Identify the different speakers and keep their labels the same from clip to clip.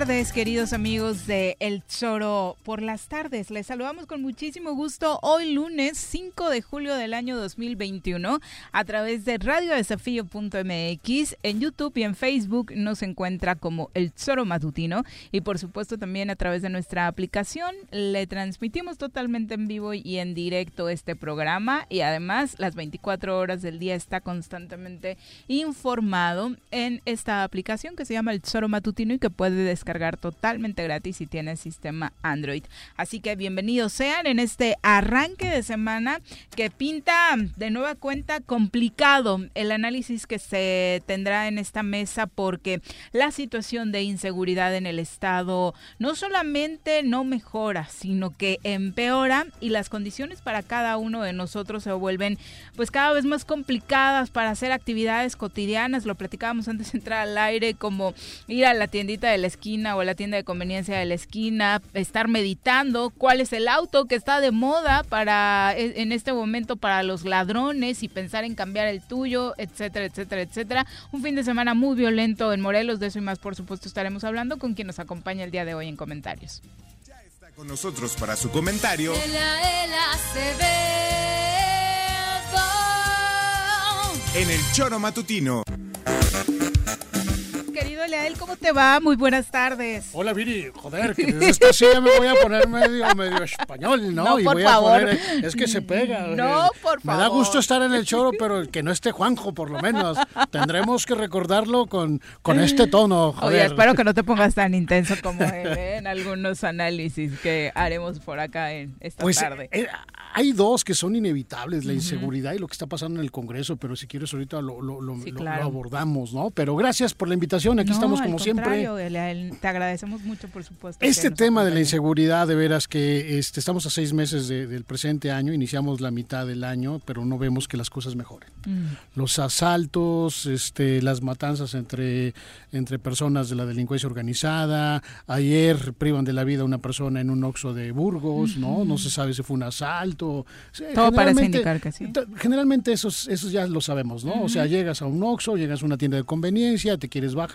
Speaker 1: tardes, queridos amigos de El Choro por las tardes. Les saludamos con muchísimo gusto hoy lunes 5 de julio del año 2021 a través de radiodesafío.mx. En YouTube y en Facebook nos encuentra como El Choro Matutino y por supuesto también a través de nuestra aplicación. Le transmitimos totalmente en vivo y en directo este programa y además las 24 horas del día está constantemente informado en esta aplicación que se llama El Choro Matutino y que puede descargar totalmente gratis si tiene sistema Android. Así que bienvenidos sean en este arranque de semana que pinta de nueva cuenta complicado el análisis que se tendrá en esta mesa porque la situación de inseguridad en el estado no solamente no mejora, sino que empeora y las condiciones para cada uno de nosotros se vuelven pues cada vez más complicadas para hacer actividades cotidianas. Lo platicábamos antes de entrar al aire como ir a la tiendita de la esquina o la tienda de conveniencia de la esquina, estar meditando cuál es el auto que está de moda para e, en este momento para los ladrones y pensar en cambiar el tuyo, etcétera, etcétera, etcétera. Un fin de semana muy violento en Morelos, de eso y más por supuesto estaremos hablando con quien nos acompaña el día de hoy en comentarios.
Speaker 2: Ya está con nosotros para su comentario. En el Choro Matutino
Speaker 1: querido Leal, ¿cómo te va? Muy buenas tardes.
Speaker 3: Hola, Viri. Joder, que desde esta silla me voy a poner medio, medio español, ¿no?
Speaker 1: no y por voy favor. a poner.
Speaker 3: Es que se pega.
Speaker 1: No, por favor.
Speaker 3: Me da gusto estar en el choro, pero que no esté Juanjo, por lo menos. Tendremos que recordarlo con, con este tono. Joder.
Speaker 1: Oye, espero que no te pongas tan intenso como él, ¿eh? en algunos análisis que haremos por acá en esta
Speaker 3: pues,
Speaker 1: tarde.
Speaker 3: Eh, hay dos que son inevitables, la inseguridad y lo que está pasando en el Congreso, pero si quieres ahorita lo, lo, lo, lo abordamos, ¿no? Pero gracias por la invitación Aquí estamos como siempre.
Speaker 1: Te agradecemos mucho, por supuesto.
Speaker 3: Este tema de la inseguridad, de veras que este, estamos a seis meses del presente año, iniciamos la mitad del año, pero no vemos que las cosas mejoren. Mm. Los asaltos, este, las matanzas entre, entre personas de la delincuencia organizada. Ayer privan de la vida a una persona en un oxo de Burgos, ¿no? No se sabe si fue un asalto.
Speaker 1: Todo parece indicar que sí.
Speaker 3: Generalmente esos, esos ya lo sabemos, ¿no? O sea, llegas a un oxo, llegas a una tienda de conveniencia, te quieres bajar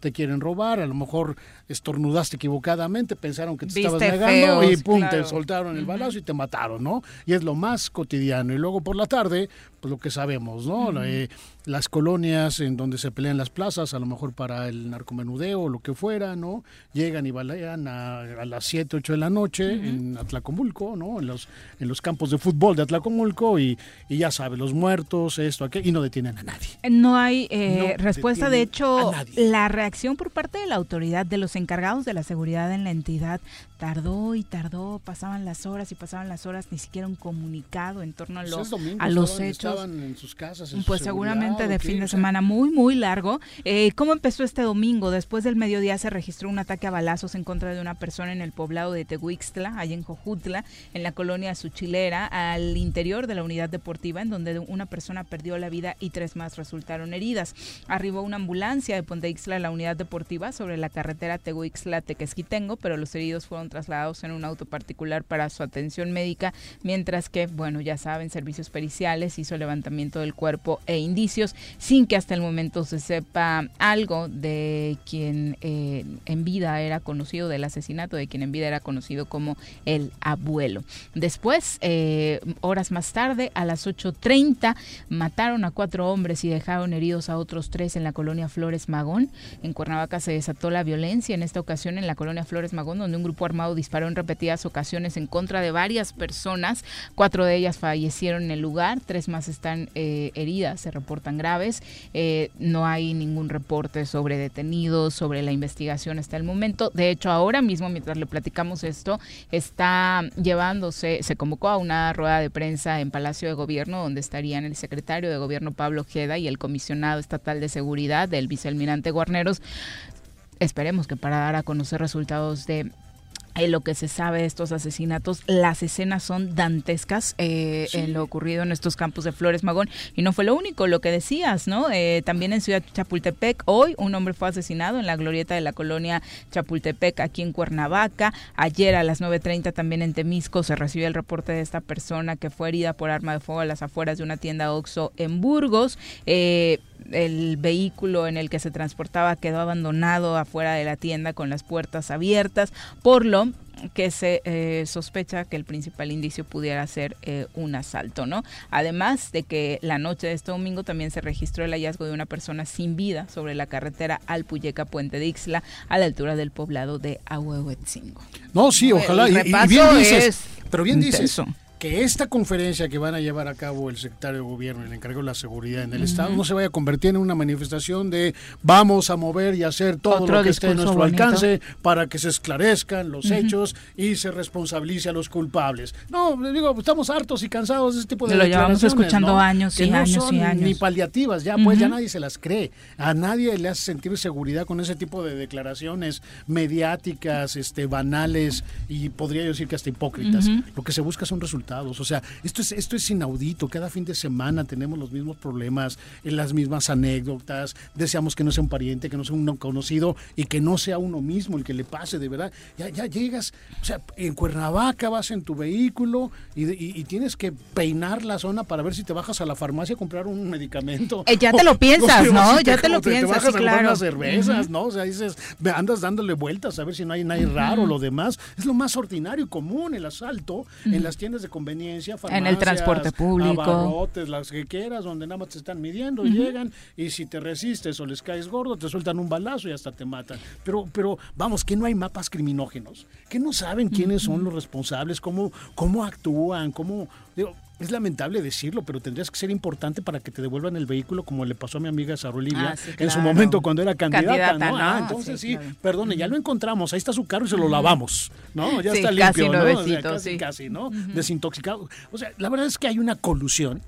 Speaker 3: te quieren robar, a lo mejor estornudaste equivocadamente, pensaron que te estabas negando y pum, te soltaron el balazo y te mataron, ¿no? Y es lo más cotidiano. Y luego por la tarde, pues lo que sabemos, ¿no? Eh, las colonias en donde se pelean las plazas, a lo mejor para el narcomenudeo o lo que fuera, ¿no? Llegan y balean a, las 7, 8 de la noche en Atlacomulco, ¿no? En los, en los campos de fútbol de Atlacomulco y, y ya sabes, los muertos, esto, aquello, y no detienen a nadie.
Speaker 1: No hay eh, respuesta, de hecho, la reacción por parte de la autoridad, de los encargados de la seguridad en la entidad, tardó y tardó, pasaban las horas y pasaban las horas, ni siquiera un comunicado en torno a,
Speaker 3: pues
Speaker 1: los, a los hechos.
Speaker 3: Estaban en sus casas,
Speaker 1: pues seguramente de fin de semana muy, muy largo. Eh, ¿Cómo empezó este domingo? Después del mediodía se registró un ataque a balazos en contra de una persona en el poblado de Tehuixtla, allá en Jojutla, en la colonia Suchilera, al interior de la unidad deportiva, en donde una persona perdió la vida y tres más resultaron heridas. Arribó una ambulancia de Ponteixtla a la unidad deportiva sobre la carretera Tehuixtla-Tequesquitengo, pero los heridos fueron trasladados en un auto particular para su atención médica, mientras que, bueno, ya saben, servicios periciales hizo levantamiento del cuerpo e indicios sin que hasta el momento se sepa algo de quien eh, en vida era conocido del asesinato, de quien en vida era conocido como el abuelo. Después, eh, horas más tarde, a las 8.30, mataron a cuatro hombres y dejaron heridos a otros tres en la colonia Flores Magón. En Cuernavaca se desató la violencia, en esta ocasión en la colonia Flores Magón, donde un grupo armado disparó en repetidas ocasiones en contra de varias personas. Cuatro de ellas fallecieron en el lugar, tres más están eh, heridas, se reportan graves. Eh, no hay ningún reporte sobre detenidos, sobre la investigación hasta el momento. De hecho, ahora mismo, mientras le platicamos esto, está llevándose, se convocó a una rueda de prensa en Palacio de Gobierno, donde estarían el secretario de Gobierno Pablo Ojeda y el comisionado estatal de seguridad del vicealmirante Guarneros. Esperemos que para dar a conocer resultados de en lo que se sabe de estos asesinatos, las escenas son dantescas eh, en lo ocurrido en estos campos de Flores Magón. Y no fue lo único, lo que decías, ¿no? Eh, también en Ciudad Chapultepec, hoy un hombre fue asesinado en la glorieta de la colonia Chapultepec, aquí en Cuernavaca. Ayer a las 9.30 también en Temisco se recibió el reporte de esta persona que fue herida por arma de fuego a las afueras de una tienda Oxxo en Burgos. Eh, el vehículo en el que se transportaba quedó abandonado afuera de la tienda con las puertas abiertas, por lo que se eh, sospecha que el principal indicio pudiera ser eh, un asalto, ¿no? Además de que la noche de este domingo también se registró el hallazgo de una persona sin vida sobre la carretera Alpuyeca Puente de Ixla a la altura del poblado de Ahuehuetzingo.
Speaker 3: No, sí, ojalá. Y, bien dices, pero bien dices, que esta conferencia que van a llevar a cabo el secretario de gobierno, el encargado de la seguridad en el Estado, no se vaya a convertir en una manifestación de vamos a mover y hacer todo lo que esté a nuestro alcance para que se esclarezcan los hechos y se responsabilice a los culpables. No, digo, estamos hartos y cansados de este tipo de
Speaker 1: Lo llevamos escuchando años y años y años.
Speaker 3: Ni paliativas, ya pues ya nadie se las cree. A nadie le hace sentir seguridad con ese tipo de declaraciones mediáticas, este banales y podría yo decir que hasta hipócritas. Lo que se busca son o sea, esto es, esto es inaudito. Cada fin de semana tenemos los mismos problemas, las mismas anécdotas. Deseamos que no sea un pariente, que no sea un conocido y que no sea uno mismo el que le pase, de verdad. Ya, ya llegas, o sea, en Cuernavaca vas en tu vehículo y, tienes que peinar la zona para ver si te bajas a la farmacia a comprar un medicamento.
Speaker 1: Eh, ya te lo piensas, ¿no? ya te, lo piensas, te bajas
Speaker 3: a claro. unas cervezas, ¿no? O sea, dices, andas dándole vueltas a ver si no hay nada raro, lo demás. Es lo más ordinario y común el asalto en las tiendas de conveniencia,
Speaker 1: en el transporte público,
Speaker 3: abarrotes, las que quieras, donde nada más te están midiendo, llegan y si te resistes o les caes gordo, te sueltan un balazo y hasta te matan. Pero, pero vamos, que no hay mapas criminógenos, que no saben quiénes son los responsables, cómo, cómo actúan, cómo digo, es lamentable decirlo, pero tendrías que ser importante para que te devuelvan el vehículo, como le pasó a mi amiga Sara Olivia ah, en su momento cuando era candidata, ¿no? Ah, entonces sí, perdone, ya lo encontramos, ahí está su carro y se lo lavamos, ¿no? Ya está limpio, ¿no? casi, casi, ¿no? Desintoxicado. O sea, la verdad es que hay una colusión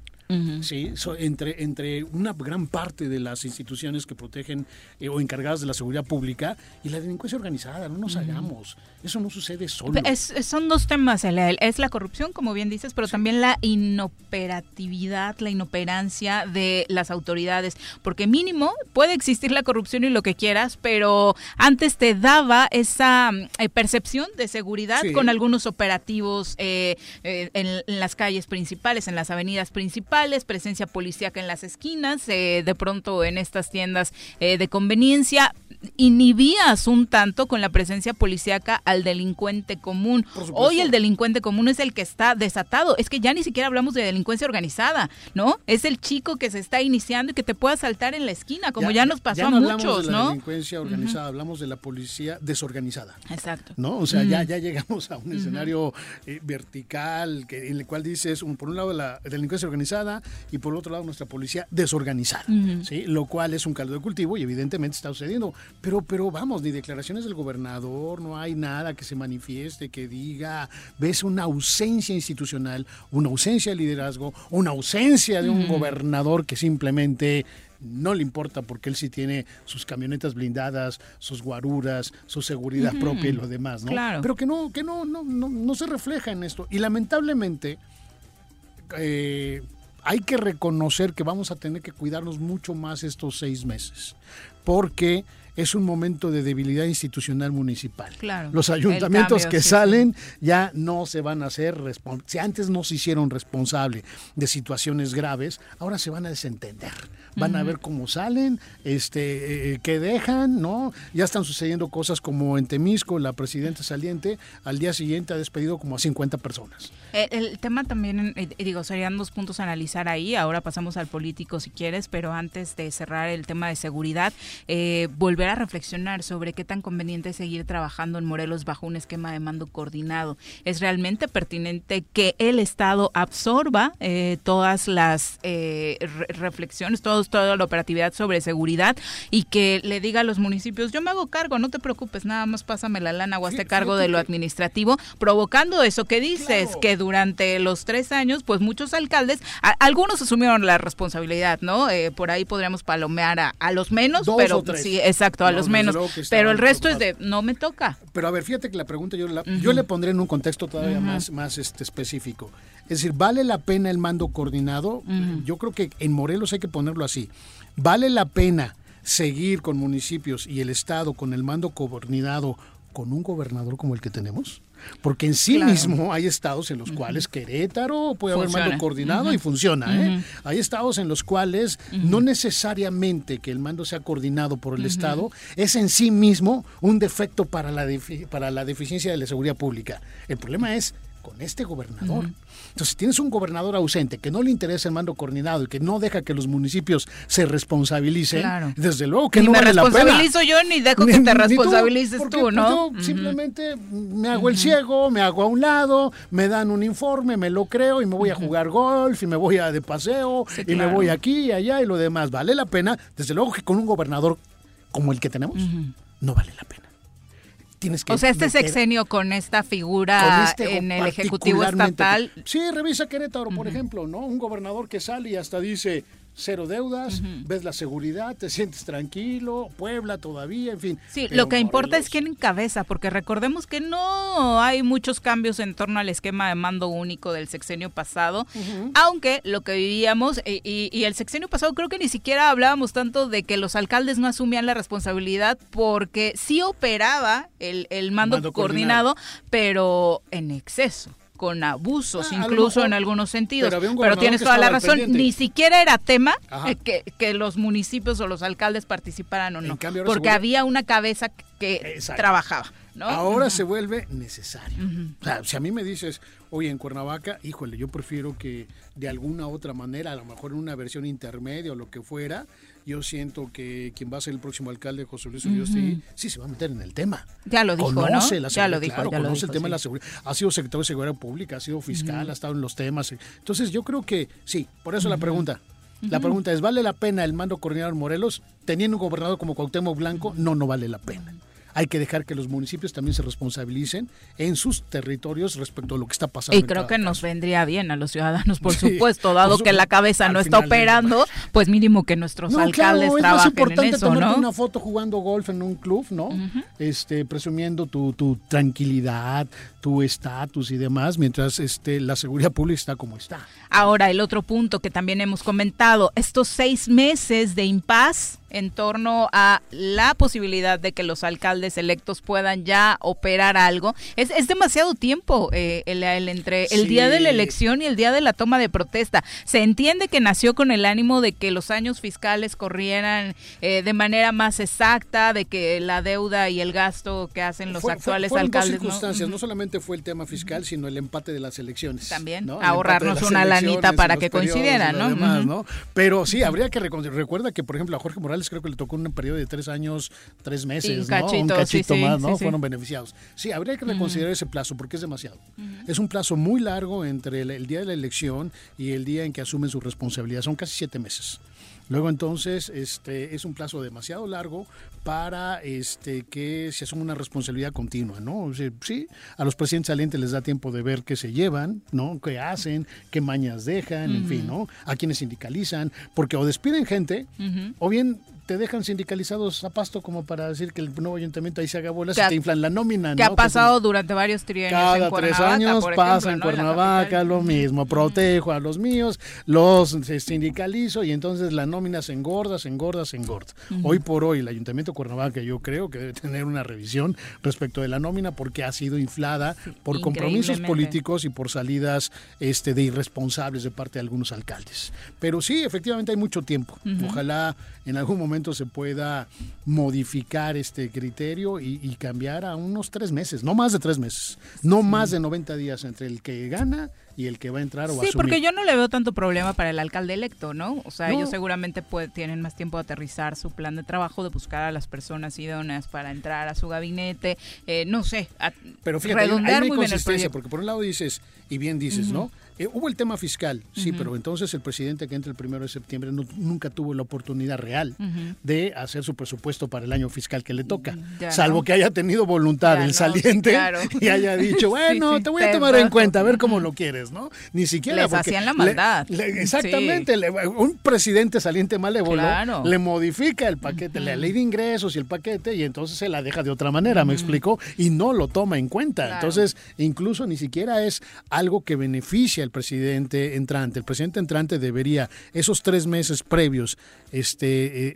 Speaker 3: ¿sí? entre, entre una gran parte de las instituciones que protegen eh, o encargadas de la seguridad pública y la delincuencia organizada, no nos hagamos. Eso no sucede solo.
Speaker 1: son dos temas, es la corrupción, como bien dices, pero también la inoperatividad, la inoperancia de las autoridades, porque mínimo puede existir la corrupción y lo que quieras, pero antes te daba esa eh, percepción de seguridad con algunos operativos eh, en las calles principales, en las avenidas principales presencia policíaca en las esquinas, eh, de pronto en estas tiendas eh, de conveniencia, inhibías un tanto con la presencia policíaca al delincuente común. Hoy el delincuente común es el que está desatado. Es que ya ni siquiera hablamos de delincuencia organizada, ¿no? Es el chico que se está iniciando y que te puede asaltar en la esquina, como ya, nos pasó
Speaker 3: ya
Speaker 1: no a muchos,
Speaker 3: de
Speaker 1: la
Speaker 3: delincuencia organizada, hablamos de la policía desorganizada.
Speaker 1: Exacto.
Speaker 3: ¿No? O sea, ya, ya llegamos a un escenario eh, vertical que, en el cual dices, un, por un lado la delincuencia organizada y por otro lado nuestra policía desorganizada, ¿sí? Lo cual es un caldo de cultivo y evidentemente está sucediendo. Pero, pero vamos, ni declaraciones del gobernador, no hay nada que se manifieste, que diga, ves una ausencia institucional, una ausencia de liderazgo, una ausencia de un gobernador que simplemente no le importa porque él sí tiene sus camionetas blindadas, sus guaruras, su seguridad propia y lo demás, ¿no? Pero que no, que no, no, no, no se refleja en esto. Y lamentablemente, eh, hay que reconocer que vamos a tener que cuidarnos mucho más estos seis meses, porque es un momento de debilidad institucional municipal.
Speaker 1: Claro,
Speaker 3: Los ayuntamientos que salen ya no se van a hacer si antes no se hicieron responsable de situaciones graves, ahora se van a desentender. Van a ver cómo salen, este, eh, qué dejan, ¿no? Ya están sucediendo cosas como en Temisco, la presidenta saliente al día siguiente ha despedido como a 50 personas.
Speaker 1: Eh, el, tema también, eh, digo, serían dos puntos a analizar ahí. Ahora pasamos al político si quieres, pero antes de cerrar el tema de seguridad, volver a reflexionar sobre qué tan conveniente es seguir trabajando en Morelos bajo un esquema de mando coordinado. ¿Es realmente pertinente que el Estado absorba todas las reflexiones, todos toda la operatividad sobre seguridad y que le diga a los municipios, yo me hago cargo, no te preocupes, nada más pásame la lana o hazte cargo de lo administrativo, provocando eso que dices, que durante los tres años, pues muchos alcaldes, algunos asumieron la responsabilidad, ¿no? Eh, por ahí podríamos palomear a, los menos, pero sí, exacto, a los menos, pero el resto es de, no me toca.
Speaker 3: Pero a ver, fíjate que la pregunta yo, yo le pondré en un contexto todavía más, más este, específico. Es decir, ¿vale la pena el mando coordinado? Yo creo que en Morelos hay que ponerlo así. ¿Vale la pena seguir con municipios y el Estado con el mando coordinado con un gobernador como el que tenemos? Porque en sí mismo hay estados en los cuales Querétaro puede haber mando coordinado y funciona. ¿eh? Hay estados en los cuales no necesariamente que el mando sea coordinado por el Estado es en sí mismo un defecto para la, para la deficiencia de la seguridad pública. El problema es con este gobernador. Entonces, si tienes un gobernador ausente que no le interesa el mando coordinado y que no deja que los municipios se responsabilicen, desde luego que
Speaker 1: ni
Speaker 3: no
Speaker 1: me
Speaker 3: vale
Speaker 1: responsabilizo yo ni dejo que te responsabilices tú, ¿no?
Speaker 3: yo simplemente me hago el ciego, me hago a un lado, me dan un informe, me lo creo y me voy a jugar golf y me voy a de paseo y me voy aquí y allá y lo demás. ¿Vale la pena? Desde luego que con un gobernador como el que tenemos, no vale la pena
Speaker 1: o sea, este sexenio con esta figura este en el Ejecutivo Estatal.
Speaker 3: Sí, revisa Querétaro, por ejemplo, ¿no? Un gobernador que sale y hasta dice cero deudas, ves la seguridad, te sientes tranquilo, Puebla todavía, en fin.
Speaker 1: Sí, lo que importa es quién encabeza, porque recordemos que no hay muchos cambios en torno al esquema de mando único del sexenio pasado, aunque lo que vivíamos, y, y, el sexenio pasado creo que ni siquiera hablábamos tanto de que los alcaldes no asumían la responsabilidad, porque sí operaba el, el mando, coordinado, pero en exceso con abusos, ah, incluso en algunos sentidos. Pero, tienes toda la razón, ni siquiera era tema eh, que, que, los municipios o los alcaldes participaran o no, porque había una cabeza que trabajaba. ¿no?
Speaker 3: Ahora se vuelve necesario. O sea, si a mí me dices, oye, en Cuernavaca, híjole, yo prefiero que de alguna otra manera, a lo mejor en una versión intermedia o lo que fuera, yo siento que quien va a ser el próximo alcalde, José Luis Uriostegui, sí se va a meter en el tema.
Speaker 1: Ya lo dijo,
Speaker 3: conoce
Speaker 1: La
Speaker 3: ya lo dijo, conoce el tema de la seguridad. Ha sido secretario de Seguridad Pública, ha sido fiscal, ha estado en los temas. Entonces yo creo que sí, por eso la pregunta. La pregunta es, ¿vale la pena el mando coordinador Morelos teniendo un gobernador como Cuauhtémoc Blanco? No, no vale la pena hay que dejar que los municipios también se responsabilicen en sus territorios respecto a lo que está pasando.
Speaker 1: Y creo que nos vendría bien a los ciudadanos, por supuesto, dado que la cabeza no está operando, pues mínimo que nuestros alcaldes claro, trabajen es importante en eso, tomarte
Speaker 3: una foto jugando golf en un club, ¿no? Este, presumiendo tu, tu tranquilidad, tu estatus y demás, mientras este, la seguridad pública está como está.
Speaker 1: Ahora, el otro punto que también hemos comentado, estos seis meses de impas en torno a la posibilidad de que los alcaldes electos puedan ya operar algo. Es, es demasiado tiempo eh, el, entre el día de la elección y el día de la toma de protesta. Se entiende que nació con el ánimo de que los años fiscales corrieran eh, de manera más exacta, de que la deuda y el gasto que hacen los actuales alcaldes.
Speaker 3: Dos circunstancias, ¿no? solamente fue el tema fiscal, sino el empate de las elecciones.
Speaker 1: También, ahorrarnos una lanita para que coincidieran, ¿no?
Speaker 3: Pero sí, habría que recuerda que, por ejemplo, a Jorge Morales creo que le tocó un periodo de tres años, tres meses, un cachito, más, ¿no? Fueron beneficiados. Sí, habría que reconsiderar ese plazo porque es demasiado. Es un plazo muy largo entre el, día de la elección y el día en que asumen su responsabilidad. Son casi siete meses. Luego entonces este es un plazo demasiado largo para este que se asuma una responsabilidad continua, ¿no? sí, a los presidentes salientes les da tiempo de ver qué se llevan, ¿no? qué hacen, qué mañas dejan, en fin, ¿no? A quienes sindicalizan, porque o despiden gente o bien te dejan sindicalizados a pasto como para decir que el nuevo ayuntamiento ahí se haga bolas y te inflan la nómina.
Speaker 1: Que ha pasado durante varios trienios
Speaker 3: Cada tres años pasa en Cuernavaca lo mismo. Protejo a los míos, los sindicalizo y entonces la nómina se engorda, se engorda, se engorda. Hoy por hoy el Ayuntamiento de Cuernavaca yo creo que debe tener una revisión respecto de la nómina porque ha sido inflada por compromisos políticos y por salidas este, de irresponsables de parte de algunos alcaldes. Pero sí, efectivamente hay mucho tiempo. Ojalá en algún momento se pueda modificar este criterio y, cambiar a unos tres meses, no más de tres meses, no más de 90 días entre el que gana y el que va a entrar o va a
Speaker 1: Sí, porque yo no le veo tanto problema para el alcalde electo, ¿no? O sea, ellos seguramente tienen más tiempo de aterrizar su plan de trabajo, de buscar a las personas idóneas para entrar a su gabinete, eh, no sé,
Speaker 3: Pero fíjate, redondear hay, muy bien porque por un lado dices, y bien dices, ¿no? Eh, hubo el tema fiscal, sí, pero entonces el presidente que entra el primero de septiembre nunca tuvo la oportunidad real de hacer su presupuesto para el año fiscal que le toca, salvo que haya tenido voluntad el saliente y haya dicho, bueno, te voy a tomar en cuenta, a ver cómo lo quieres, ¿no? Ni siquiera.
Speaker 1: Les hacían la maldad.
Speaker 3: exactamente, un presidente saliente malévolo le modifica el paquete, la ley de ingresos y el paquete, y entonces se la deja de otra manera, me explicó, y no lo toma en cuenta. Entonces, incluso ni siquiera es algo que beneficia el presidente entrante. El presidente entrante debería, esos tres meses previos este, eh,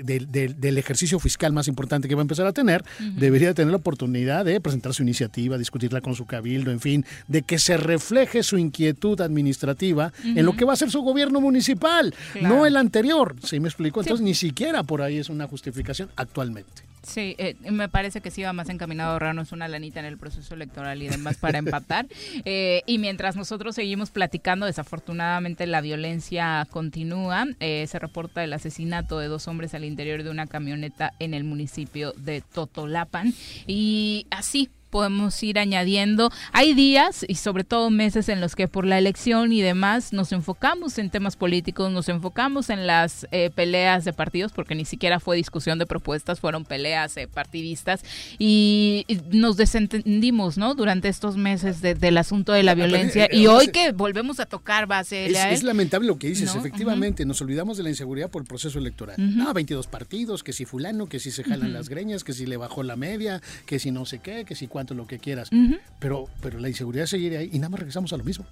Speaker 3: del ejercicio fiscal más importante que va a empezar a tener, debería tener la oportunidad de presentar su iniciativa, discutirla con su cabildo, en fin, de que se refleje su inquietud administrativa en lo que va a ser su gobierno municipal, no el anterior. ¿Sí me explico? Entonces, ni siquiera por ahí es una justificación actualmente.
Speaker 1: Sí, eh, me parece que sí va más encaminado a ahorrarnos una lanita en el proceso electoral y demás para empatar. Eh, y mientras nosotros seguimos platicando, desafortunadamente la violencia continúa. Eh, se reporta el asesinato de dos hombres al interior de una camioneta en el municipio de Totolapan. Y así, podemos ir añadiendo. Hay días y sobre todo meses en los que por la elección y demás nos enfocamos en temas políticos, nos enfocamos en las eh, peleas de partidos, porque ni siquiera fue discusión de propuestas, fueron peleas eh, partidistas y, nos desentendimos, ¿no? Durante estos meses del asunto de la violencia eh, y hoy que volvemos a tocar base.
Speaker 3: Es, es lamentable lo que dices, efectivamente, nos olvidamos de la inseguridad por el proceso electoral. No, 22 partidos, que si fulano, que si se jalan las greñas, que si le bajó la media, que si no sé qué, que si cuánto lo que quieras. pero, pero la inseguridad seguiría ahí y nada más regresamos a lo mismo.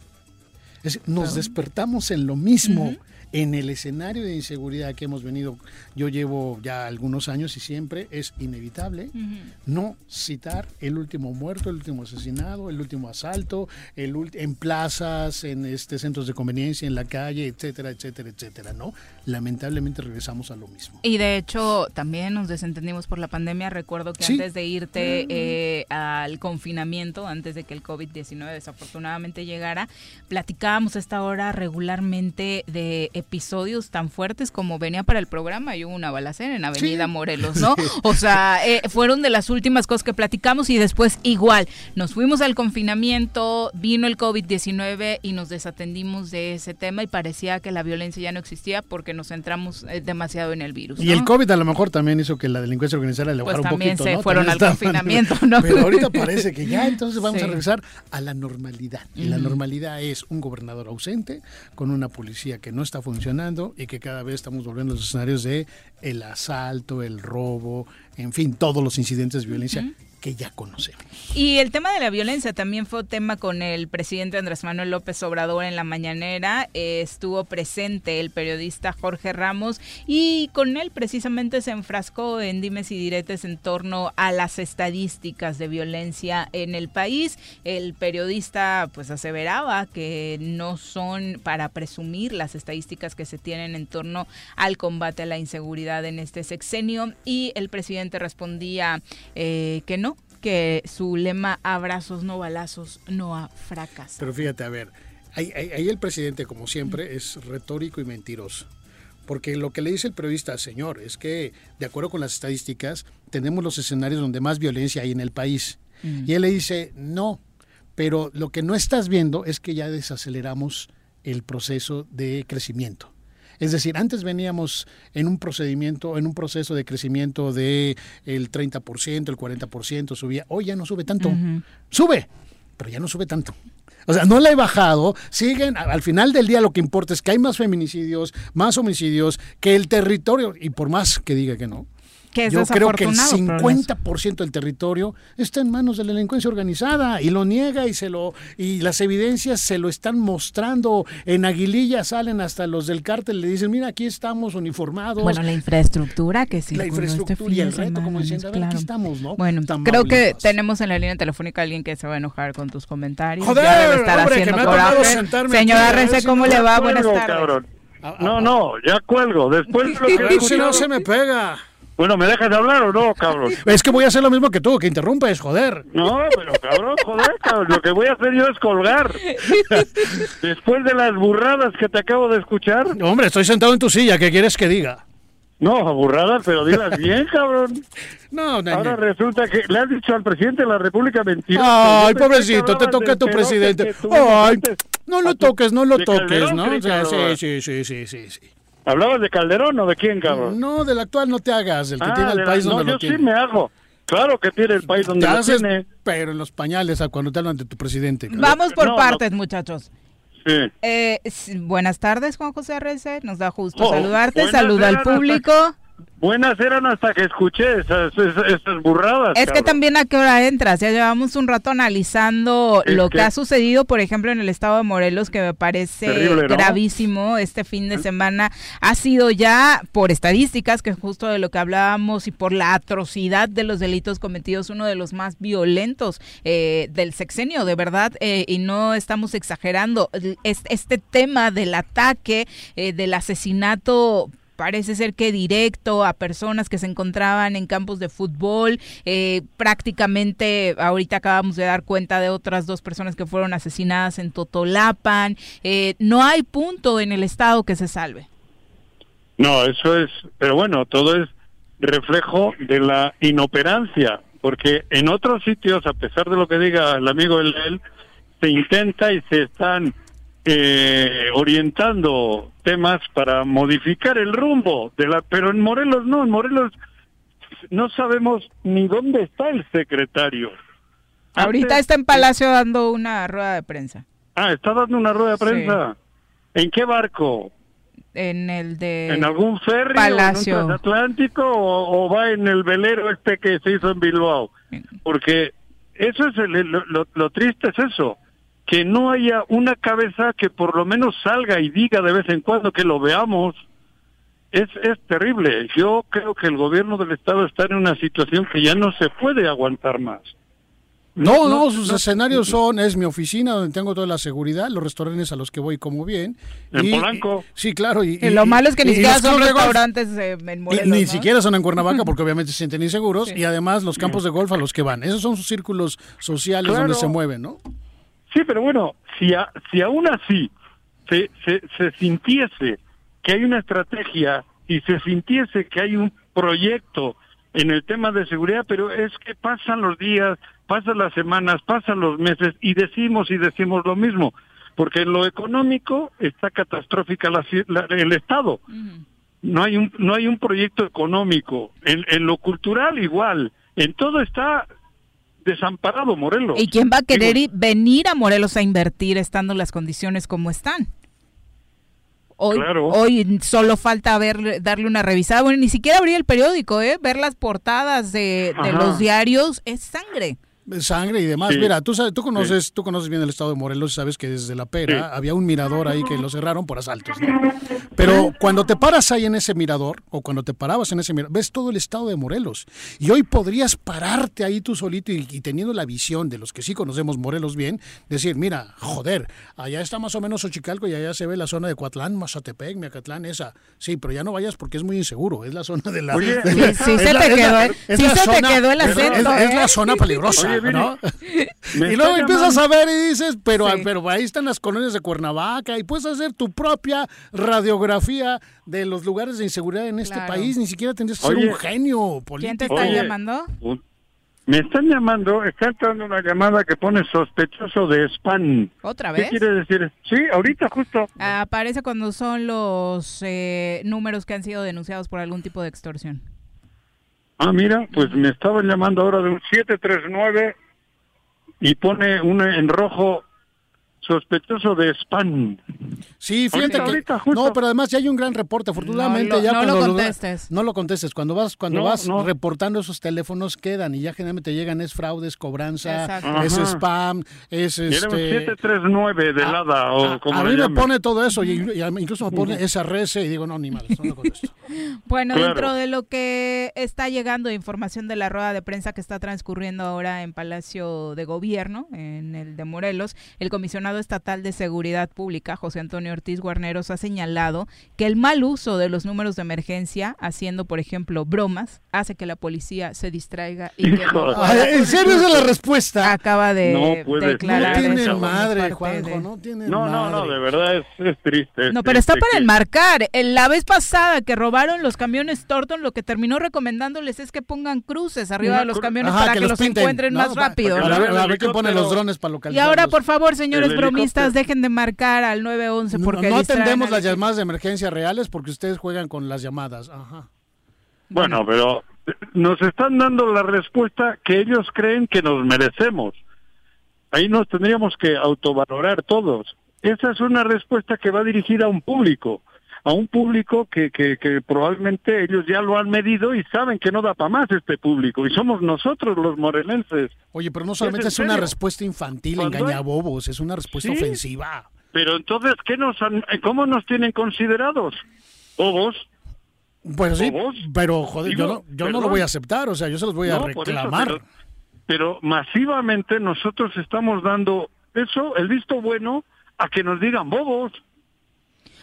Speaker 3: nos despertamos en lo mismo en el escenario de inseguridad que hemos venido, yo llevo ya algunos años y siempre es inevitable no citar el último muerto, el último asesinado, el último asalto, el en plazas, en este centros de conveniencia, en la calle, etcétera, etcétera, etcétera, ¿no? Lamentablemente regresamos a lo mismo.
Speaker 1: Y de hecho también nos desentendimos por la pandemia. Recuerdo que antes de irte eh, al confinamiento, antes de que el COVID-19 desafortunadamente llegara, platicábamos a esta hora regularmente de episodios tan fuertes como venía para el programa y hubo una balacera en Avenida Morelos, ¿no? O sea, eh, fueron de las últimas cosas que platicamos y después igual, nos fuimos al confinamiento, vino el COVID-19 y nos desatendimos de ese tema y parecía que la violencia ya no existía porque nos centramos eh, demasiado en el virus.
Speaker 3: Y el COVID a lo mejor también hizo que la delincuencia organizada le bajara
Speaker 1: pues
Speaker 3: un poquito,
Speaker 1: se fueron al confinamiento, ¿no?
Speaker 3: Pero ahorita parece que ya entonces vamos a regresar a la normalidad. Y la normalidad es un gobernador ausente con una policía que no está funcionando y que cada vez estamos volviendo a los escenarios de el asalto, el robo, en fin, todos los incidentes de violencia que ya conocemos.
Speaker 1: Y el tema de la violencia también fue tema con el presidente Andrés Manuel López Obrador en la mañanera. Estuvo presente el periodista Jorge Ramos y con él precisamente se enfrascó en dimes y diretes en torno a las estadísticas de violencia en el país. El periodista pues aseveraba que no son para presumir las estadísticas que se tienen en torno al combate a la inseguridad en este sexenio y el presidente respondía eh, que no, que su lema abrazos no balazos no ha fracasado.
Speaker 3: Pero fíjate, a ver, ahí, el presidente, como siempre, es retórico y mentiroso. Porque lo que le dice el periodista, señor, es que de acuerdo con las estadísticas, tenemos los escenarios donde más violencia hay en el país. Mm. Y él le dice, no, pero lo que no estás viendo es que ya desaceleramos el proceso de crecimiento. Es decir, antes veníamos en un procedimiento, en un proceso de crecimiento de el 30%, el 40%, subía. Hoy ya no sube tanto. Sube, pero ya no sube tanto. O sea, no la he bajado, siguen, al final del día lo que importa es que hay más feminicidios, más homicidios, que el territorio, y por más que diga que no, Yo creo que el 50% del territorio está en manos de la delincuencia organizada y lo niega y se lo y las evidencias se lo están mostrando. En Aguililla salen hasta los del cártel le dicen, "Mira, aquí estamos uniformados."
Speaker 1: Bueno, la infraestructura que sí.
Speaker 3: La este infraestructura y el reto como diciendo, a aquí estamos, ¿no?
Speaker 1: Bueno, creo que tenemos en la línea telefónica a alguien que se va a enojar con tus comentarios.
Speaker 3: Joder, ya debe estar hombre, haciendo
Speaker 1: coraje. Señora Rece, ¿cómo le va? Buenas tardes.
Speaker 4: No, no, ya cuelgo. Después de lo
Speaker 3: que si no se me pega.
Speaker 4: Bueno, ¿me dejas de hablar o no, cabrón?
Speaker 3: Es que voy a hacer lo mismo que tú, que interrumpes, joder.
Speaker 4: No, pero cabrón, joder, cabrón. Lo que voy a hacer yo es colgar. Después de las burradas que te acabo de escuchar.
Speaker 3: Hombre, estoy sentado en tu silla, ¿qué quieres que diga?
Speaker 4: No, burradas, pero dilas bien, cabrón.
Speaker 3: No, no,
Speaker 4: Ahora resulta que le has dicho al presidente de la República mentira.
Speaker 3: Ay, pobrecito, te toca a tu presidente. Ay, no lo toques, no lo toques, ¿no? sí, sí, sí, sí, sí, sí.
Speaker 4: ¿Hablabas de Calderón o de quién, cabrón?
Speaker 3: No, del actual no te hagas, el que ah, tiene el país donde
Speaker 4: no,
Speaker 3: lo
Speaker 4: tiene. yo sí me hago. Claro que tiene el país donde lo tiene.
Speaker 3: Pero en los pañales cuando te hablan de tu presidente.
Speaker 1: Vamos por partes, muchachos. Sí. Eh, buenas tardes, Juan José Arrece. Nos da justo oh, saludarte. Saluda al público.
Speaker 4: Buenas eran hasta que escuché esas, burradas.
Speaker 1: Es que también a qué hora entras. Ya llevamos un rato analizando lo que, ha sucedido, por ejemplo, en el estado de Morelos, que me parece gravísimo este fin de semana. Ha sido ya, por estadísticas, que es justo de lo que hablábamos, y por la atrocidad de los delitos cometidos, uno de los más violentos eh, del sexenio, de verdad, eh, y no estamos exagerando. Este, este tema del ataque, eh, del asesinato parece ser que directo a personas que se encontraban en campos de fútbol. Eh, prácticamente ahorita acabamos de dar cuenta de otras dos personas que fueron asesinadas en Totolapan. Eh, no hay punto en el estado que se salve.
Speaker 4: No, eso es, pero bueno, todo es reflejo de la inoperancia, porque en otros sitios, a pesar de lo que diga el amigo él, se intenta y se están eh, orientando temas para modificar el rumbo de la pero en Morelos no en Morelos no sabemos ni dónde está el secretario.
Speaker 1: Ahorita está en Palacio dando una rueda de prensa.
Speaker 4: Ah está dando una rueda de prensa. En qué barco
Speaker 1: en el de
Speaker 4: en algún ferry Palacio. en un transatlántico o, va en el velero este que se hizo en Bilbao porque eso es lo triste es eso que no haya una cabeza que por lo menos salga y diga de vez en cuando que lo veamos. Es, es terrible. Yo creo que el gobierno del Estado está en una situación que ya no se puede aguantar más.
Speaker 3: No, no, sus escenarios son, es mi oficina donde tengo toda la seguridad, los restaurantes a los que voy como bien.
Speaker 4: En Polanco.
Speaker 3: Sí, claro. Y,
Speaker 1: lo malo es que ni siquiera son restaurantes en Morelos,
Speaker 3: Ni siquiera son en Cuernavaca porque obviamente se sienten inseguros. Y además los campos de golf a los que van. Esos son sus círculos sociales donde se mueven, ¿no?
Speaker 4: Sí, pero bueno, si, si aún así se, se, se sintiese que hay una estrategia y se sintiese que hay un proyecto en el tema de seguridad, pero es que pasan los días, pasan las semanas, pasan los meses y decimos y decimos lo mismo, porque en lo económico está catastrófica la, el Estado. No hay un no hay un proyecto económico, en, en lo cultural igual, en todo está desamparado Morelos.
Speaker 1: ¿Y quién va a querer venir a Morelos a invertir estando las condiciones como están? Hoy, hoy solo falta ver, darle una revisada. Bueno, ni siquiera abrir el periódico, ¿eh? Ver las portadas de, de los diarios es sangre
Speaker 3: sangre y demás. Mira, tú sabes, tú conoces, tú conoces bien el estado de Morelos y sabes que desde la pera había un mirador ahí que lo cerraron por asaltos, Pero cuando te paras ahí en ese mirador, o cuando te parabas en ese mirador, ves todo el estado de Morelos. Y hoy podrías pararte ahí tú solito y, teniendo la visión de los que sí conocemos Morelos bien, decir, mira, joder, allá está más o menos Ochicalco y allá se ve la zona de Coatlán, Mazatepec, Miacatlán, esa. Sí, pero ya no vayas porque es muy inseguro, es la zona de la...
Speaker 1: sí, sí se te quedó, sí se te quedó el acento.
Speaker 3: Es, la ¿eh? zona peligrosa. y luego empiezas a ver y dices, pero, pero ahí están las colonias de Cuernavaca y puedes hacer tu propia radiografía de los lugares de inseguridad en este país. Ni siquiera tendrías que ser un genio político.
Speaker 1: ¿Quién te está llamando?
Speaker 4: Me están llamando, está entrando una llamada que pone sospechoso de spam.
Speaker 1: ¿Otra vez?
Speaker 4: ¿Qué quiere decir? Sí, ahorita justo.
Speaker 1: aparece cuando son los eh, números que han sido denunciados por algún tipo de extorsión.
Speaker 4: Ah, mira, pues me estaban llamando ahora de un 739 y pone un en rojo sospechoso de spam.
Speaker 3: Sí, fíjate que no, pero además ya hay un gran reporte. Afortunadamente ya
Speaker 1: no lo contestes.
Speaker 3: no lo contestes. Cuando vas cuando vas reportando esos teléfonos quedan y ya generalmente llegan es fraudes, cobranza, es spam, es este
Speaker 4: 739 de nada o como
Speaker 3: A mí me pone todo eso y, incluso me pone esa res y digo, no, ni mal, no lo contesto.
Speaker 1: bueno, dentro de lo que está llegando información de la rueda de prensa que está transcurriendo ahora en Palacio de Gobierno, en el de Morelos, el comisionado estatal de Seguridad Pública, José Antonio Ortiz Guarneros, ha señalado que el mal uso de los números de emergencia, haciendo, por ejemplo, bromas, hace que la policía se distraiga y que
Speaker 3: ¿En serio esa es la respuesta?
Speaker 1: Acaba de declarar.
Speaker 3: No tiene madre, Juanjo, no tiene
Speaker 4: no, No, no, de verdad es, triste.
Speaker 1: No, pero está para enmarcar. La vez pasada que robaron los camiones Torton, lo que terminó recomendándoles es que pongan cruces arriba de los camiones para que, los, encuentren más rápido.
Speaker 3: Para, ver, qué pone los drones para localizar.
Speaker 1: Y ahora, por favor, señores bromistas, dejen de marcar al 911 porque
Speaker 3: no, atendemos las llamadas de emergencia reales porque ustedes juegan con las llamadas. Ajá.
Speaker 4: Bueno, pero nos están dando la respuesta que ellos creen que nos merecemos. Ahí nos tendríamos que autovalorar todos. Esa es una respuesta que va dirigida a un público, a un público que, que, que probablemente ellos ya lo han medido y saben que no da para más este público, y somos nosotros los morelenses.
Speaker 3: Oye, pero no solamente es, una respuesta infantil, engañabobos, es una respuesta ofensiva.
Speaker 4: Pero entonces, ¿qué nos ¿cómo nos tienen considerados? ¿Bobos?
Speaker 3: Pues sí, pero joder, yo, no, yo no lo voy a aceptar, o sea, yo se los voy a reclamar.
Speaker 4: pero, masivamente nosotros estamos dando eso, el visto bueno, a que nos digan bobos.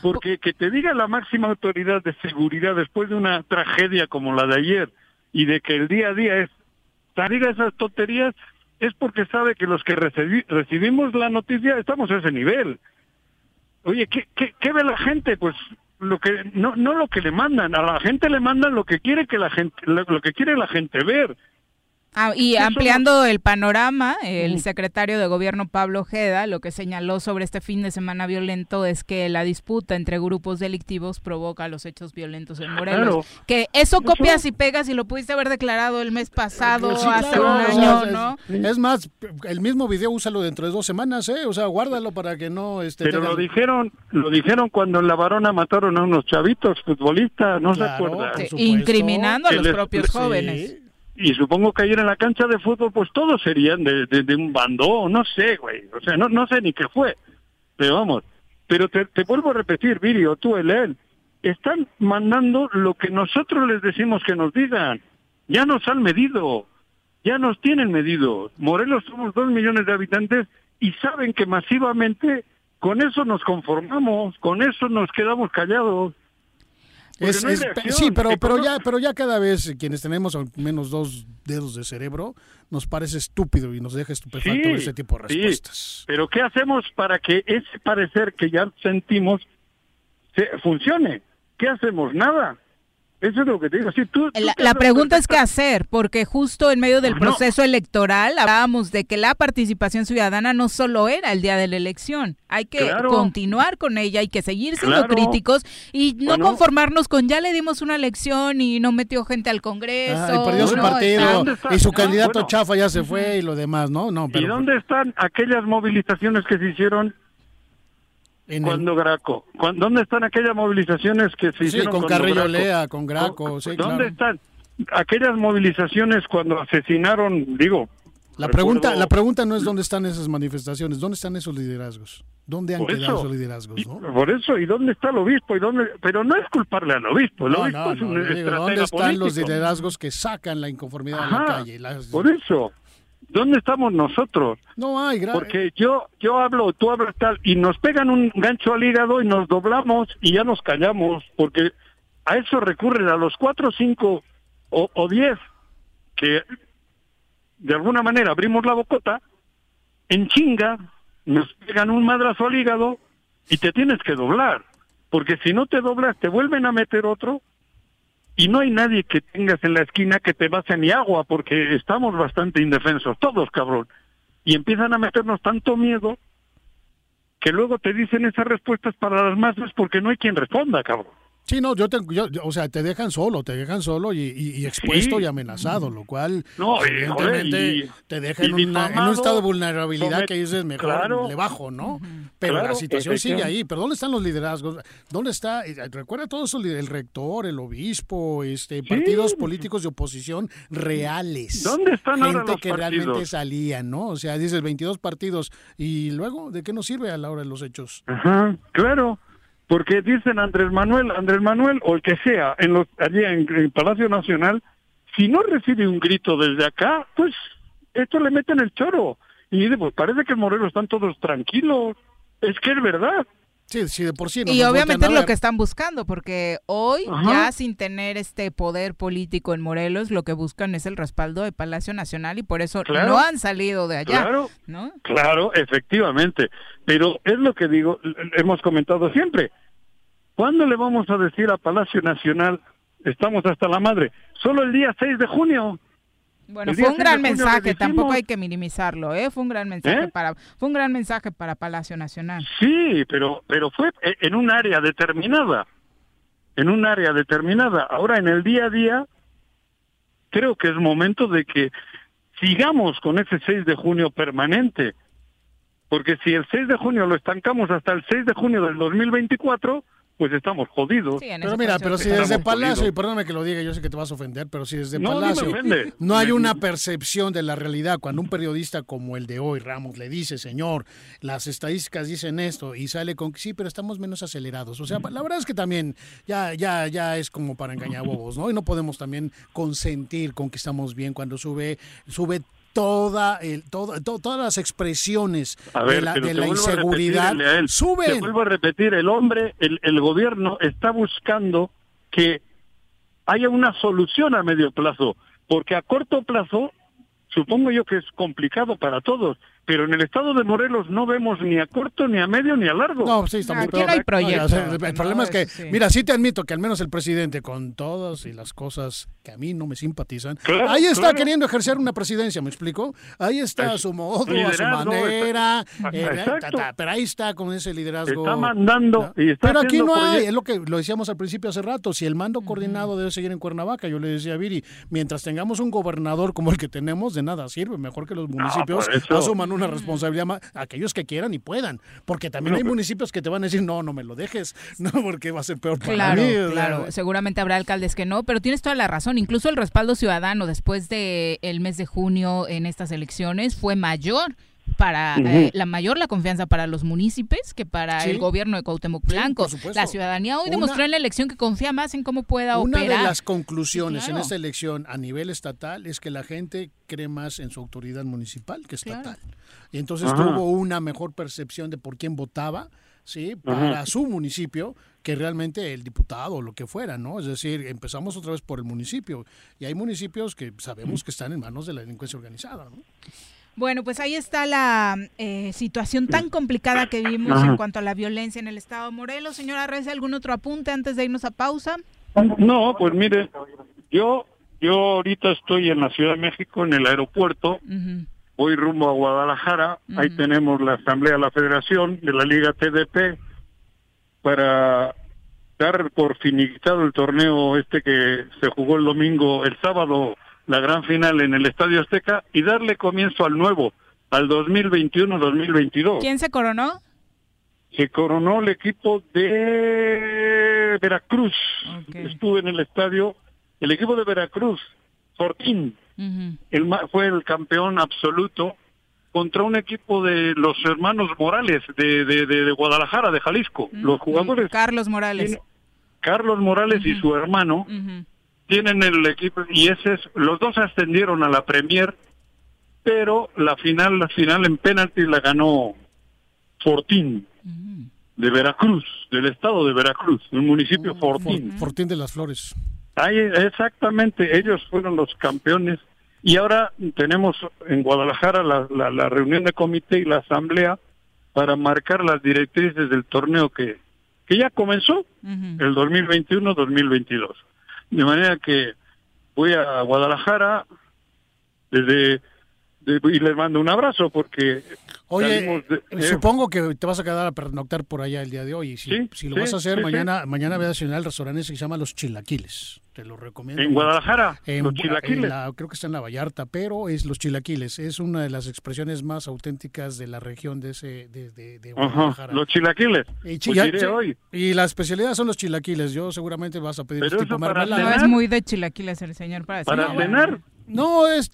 Speaker 4: Porque que te diga la máxima autoridad de seguridad después de una tragedia como la de ayer y de que el día a día es, te diga esas tonterías, es porque sabe que los que recibimos la noticia estamos a ese nivel. Oye, ¿qué, qué, ve la gente? Pues lo que no no lo que le mandan a la gente le mandan lo que quiere que la gente lo que quiere la gente ver
Speaker 1: Ah, y ampliando el panorama, el secretario de Gobierno Pablo Ojeda lo que señaló sobre este fin de semana violento es que la disputa entre grupos delictivos provoca los hechos violentos en Morelos. Que eso copias y pegas y lo pudiste haber declarado el mes pasado, hace un año, ¿no?
Speaker 3: Es, más, el mismo video úsalo dentro de dos semanas, ¿eh? O sea, guárdalo para que no... Este,
Speaker 4: Pero lo dijeron lo dijeron cuando en La Varona mataron a unos chavitos futbolistas, ¿no se acuerdan?
Speaker 1: incriminando a los propios jóvenes.
Speaker 4: Y supongo que ayer en la cancha de fútbol, pues todos serían de, de, un bando, no sé, güey. O sea, no, no sé ni qué fue. Pero vamos, pero te, te vuelvo a repetir, Virio, tú, el están mandando lo que nosotros les decimos que nos digan. Ya nos han medido, ya nos tienen medido. Morelos somos dos millones de habitantes y saben que masivamente con eso nos conformamos, con eso nos quedamos callados
Speaker 3: sí, pero, pero, ya, pero ya cada vez quienes tenemos al menos dos dedos de cerebro, nos parece estúpido y nos deja estupefacto ese tipo de respuestas.
Speaker 4: Pero ¿qué hacemos para que ese parecer que ya sentimos se, funcione? ¿Qué hacemos? Nada. Eso es lo que te digo. tú,
Speaker 1: la, pregunta es qué hacer, porque justo en medio del proceso electoral hablábamos de que la participación ciudadana no solo era el día de la elección, hay que continuar con ella, hay que seguir siendo críticos y no conformarnos con ya le dimos una elección y no metió gente al Congreso.
Speaker 3: y perdió su partido y su candidato chafa ya se fue y lo demás, ¿no? no
Speaker 4: ¿Y dónde están aquellas movilizaciones que se hicieron cuando Graco. ¿Dónde están aquellas movilizaciones que se hicieron
Speaker 3: con Carrillo Lea, con Graco?
Speaker 4: ¿Dónde están aquellas movilizaciones cuando asesinaron, digo...
Speaker 3: La pregunta, la pregunta no es dónde están esas manifestaciones, dónde están esos liderazgos, dónde han quedado esos liderazgos, ¿no?
Speaker 4: por eso, ¿y dónde está el obispo? ¿Y dónde? Pero no es culparle al obispo, el obispo es un ¿Dónde
Speaker 3: están los liderazgos que sacan la inconformidad a la calle?
Speaker 4: Por eso, ¿Dónde estamos nosotros?
Speaker 3: No hay,
Speaker 4: Porque yo, yo hablo, tú hablas tal, y nos pegan un gancho al hígado y nos doblamos y ya nos callamos, porque a eso recurren a los cuatro, cinco o, o diez que de alguna manera abrimos la bocota, en chinga, nos pegan un madrazo al hígado y te tienes que doblar, porque si no te doblas te vuelven a meter otro y no hay nadie que tengas en la esquina que te base ni agua porque estamos bastante indefensos, todos cabrón. Y empiezan a meternos tanto miedo que luego te dicen esas respuestas para las masas porque no hay quien responda, cabrón.
Speaker 3: Sí, no, yo, te, o sea, te dejan solo, te dejan solo y, expuesto y amenazado, lo cual
Speaker 4: no,
Speaker 3: evidentemente te deja en, un estado de vulnerabilidad que dices mejor le bajo, ¿no? pero la situación sigue ahí. Pero ¿dónde están los liderazgos? ¿Dónde está? Eh, recuerda todo eso, el rector, el obispo, este, partidos políticos de oposición reales.
Speaker 4: ¿Dónde están
Speaker 3: Gente
Speaker 4: ahora los
Speaker 3: que realmente salían, ¿no? O sea, dices 22 partidos y luego, ¿de qué nos sirve a la hora de los hechos?
Speaker 4: Ajá, claro. Porque dicen Andrés Manuel, Andrés Manuel o el que sea, en los, allí en, en Palacio Nacional, si no recibe un grito desde acá, pues esto le meten el choro. Y dice, pues parece que en Morelos están todos tranquilos. Es que es verdad.
Speaker 3: Sí, sí, de por sí.
Speaker 1: y obviamente es lo que están buscando, porque hoy ya sin tener este poder político en Morelos, lo que buscan es el respaldo de Palacio Nacional y por eso no han salido de allá.
Speaker 4: Claro,
Speaker 1: ¿no?
Speaker 4: claro, efectivamente. Pero es lo que digo, hemos comentado siempre. ¿Cuándo le vamos a decir a Palacio Nacional, estamos hasta la madre? Solo el día 6 de junio.
Speaker 1: Bueno, fue un gran mensaje, tampoco hay que minimizarlo, ¿eh? Fue un gran mensaje ¿Eh? para fue un gran mensaje para Palacio Nacional.
Speaker 4: Sí, pero pero fue en un área determinada. En un área determinada. Ahora en el día a día creo que es momento de que sigamos con ese 6 de junio permanente. Porque si el 6 de junio lo estancamos hasta el 6 de junio del 2024, pues estamos jodidos.
Speaker 3: pero mira, pero si desde Palacio, y perdóname que lo diga, yo sé que te vas a ofender, pero si desde Palacio no, hay una percepción de la realidad, cuando un periodista como el de hoy, Ramos, le dice, señor, las estadísticas dicen esto, y sale con, sí, pero estamos menos acelerados. O sea, la verdad es que también ya, ya, ya es como para engañar bobos, ¿no? Y no podemos también consentir con que estamos bien cuando sube, sube toda el, todas las expresiones de la, de la inseguridad suben.
Speaker 4: vuelvo a repetir, el hombre, el, el gobierno está buscando que haya una solución a medio plazo, porque a corto plazo supongo yo que es complicado para todos, pero en el estado de Morelos no vemos ni a corto, ni a medio, ni a largo.
Speaker 3: No, sí, está muy
Speaker 1: Aquí no hay proyecto.
Speaker 3: el, problema es que, mira, sí te admito que al menos el presidente, con todas y las cosas que a mí no me simpatizan, ahí está queriendo ejercer una presidencia, ¿me explico? Ahí está a su modo, a su manera, eh, pero ahí está con ese liderazgo.
Speaker 4: Está mandando y está
Speaker 3: Pero aquí no hay, es lo que lo decíamos al principio hace rato, si el mando coordinado debe seguir en Cuernavaca, yo le decía a Viri, mientras tengamos un gobernador como el que tenemos, de nada sirve, mejor que los municipios asuman una responsabilidad más, aquellos que quieran y puedan, porque también hay municipios que te van a decir, no, no me lo dejes, no, porque va a ser peor para
Speaker 1: claro,
Speaker 3: mí.
Speaker 1: Claro, seguramente habrá alcaldes que no, pero tienes toda la razón, incluso el respaldo ciudadano después del el mes de junio en estas elecciones fue mayor para eh, la mayor la confianza para los municipios que para el gobierno de Cuauhtémoc Blanco. la ciudadanía hoy demostró en la elección que confía más en cómo pueda operar.
Speaker 3: Una de las conclusiones en esta elección a nivel estatal es que la gente cree más en su autoridad municipal que estatal. Y entonces tuvo una mejor percepción de por quién votaba, ¿sí? Para su municipio que realmente el diputado o lo que fuera, ¿no? Es decir, empezamos otra vez por el municipio y hay municipios que sabemos que están en manos de la delincuencia organizada, ¿no?
Speaker 1: Bueno, pues ahí está la eh, situación tan complicada que vimos en cuanto a la violencia en el estado de Morelos. Señora Reyes, ¿algún otro apunte antes de irnos a pausa?
Speaker 4: No, pues mire, yo yo ahorita estoy en la Ciudad de México, en el aeropuerto, voy rumbo a Guadalajara, ahí tenemos la Asamblea de la Federación de la Liga TDP para dar por finiquitado el torneo este que se jugó el domingo, el sábado la gran final en el Estadio Azteca y darle comienzo al nuevo, al 2021-2022.
Speaker 1: ¿Quién se coronó?
Speaker 4: Se coronó el equipo de Veracruz. Estuve en el estadio, el equipo de Veracruz, Fortín, el, fue el campeón absoluto contra un equipo de los hermanos Morales de, de, Guadalajara, de Jalisco. Los jugadores.
Speaker 1: Carlos Morales.
Speaker 4: Carlos Morales y su hermano tienen el equipo y ese es, los dos ascendieron a la Premier, pero la final, la final en penalti la ganó Fortín de Veracruz, del estado de Veracruz, el municipio Fortín.
Speaker 3: Fortín de las Flores.
Speaker 4: Ahí, exactamente, ellos fueron los campeones y ahora tenemos en Guadalajara la, la, reunión de comité y la asamblea para marcar las directrices del torneo que, que ya comenzó, el 2021-2022. De manera que voy a Guadalajara, desde y les mando un abrazo porque
Speaker 3: Oye, supongo que te vas a quedar a pernoctar por allá el día de hoy. Si, si lo vas a hacer, mañana mañana voy a desayunar al restaurante que se llama Los Chilaquiles. Te lo recomiendo.
Speaker 4: ¿En Guadalajara? los chilaquiles.
Speaker 3: creo que está en la Vallarta, pero es Los Chilaquiles. Es una de las expresiones más auténticas de la región de ese de, de,
Speaker 4: Guadalajara. los chilaquiles.
Speaker 3: Y, pues hoy. y la especialidad son los chilaquiles. Yo seguramente vas a pedir
Speaker 1: tipo mermelada. No es muy de chilaquiles el señor para
Speaker 4: Para cenar.
Speaker 3: No, es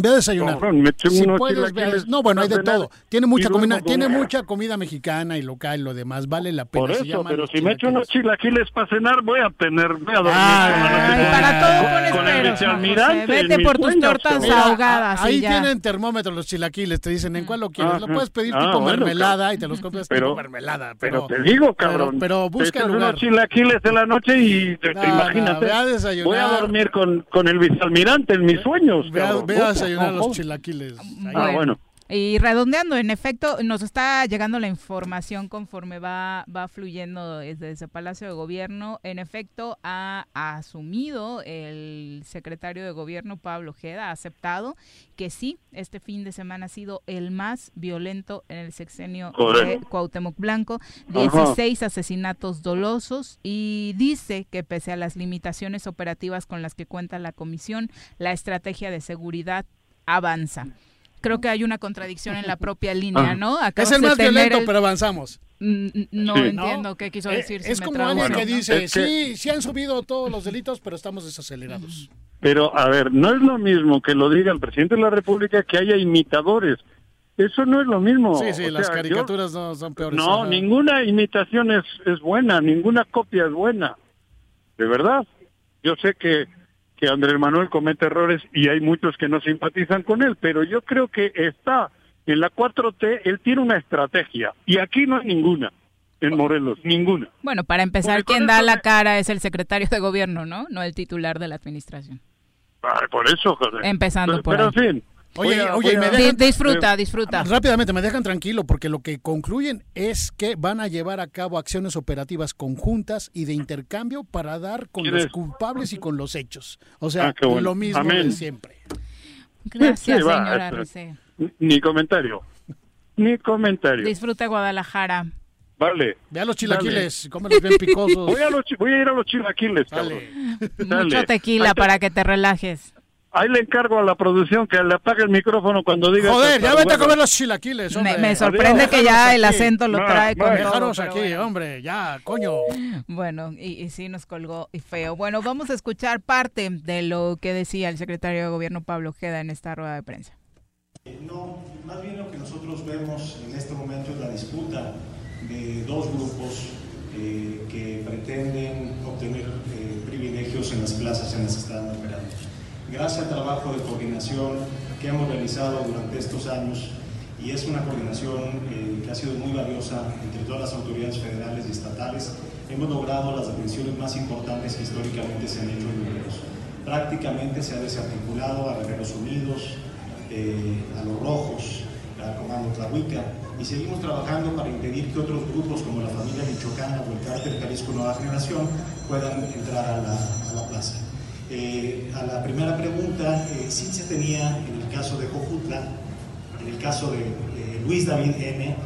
Speaker 3: Ve a desayunar. si puedes, no, bueno, hay de todo. Tiene mucha comida, tiene mucha comida mexicana y local, lo demás vale la pena.
Speaker 4: Por eso, pero si me echo unos chilaquiles para cenar, voy a tener, voy a dormir.
Speaker 1: Ah, para todo pones con el vicealmirante. Vete por tus tortas ahogadas.
Speaker 3: Ahí tienen termómetros los chilaquiles, te dicen en cuál lo quieres. Lo puedes pedir ah, tipo mermelada y te los compras tipo mermelada.
Speaker 4: Pero, te digo, cabrón.
Speaker 3: Pero, busca el lugar.
Speaker 4: unos chilaquiles en la noche y te, imagínate. Voy a dormir con, con el vicealmirante en mis sueños.
Speaker 3: Ve a los chilaquiles.
Speaker 4: Ah, bueno.
Speaker 1: Y redondeando, en efecto, nos está llegando la información conforme va, va fluyendo desde ese Palacio de Gobierno. En efecto, ha, asumido el secretario de Gobierno, Pablo Ojeda, ha aceptado que sí, este fin de semana ha sido el más violento en el sexenio de Cuauhtémoc Blanco. 16 asesinatos dolosos y dice que pese a las limitaciones operativas con las que cuenta la comisión, la estrategia de seguridad avanza. Creo que hay una contradicción en la propia línea, ¿no?
Speaker 3: es el más violento, pero avanzamos.
Speaker 1: No entiendo qué quiso eh, decir.
Speaker 3: es como alguien que dice, sí, sí han subido todos los delitos, pero estamos desacelerados.
Speaker 4: Pero, a ver, no es lo mismo que lo diga el presidente de la República que haya imitadores. Eso no es lo mismo.
Speaker 3: Sí, sí, las caricaturas no son peores.
Speaker 4: No, ninguna imitación es, es buena, ninguna copia es buena. De verdad. Yo sé que que Andrés Manuel comete errores y hay muchos que no simpatizan con él, pero yo creo que está en la 4T, él tiene una estrategia y aquí no hay ninguna. En Morelos, ninguna.
Speaker 1: Bueno, para empezar, quien da la cara es el secretario de gobierno, ¿no? No el titular de la administración.
Speaker 4: por eso, joder.
Speaker 1: Empezando por
Speaker 4: Pero, en fin,
Speaker 3: Oye, oye, me
Speaker 1: dejan, disfruta, disfruta.
Speaker 3: Rápidamente, me dejan tranquilo porque lo que concluyen es que van a llevar a cabo acciones operativas conjuntas y de intercambio para dar con los culpables y con los hechos. O sea, ah, lo mismo de siempre.
Speaker 1: Gracias, señora Rice.
Speaker 4: Ni comentario. Ni comentario.
Speaker 1: Disfruta Guadalajara.
Speaker 4: Vale.
Speaker 3: Ve a los chilaquiles, cómelos bien picosos.
Speaker 4: Voy a, voy a ir a los chilaquiles,
Speaker 1: Mucho tequila para que te relajes.
Speaker 4: Ahí le encargo a la producción que le apague el micrófono cuando diga.
Speaker 3: Joder, ya vete a comer los chilaquiles.
Speaker 1: Hombre. Me, sorprende que ya el acento lo trae con
Speaker 3: Déjanos aquí, hombre, ya, coño.
Speaker 1: Bueno, y, y, sí nos colgó y feo. Bueno, vamos a escuchar parte de lo que decía el secretario de Gobierno Pablo Ojeda en esta rueda de prensa.
Speaker 5: No, más bien lo que nosotros vemos en este momento es la disputa de dos grupos eh, que pretenden obtener eh, privilegios en las plazas en las que están operando gracias al trabajo de coordinación que hemos realizado durante estos años y es una coordinación eh, que ha sido muy valiosa entre todas las autoridades federales y estatales, hemos logrado las detenciones más importantes que históricamente se han hecho en Guerreros. Prácticamente se ha desarticulado a Guerreros Unidos, eh, a los Rojos, al Comando Tlahuica, y seguimos trabajando para impedir que otros grupos como la familia Michoacana o el cártel Jalisco Nueva Generación puedan entrar a la plaza. Eh, a la primera pregunta, eh, sí se tenía en el caso de Jojutla, en el caso de Luis David M.,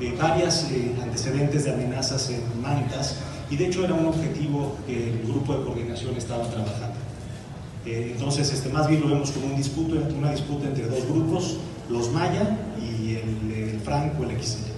Speaker 5: eh, varias antecedentes de amenazas en mantas y de hecho era un objetivo que el grupo de coordinación estaba trabajando. entonces, este, más bien lo vemos como una disputa entre dos grupos, los Maya y el, el Franco, el XL.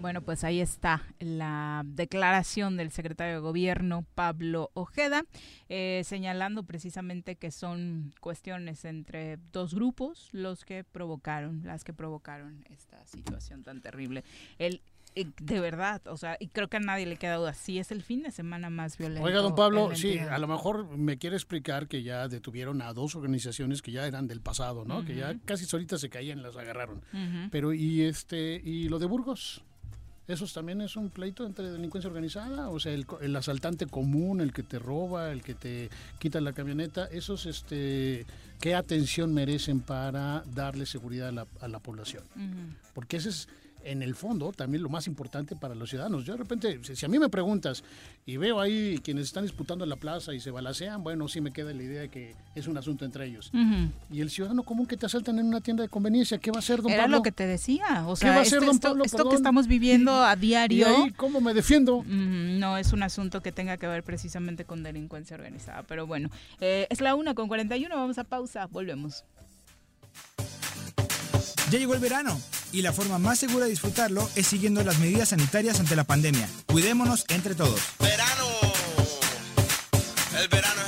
Speaker 1: Bueno, pues ahí está la declaración del secretario de Gobierno, Pablo Ojeda, eh, señalando precisamente que son cuestiones entre dos grupos los que provocaron, las que provocaron esta situación tan terrible. El eh, de verdad, o sea, y creo que a nadie le queda duda, sí es el fin de semana más violento.
Speaker 3: Oiga, don Pablo, sí, a lo mejor me quiere explicar que ya detuvieron a dos organizaciones que ya eran del pasado, ¿no? Que ya casi solitas se caían, las agarraron. Pero y este y lo de Burgos, ¿Eso también es un pleito entre delincuencia organizada? O sea, el, asaltante común, el que te roba, el que te quita la camioneta, esos, este, ¿qué atención merecen para darle seguridad a la, población? Porque ese es, en el fondo también lo más importante para los ciudadanos. Yo de repente, si a mí me preguntas y veo ahí quienes están disputando en la plaza y se balacean, bueno, sí me queda la idea de que es un asunto entre ellos. Y el ciudadano común que te asaltan en una tienda de conveniencia, ¿qué va a hacer, don
Speaker 1: Era
Speaker 3: Pablo?
Speaker 1: lo que te decía. O sea, ¿Qué va a hacer, don Pablo? Esto, que estamos viviendo a diario.
Speaker 3: ¿Y cómo me defiendo?
Speaker 1: no es un asunto que tenga que ver precisamente con delincuencia organizada. Pero bueno, eh, es la una con 41, vamos a pausa, volvemos.
Speaker 6: Ya llegó el verano y la forma más segura de disfrutarlo es siguiendo las medidas sanitarias ante la pandemia. Cuidémonos entre todos.
Speaker 7: Verano. El verano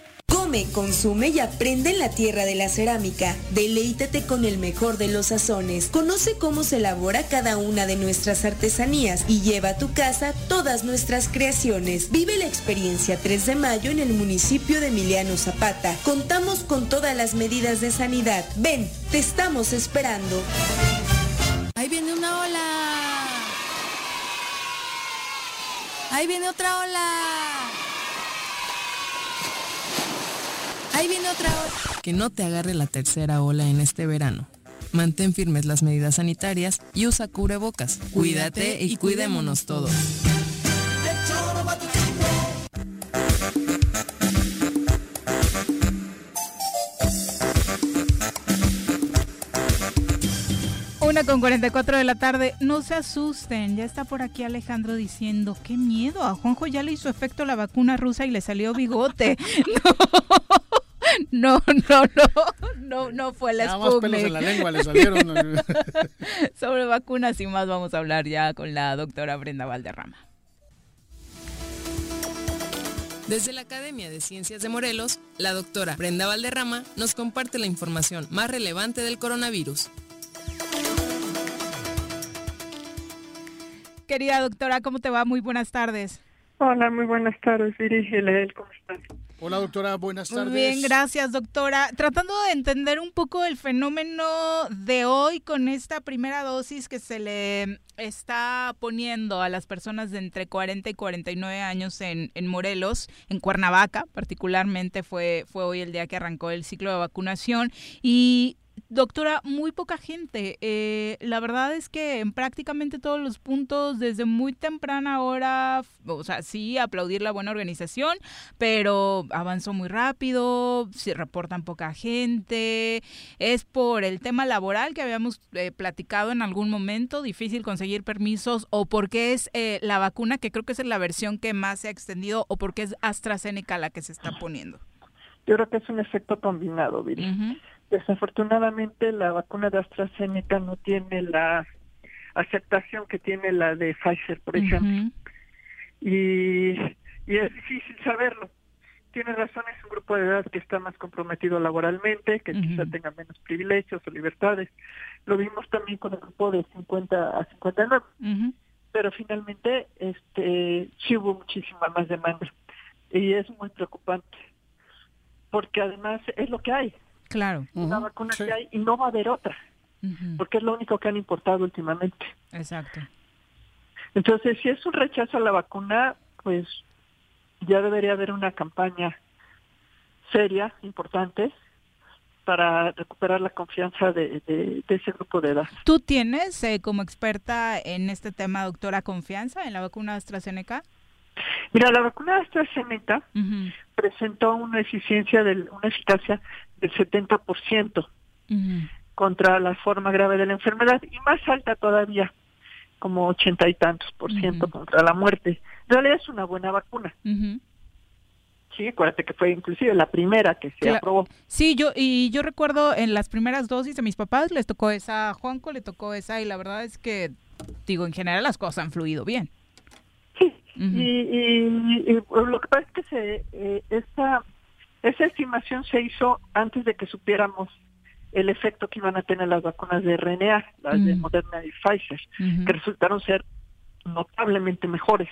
Speaker 8: Come, consume y aprende en la tierra de la cerámica. Deleítate con el mejor de los sazones. Conoce cómo se elabora cada una de nuestras artesanías y lleva a tu casa todas nuestras creaciones. Vive la experiencia 3 de mayo en el municipio de Emiliano Zapata. Contamos con todas las medidas de sanidad. Ven, te estamos esperando.
Speaker 9: Ahí viene una ola. Ahí viene otra ola. Ahí viene otra ola.
Speaker 10: Que no te agarre la tercera ola en este verano. Mantén firmes las medidas sanitarias y usa cubrebocas. Cuídate y cuidémonos todos.
Speaker 1: Una con 44 de la tarde. No se asusten. Ya está por aquí Alejandro diciendo, qué miedo. A Juanjo ya le hizo efecto la vacuna rusa y le salió bigote. No, no, no, no, no fue la
Speaker 3: Nada más pelos en la lengua le salieron.
Speaker 1: Sobre vacunas y más vamos a hablar ya con la doctora Brenda Valderrama.
Speaker 10: Desde la Academia de Ciencias de Morelos, la doctora Brenda Valderrama nos comparte la información más relevante del coronavirus.
Speaker 1: Querida doctora, ¿cómo te va? Muy buenas tardes.
Speaker 11: Hola, muy buenas tardes, Iris ¿cómo estás?
Speaker 3: Hola, doctora, buenas tardes.
Speaker 1: Muy bien, gracias, doctora. Tratando de entender un poco el fenómeno de hoy con esta primera dosis que se le está poniendo a las personas de entre 40 y 49 años en, en Morelos, en Cuernavaca, particularmente fue, fue hoy el día que arrancó el ciclo de vacunación. Y Doctora, muy poca gente. Eh, la verdad es que en prácticamente todos los puntos, desde muy temprana hora, o sea, sí, aplaudir la buena organización, pero avanzó muy rápido, se reportan poca gente. Es por el tema laboral que habíamos eh, platicado en algún momento, difícil conseguir permisos, o porque es eh, la vacuna, que creo que es la versión que más se ha extendido, o porque es AstraZeneca la que se está poniendo.
Speaker 11: Yo creo que es un efecto combinado, Viri. Desafortunadamente la vacuna de AstraZeneca no tiene la aceptación que tiene la de Pfizer, por ejemplo. Y, y es difícil saberlo. tiene razón, es un grupo de edad que está más comprometido laboralmente, que quizá tenga menos privilegios o libertades. Lo vimos también con el grupo de 50 a 59. Pero finalmente este sí hubo muchísima más demanda y es muy preocupante porque además es lo que hay.
Speaker 1: Claro.
Speaker 11: Una vacuna que hay y no va a haber otra, porque es lo único que han importado últimamente.
Speaker 1: Exacto.
Speaker 11: Entonces, si es un rechazo a la vacuna, pues ya debería haber una campaña seria, importante, para recuperar la confianza de, ese grupo de edad.
Speaker 1: ¿Tú tienes eh, como experta en este tema, doctora, confianza en la vacuna AstraZeneca?
Speaker 11: Mira, la vacuna AstraZeneca presentó una eficiencia, de, una eficacia del 70% contra la forma grave de la enfermedad y más alta todavía, como ochenta y tantos por ciento contra la muerte. En realidad es una buena vacuna. Sí, acuérdate que fue inclusive la primera que se aprobó.
Speaker 1: Sí, yo y yo recuerdo en las primeras dosis de mis papás les tocó esa, a Juanco le tocó esa y la verdad es que digo, en general las cosas han fluido bien.
Speaker 11: Sí, y, lo que pasa es que se, eh, esta, esa estimación se hizo antes de que supiéramos el efecto que iban a tener las vacunas de RNA, las de Moderna y Pfizer, que resultaron ser notablemente mejores.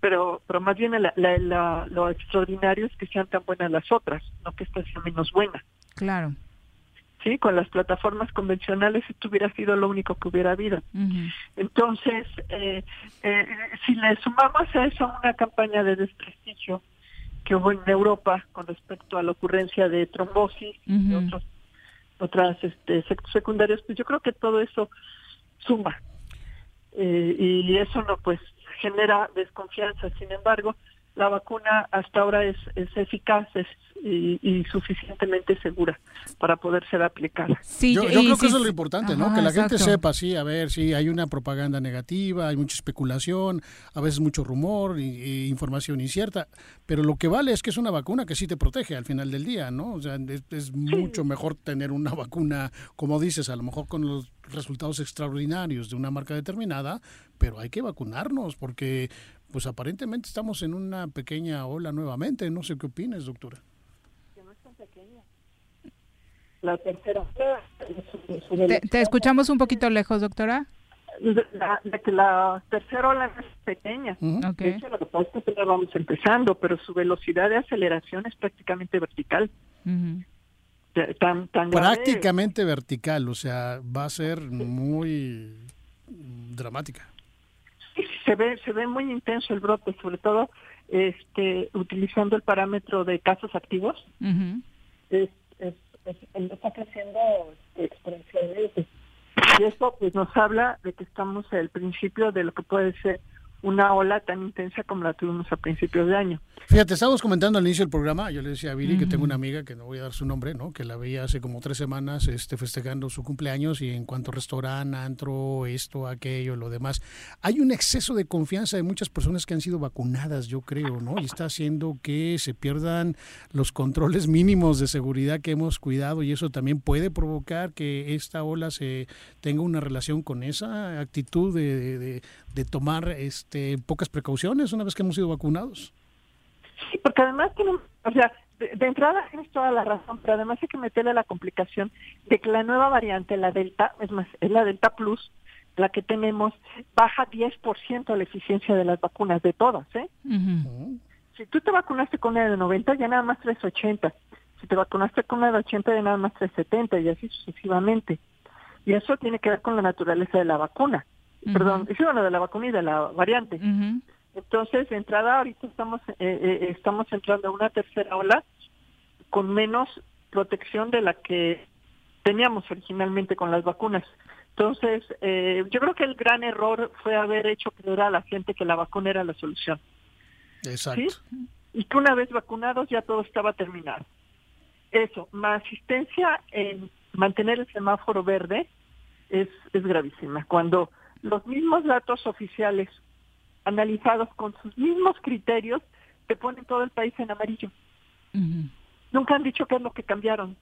Speaker 11: Pero pero más bien lo extraordinario es que sean tan buenas las otras, no que esta sea menos buena.
Speaker 1: Claro.
Speaker 11: Sí, con las plataformas convencionales esto hubiera sido lo único que hubiera habido. Entonces, eh, eh, si le sumamos a eso una campaña de desprestigio que hubo en Europa con respecto a la ocurrencia de trombosis y otros otras este, efectos secundarios, pues yo creo que todo eso suma. Eh, y eso no, pues genera desconfianza. Sin embargo, la vacuna hasta ahora es, es eficaz y, suficientemente segura para poder ser aplicada.
Speaker 3: Sí, yo, creo que eso es lo importante, ¿no? Que la gente sepa, sí, a ver, sí, hay una propaganda negativa, hay mucha especulación, a veces mucho rumor y, información incierta, pero lo que vale es que es una vacuna que sí te protege al final del día, ¿no? O sea, es, mucho mejor tener una vacuna, como dices, a lo mejor con los resultados extraordinarios de una marca determinada, pero hay que vacunarnos porque pues aparentemente estamos en una pequeña ola nuevamente. No sé qué opinas, doctora.
Speaker 11: Que no es tan pequeña. La tercera
Speaker 1: ¿Te, escuchamos un poquito lejos, doctora?
Speaker 11: La, de que la tercera ola es pequeña. De hecho, lo que pasa es que vamos empezando, pero su velocidad de aceleración es prácticamente vertical. tan, tan
Speaker 3: prácticamente vertical, o sea, va a ser muy dramática
Speaker 11: se ve se ve muy intenso el brote, sobre todo este utilizando el parámetro de casos activos. es, es, está creciendo exponencialmente. Y esto pues nos habla de que estamos al principio de lo que puede ser una ola tan intensa como la tuvimos a principios de año.
Speaker 3: Fíjate, estábamos comentando al inicio del programa, yo le decía a Billy que tengo una amiga, que no voy a dar su nombre, ¿no? que la veía hace como tres semanas este, festejando su cumpleaños y en cuanto a restaurante, antro, esto, aquello, lo demás, hay un exceso de confianza de muchas personas que han sido vacunadas, yo creo, ¿no? Y está haciendo que se pierdan los controles mínimos de seguridad que hemos cuidado y eso también puede provocar que esta ola se tenga una relación con esa actitud de, de, de tomar este, pocas precauciones una vez que hemos sido vacunados.
Speaker 11: Sí, porque además tiene, o sea, de, entrada tienes toda la razón, pero además hay que meterle la complicación de que la nueva variante, la Delta, es más, es la Delta Plus, la que tenemos, baja 10% la eficiencia de las vacunas, de todas, ¿eh? Si tú te vacunaste con una de 90, ya nada más 380. Si te vacunaste con una de 80, ya nada más 370 y así sucesivamente. Y eso tiene que ver con la naturaleza de la vacuna. Perdón, es bueno, de la vacuna y de la variante. Entonces, de entrada, ahorita estamos, eh, eh, estamos entrando a una tercera ola con menos protección de la que teníamos originalmente con las vacunas. Entonces, eh, yo creo que el gran error fue haber hecho creer a la gente que la vacuna era la solución.
Speaker 3: Exacto.
Speaker 11: Y que una vez vacunados ya todo estaba terminado. Eso, más asistencia en mantener el semáforo verde es, es gravísima. Cuando los mismos datos oficiales analizados con sus mismos criterios te ponen todo el país en amarillo. Nunca han dicho qué es lo que cambiaron.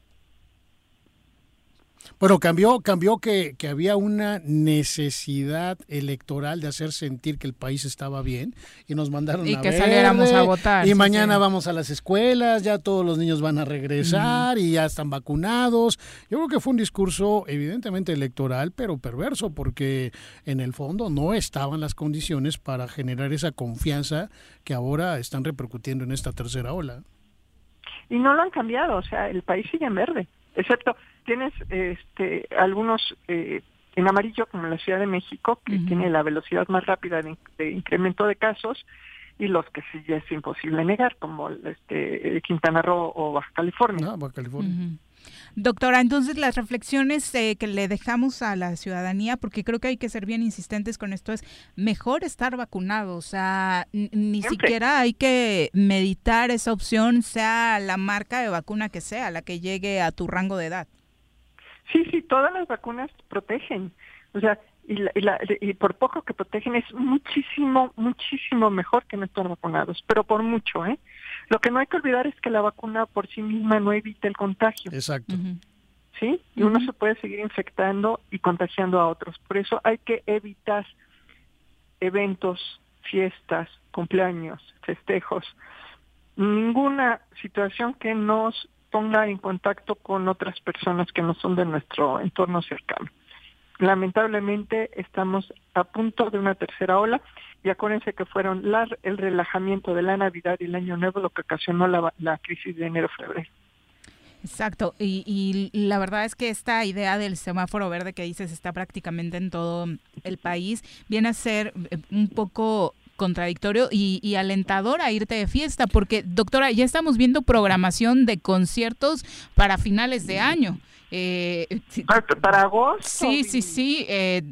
Speaker 3: Bueno, cambió, cambió que, que, había una necesidad electoral de hacer sentir que el país estaba bien y nos mandaron
Speaker 1: y
Speaker 3: a
Speaker 1: que saliéramos a votar.
Speaker 3: Y mañana vamos a las escuelas, ya todos los niños van a regresar y ya están vacunados. Yo creo que fue un discurso evidentemente electoral, pero perverso porque en el fondo no estaban las condiciones para generar esa confianza que ahora están repercutiendo en esta tercera ola.
Speaker 11: Y no lo han cambiado, o sea, el país sigue en verde, excepto tienes este, algunos eh, en amarillo, como la Ciudad de México, que tiene la velocidad más rápida de, incremento de casos, y los que sí es imposible negar, como este, Quintana Roo o Baja California.
Speaker 3: Ah, Baja California.
Speaker 1: Doctora, entonces las reflexiones eh, que le dejamos a la ciudadanía, porque creo que hay que ser bien insistentes con esto, es mejor estar vacunado, o sea, ni siquiera hay que meditar esa opción, sea la marca de vacuna que sea, la que llegue a tu rango de edad.
Speaker 11: Sí, sí, todas las vacunas protegen, o sea, y, y, por poco que protegen es muchísimo, muchísimo mejor que no estar vacunados, pero por mucho, ¿eh? Lo que no hay que olvidar es que la vacuna por sí misma no evita el contagio.
Speaker 3: Exacto.
Speaker 11: ¿Sí? Y uno se puede seguir infectando y contagiando a otros. Por eso hay que evitar eventos, fiestas, cumpleaños, festejos, ninguna situación que nos ponga en contacto con otras personas que no son de nuestro entorno cercano. Lamentablemente estamos a punto de una tercera ola y acuérdense que fueron el relajamiento de la Navidad y el Año Nuevo lo que ocasionó la, la crisis de enero-febrero.
Speaker 1: Exacto, y, y, la verdad es que esta idea del semáforo verde que dices está prácticamente en todo el país viene a ser eh, un poco contradictorio y, y, alentador a irte de fiesta, porque doctora, ya estamos viendo programación de conciertos para finales de año. Eh,
Speaker 11: ¿Para agosto?
Speaker 1: Sí, sí, sí. Eh,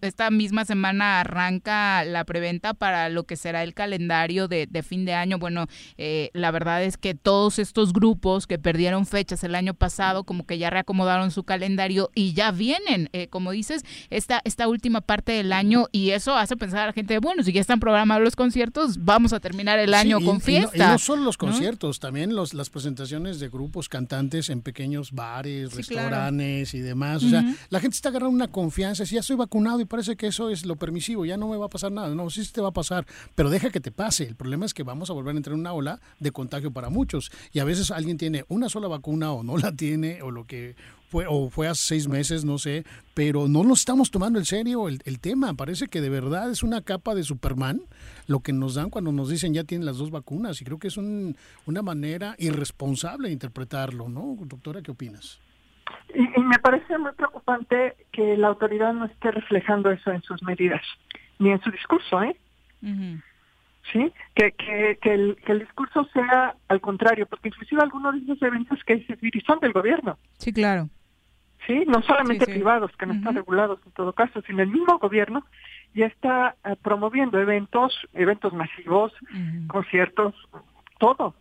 Speaker 1: esta misma semana arranca la preventa para lo que será el calendario de, fin de año. Bueno, eh, la verdad es que todos estos grupos que perdieron fechas el año pasado, como que ya reacomodaron su calendario y ya vienen, eh, como dices, esta, esta última parte del año y eso hace pensar a la gente, bueno, si ya están programados los conciertos, vamos a terminar el año con fiesta.
Speaker 3: Y no, solo los conciertos, también los, las presentaciones de grupos cantantes en pequeños bares, restaurantes y demás. O sea, la gente está agarrando una confianza. Si ya estoy vacunado y parece que eso es lo permisivo, ya no me va a pasar nada. No, sí te va a pasar, pero deja que te pase. El problema es que vamos a volver a entrar en una ola de contagio para muchos. Y a veces alguien tiene una sola vacuna o no la tiene o lo que fue, o fue hace seis meses, no sé, pero no nos estamos tomando en serio el, el, tema. Parece que de verdad es una capa de Superman lo que nos dan cuando nos dicen ya tienen las dos vacunas. Y creo que es un, una manera irresponsable de interpretarlo, ¿no? Doctora, ¿qué opinas?
Speaker 11: Y, me parece muy preocupante que la autoridad no esté reflejando eso en sus medidas, ni en su discurso, ¿eh? ¿Sí? Que, que, que, el, que el discurso sea al contrario, porque inclusive algunos de esos eventos que dices, son del gobierno.
Speaker 1: Sí, claro.
Speaker 11: Sí, no solamente privados, que no están regulados en todo caso, sino el mismo gobierno ya está eh, promoviendo eventos, eventos masivos, conciertos, todo.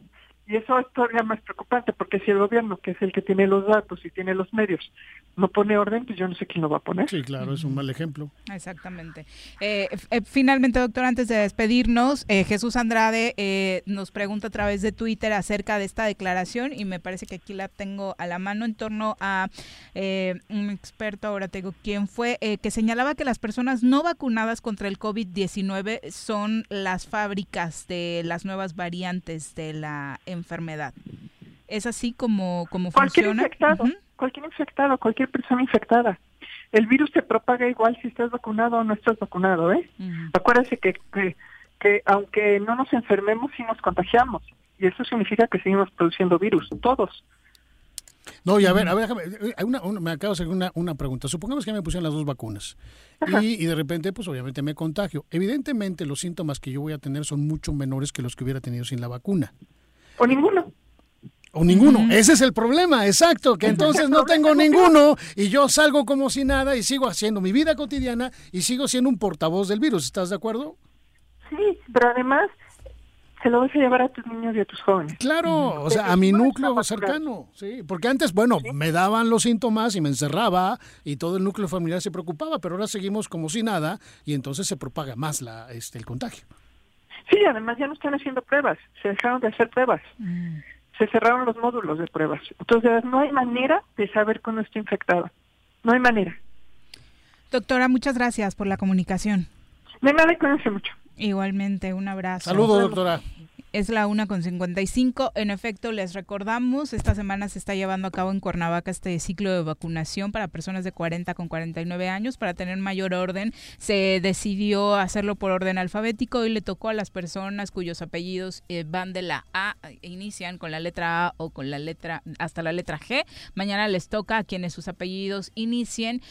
Speaker 11: Y eso es todavía más preocupante, porque si el gobierno, que es el que tiene los datos y tiene los medios, no pone orden, pues yo no sé quién lo va a poner.
Speaker 3: Sí, claro, es un mal ejemplo.
Speaker 1: Exactamente. Eh, eh, finalmente, doctor, antes de despedirnos, eh, Jesús Andrade nos pregunta a través de Twitter acerca de esta declaración y me parece que aquí la tengo a la mano en torno a un experto, ahora tengo quién fue, que señalaba que las personas no vacunadas contra el COVID-19 son las fábricas de las nuevas variantes de la enfermedad. ¿Es así como, como
Speaker 11: cualquier
Speaker 1: funciona?
Speaker 11: Infectado, Cualquier infectado, cualquier persona infectada. El virus se propaga igual si estás vacunado o no estás vacunado, ¿eh? Acuérdense que, que, que aunque no nos enfermemos, sí nos contagiamos. Y eso significa que seguimos produciendo virus, todos.
Speaker 3: No, y a ver, a ver, una, me acabo de hacer una, una pregunta. Supongamos que me pusieron las dos vacunas y, y, de repente, pues obviamente me contagio. Evidentemente los síntomas que yo voy a tener son mucho menores que los que hubiera tenido sin la vacuna.
Speaker 11: O ninguno.
Speaker 3: O ninguno. Ese es el problema, exacto, que entonces no tengo ninguno y yo salgo como si nada y sigo haciendo mi vida cotidiana y sigo siendo un portavoz del virus. ¿Estás de acuerdo?
Speaker 11: Sí, pero además se lo vas a llevar a tus niños y a tus jóvenes.
Speaker 3: Claro, o sea, a mi núcleo cercano, sí, porque antes, bueno, me daban los síntomas y me encerraba y todo el núcleo familiar se preocupaba, pero ahora seguimos como si nada y entonces se propaga más la, este, el contagio.
Speaker 11: Sí, además ya no están haciendo pruebas, se dejaron de hacer pruebas. Se cerraron los módulos de pruebas. Entonces no hay manera de saber cuándo está infectado. no hay manera.
Speaker 1: Doctora, muchas gracias por la comunicación.
Speaker 11: De nada, cuídense mucho.
Speaker 1: Igualmente, un abrazo.
Speaker 3: Saludos, doctora.
Speaker 1: Es la una con 55. En efecto, les recordamos, esta semana se está llevando a cabo en Cuernavaca este ciclo de vacunación para personas de 40 con 49 años. Para tener mayor orden, se decidió hacerlo por orden alfabético y le tocó a las personas cuyos apellidos eh, van de la A, inician con la letra A o con la letra hasta la letra G. Mañana les toca a quienes sus apellidos inicien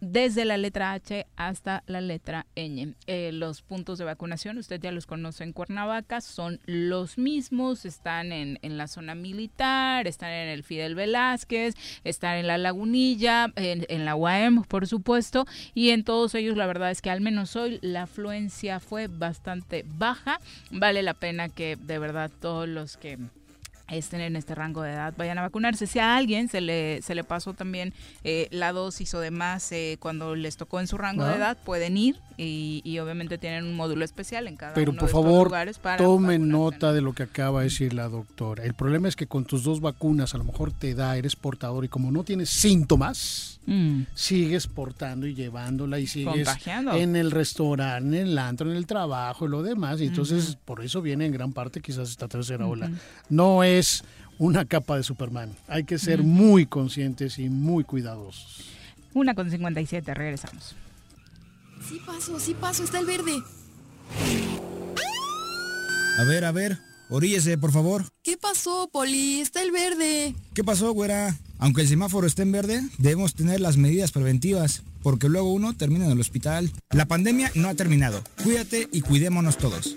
Speaker 1: desde la letra H hasta la letra Ñ. Eh, los puntos de vacunación, usted ya los conoce en Cuernavaca, son los mismos, están en, la zona militar, están en el Fidel Velázquez, están en la Lagunilla, en, la UAM, por supuesto, y en todos ellos la verdad es que al menos hoy la afluencia fue bastante baja. Vale la pena que de verdad todos los que estén en este rango de edad, vayan a vacunarse. Si a alguien se le, se le pasó también eh, la dosis o demás eh, cuando les tocó en su rango de edad, pueden ir y, obviamente tienen un módulo especial en cada
Speaker 3: Pero
Speaker 1: uno
Speaker 3: por
Speaker 1: de
Speaker 3: favor,
Speaker 1: lugares para
Speaker 3: tomen nota de lo que acaba de decir la doctora. El problema es que con tus dos vacunas a lo mejor te da, eres portador y como no tienes síntomas, mm. sigues portando y llevándola y sigues en el restaurante, en el antro, en el trabajo y lo demás. Y entonces por eso viene en gran parte quizás esta tercera ola. No es una capa de Superman. Hay que ser muy conscientes y muy cuidadosos.
Speaker 1: Una con 57, regresamos.
Speaker 9: Sí paso, sí paso, está el verde.
Speaker 6: A ver, a ver, oríllese, por favor.
Speaker 9: ¿Qué pasó, Poli? Está el verde.
Speaker 6: ¿Qué pasó, güera? Aunque el semáforo esté en verde, debemos tener las medidas preventivas, porque luego uno termina en el hospital. La pandemia no ha terminado. Cuídate y cuidémonos todos.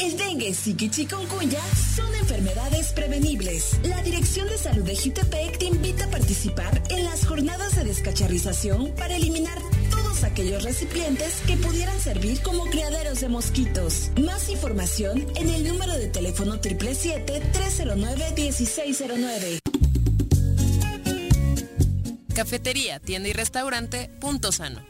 Speaker 12: El dengue, y chikungunya son enfermedades prevenibles. La Dirección de Salud de Jutepec te invita a participar en las jornadas de descacharrización para eliminar todos aquellos recipientes que pudieran servir como criaderos de mosquitos. Más información en el número de teléfono 777-309-1609.
Speaker 10: Cafetería, tienda y restaurante Punto Sano.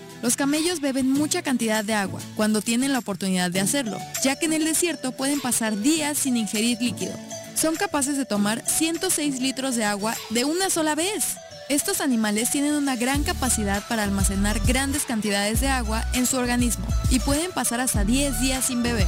Speaker 9: Los camellos beben mucha cantidad de agua cuando tienen la oportunidad de hacerlo, ya que en el desierto pueden pasar días sin ingerir líquido. Son capaces de tomar 106 litros de agua de una sola vez. Estos animales tienen una gran capacidad para almacenar grandes cantidades de agua en su organismo y pueden pasar hasta 10 días sin beber.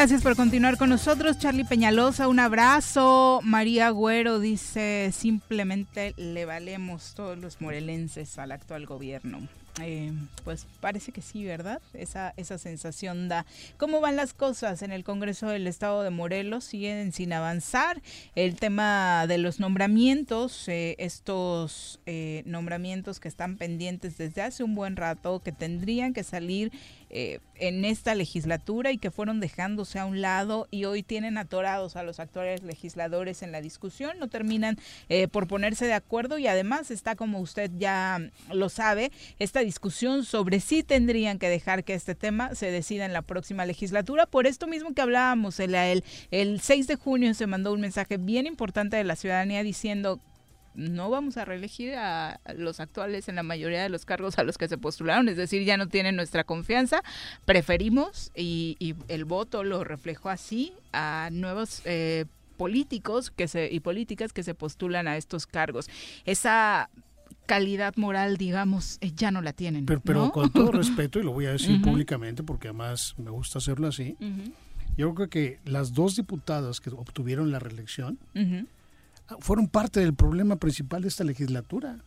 Speaker 1: Gracias por continuar con nosotros, Charlie Peñalosa. Un abrazo. María Agüero dice: simplemente le valemos todos los morelenses al actual gobierno. Eh, pues parece que sí, ¿verdad? Esa, esa sensación da. ¿Cómo van las cosas en el Congreso del Estado de Morelos? Siguen sin avanzar. El tema de los nombramientos, eh, estos eh, nombramientos que están pendientes desde hace un buen rato, que tendrían que salir eh, en esta legislatura y que fueron dejándose a un lado y hoy tienen atorados a los actuales legisladores en la discusión, no terminan eh, por ponerse de acuerdo y además está, como usted ya lo sabe, esta discusión sobre si tendrían que dejar que este tema se decida en la próxima legislatura. Por esto mismo que hablábamos, el, el, el 6 de junio se mandó un mensaje bien importante de la ciudadanía diciendo no vamos a reelegir a los actuales en la mayoría de los cargos a los que se postularon, es decir, ya no tienen nuestra confianza, preferimos y, y el voto lo reflejó así a nuevos eh, políticos que se, y políticas que se postulan a estos cargos. Esa calidad moral, digamos, eh, ya no la tienen.
Speaker 3: Pero, pero
Speaker 1: ¿no?
Speaker 3: con todo respeto, y lo voy a decir públicamente porque además me gusta hacerlo así, yo creo que las dos diputadas que obtuvieron la reelección. Fueron parte del problema principal de esta legislatura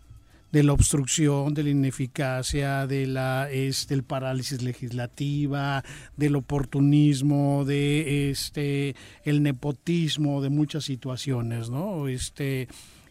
Speaker 3: de la obstrucción, de la ineficacia, de la este, el parálisis legislativa, del oportunismo, de este el nepotismo, de muchas situaciones, ¿no? Este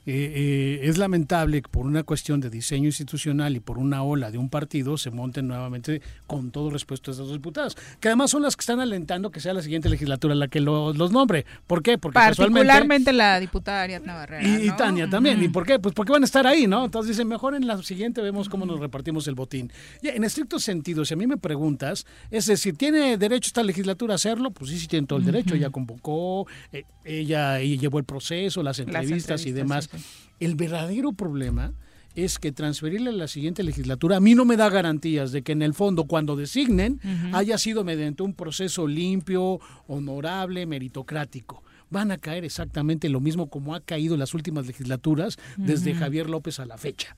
Speaker 3: eh, eh, es lamentable que por una cuestión de diseño institucional y por una ola de un partido se monten nuevamente con todo respeto a estas dos diputadas, que además son las que están alentando que sea la siguiente legislatura la que lo- los nombre. ¿Por qué? Porque
Speaker 1: Particularmente la diputada Ariadna Barrera.
Speaker 3: y. Tania también. ¿Y por qué? Pues porque van a estar ahí, ¿no? Entonces dicen, mejor en la siguiente vemos cómo nos repartimos el botín. Y en estricto sentido, si a mí me preguntas, es decir, ¿tiene derecho esta legislatura a hacerlo? Pues sí, sí tiene todo el derecho. Ella convocó, eh, ella, ella llevó el proceso, las entrevistas, y
Speaker 1: entrevistas,
Speaker 3: demás.
Speaker 1: sí.
Speaker 3: El verdadero problema es que transferirle a la siguiente legislatura a mí no me da garantías de que en el fondo cuando designen haya sido mediante un proceso limpio, honorable, meritocrático. Van a caer exactamente lo mismo como ha caído en las últimas legislaturas desde. Javier López a la fecha.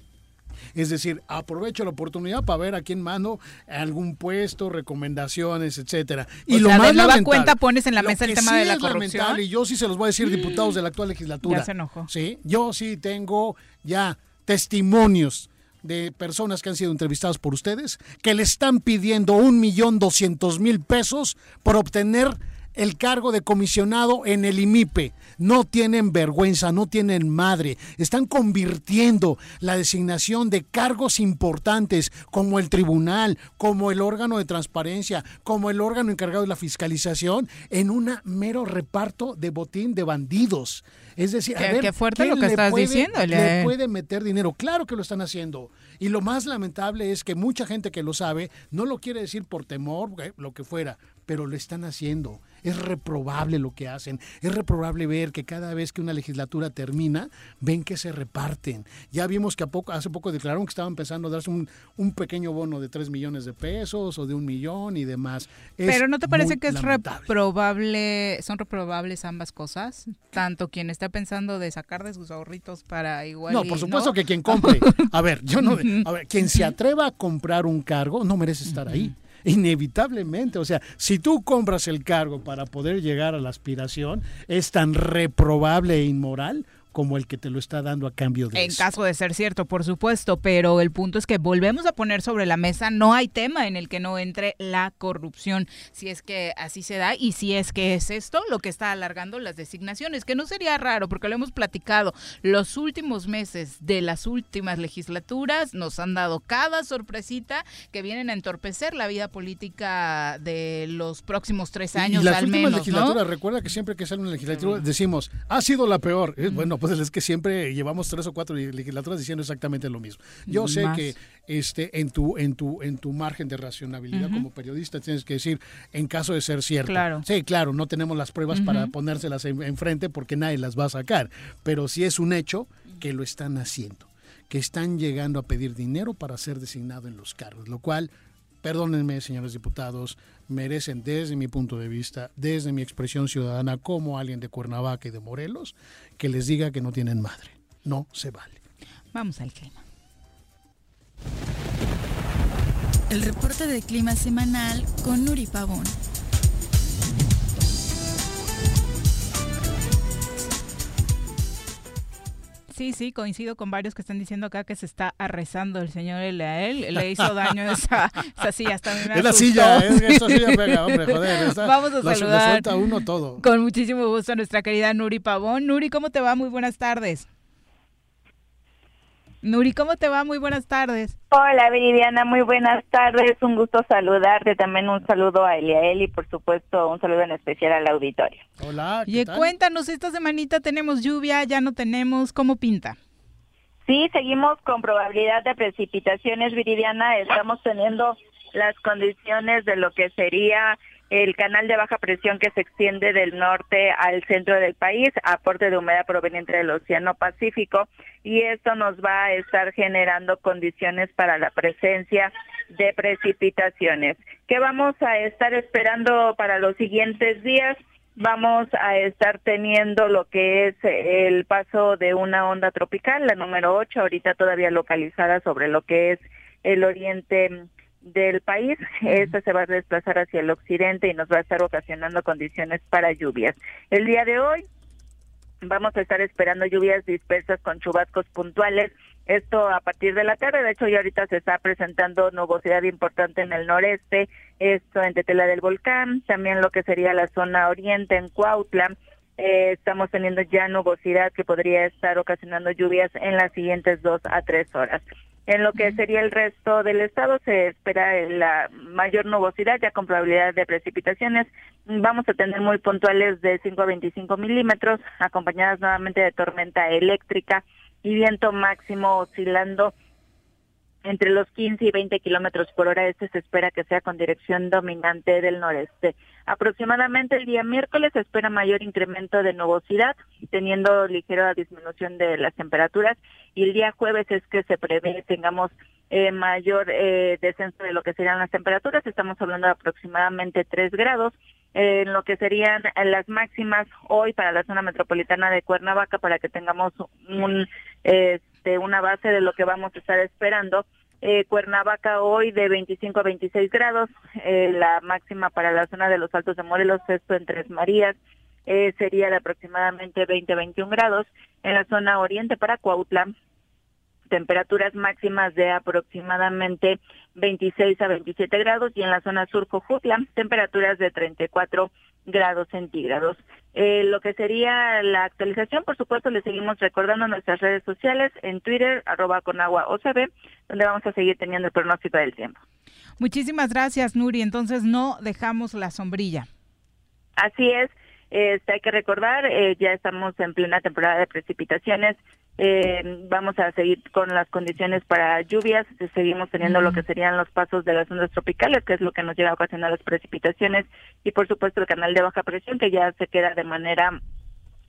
Speaker 3: Es decir, aprovecho la oportunidad para ver a quién mando algún puesto, recomendaciones, etcétera.
Speaker 1: O sea, de nueva cuenta pones en la
Speaker 3: lo
Speaker 1: mesa el tema
Speaker 3: sí
Speaker 1: de la corrupción.
Speaker 3: y yo sí se los voy a decir, diputados de la actual legislatura.
Speaker 1: Ya se enojó.
Speaker 3: Sí, yo sí tengo ya testimonios de personas que han sido entrevistadas por ustedes que le están pidiendo un millón doscientos mil pesos por obtener el cargo de comisionado en el IMIPE. No tienen vergüenza, no tienen madre. Están convirtiendo la designación de cargos importantes como el tribunal, como el órgano de transparencia, como el órgano encargado de la fiscalización en un mero reparto de botín de bandidos. Es decir, a
Speaker 1: Qué-
Speaker 3: ver,
Speaker 1: qué fuerte
Speaker 3: ¿quién
Speaker 1: lo que estás
Speaker 3: puede-
Speaker 1: diciendo,
Speaker 3: le puede meter dinero. Claro que lo están haciendo. Y lo más lamentable es que mucha gente que lo sabe no lo quiere decir por temor, eh, lo que fuera. pero lo están haciendo. Es reprobable lo que hacen. Es reprobable ver que cada vez que una legislatura termina, ven que se reparten. Ya vimos que a poco, hace poco declararon que estaban empezando a darse un, un pequeño bono de 3 millones de pesos o de un millón y demás.
Speaker 1: pero ¿no te parece que es reprobable, son reprobables ambas cosas? Tanto quien está pensando de sacar de sus ahorritos para igual.
Speaker 3: No, por supuesto que quien compre. A ver, yo no. A ver, quien se atreva a comprar un cargo no merece estar ahí inevitablemente. O sea, si tú compras el cargo para poder llegar a la aspiración, es tan reprobable e inmoral como el que te lo está dando a cambio de
Speaker 1: En caso de ser cierto, por supuesto, pero el punto es que volvemos a poner sobre la mesa, no hay tema en el que no entre la corrupción, si es que así se da y si es que es esto lo que está alargando las designaciones, que no sería raro porque lo hemos platicado, los últimos meses de las últimas legislaturas nos han dado cada sorpresita que vienen a entorpecer la vida política de los próximos tres años
Speaker 3: y las
Speaker 1: al
Speaker 3: últimas
Speaker 1: menos.
Speaker 3: legislaturas, recuerda que siempre que sale una legislatura decimos, ha sido la peor. Bueno, pues es que siempre llevamos tres o cuatro legislaturas diciendo exactamente lo mismo. Yo sé que este en tu en tu en tu margen de racionalidad como periodista tienes que decir en caso de ser cierto.
Speaker 1: Claro.
Speaker 3: Sí, claro, no tenemos las pruebas para ponérselas enfrente porque nadie las va a sacar, pero sí es un hecho que lo están haciendo, que están llegando a pedir dinero para ser designado en los cargos, lo cual perdónenme, señores diputados, merecen desde mi punto de vista, desde mi expresión ciudadana como alguien de Cuernavaca y de Morelos, que les diga que no tienen madre. No se vale.
Speaker 1: Vamos al clima.
Speaker 9: El reporte de clima semanal con Nuri Pavón.
Speaker 1: Sí, sí, coincido con varios que están diciendo acá que se está arrezando el señor Elael. Le hizo daño esa, esa silla, hasta me
Speaker 3: Es la silla, es esa silla pega, hombre, joder.
Speaker 1: Vamos a
Speaker 3: la,
Speaker 1: saludar.
Speaker 3: Uno todo.
Speaker 1: Con muchísimo gusto a nuestra querida Nuri Pavón. Nuri, ¿cómo te va? Muy buenas tardes. Nuri, ¿cómo te va? Muy buenas tardes.
Speaker 13: Hola, Viridiana, muy buenas tardes. Un gusto saludarte. También un saludo a Eliael y, por supuesto, un saludo en especial al auditorio.
Speaker 3: Hola. ¿qué
Speaker 1: Oye,
Speaker 3: tal?
Speaker 1: cuéntanos, esta semanita tenemos lluvia, ya no tenemos, ¿cómo pinta?
Speaker 13: Sí, seguimos con probabilidad de precipitaciones, Viridiana. Estamos teniendo las condiciones de lo que sería el canal de baja presión que se extiende del norte al centro del país, aporte de humedad proveniente del Océano Pacífico, y esto nos va a estar generando condiciones para la presencia de precipitaciones. ¿Qué vamos a estar esperando para los siguientes días? Vamos a estar teniendo lo que es el paso de una onda tropical, la número 8, ahorita todavía localizada sobre lo que es el oriente del país. Esta se va a desplazar hacia el occidente y nos va a estar ocasionando condiciones para lluvias. El día de hoy vamos a estar esperando lluvias dispersas con chubascos puntuales. Esto a partir de la tarde, de hecho ya ahorita se está presentando nubosidad importante en el noreste, esto en Tetela del Volcán, también lo que sería la zona oriente en Cuautla. Eh, estamos teniendo ya nubosidad que podría estar ocasionando lluvias en las siguientes dos a tres horas. En lo que sería el resto del estado se espera la mayor nubosidad, ya con probabilidad de precipitaciones. Vamos a tener muy puntuales de 5 a 25 milímetros, acompañadas nuevamente de tormenta eléctrica y viento máximo oscilando entre los 15 y 20 kilómetros por hora. Este se espera que sea con dirección dominante del noreste. Aproximadamente el día miércoles se espera mayor incremento de nubosidad, teniendo ligera disminución de las temperaturas. Y el día jueves es que se prevé tengamos eh, mayor eh, descenso de lo que serían las temperaturas. Estamos hablando de aproximadamente 3 grados. Eh, en lo que serían las máximas hoy para la zona metropolitana de Cuernavaca, para que tengamos un, este, una base de lo que vamos a estar esperando. Eh, Cuernavaca hoy de 25 a 26 grados, eh, la máxima para la zona de los Altos de Morelos, esto en Tres Marías, eh, sería de aproximadamente 20 a 21 grados. En la zona oriente para Cuautla, temperaturas máximas de aproximadamente 26 a 27 grados y en la zona sur Jojutla, temperaturas de 34 grados centígrados. Eh, lo que sería la actualización, por supuesto, le seguimos recordando nuestras redes sociales en Twitter, arroba con agua OCB, donde vamos a seguir teniendo el pronóstico del tiempo.
Speaker 1: Muchísimas gracias, Nuri. Entonces no dejamos la sombrilla.
Speaker 13: Así es. Este, hay que recordar, eh, ya estamos en plena temporada de precipitaciones, eh, vamos a seguir con las condiciones para lluvias, seguimos teniendo lo que serían los pasos de las ondas tropicales, que es lo que nos lleva a ocasionar las precipitaciones, y por supuesto el canal de baja presión, que ya se queda de manera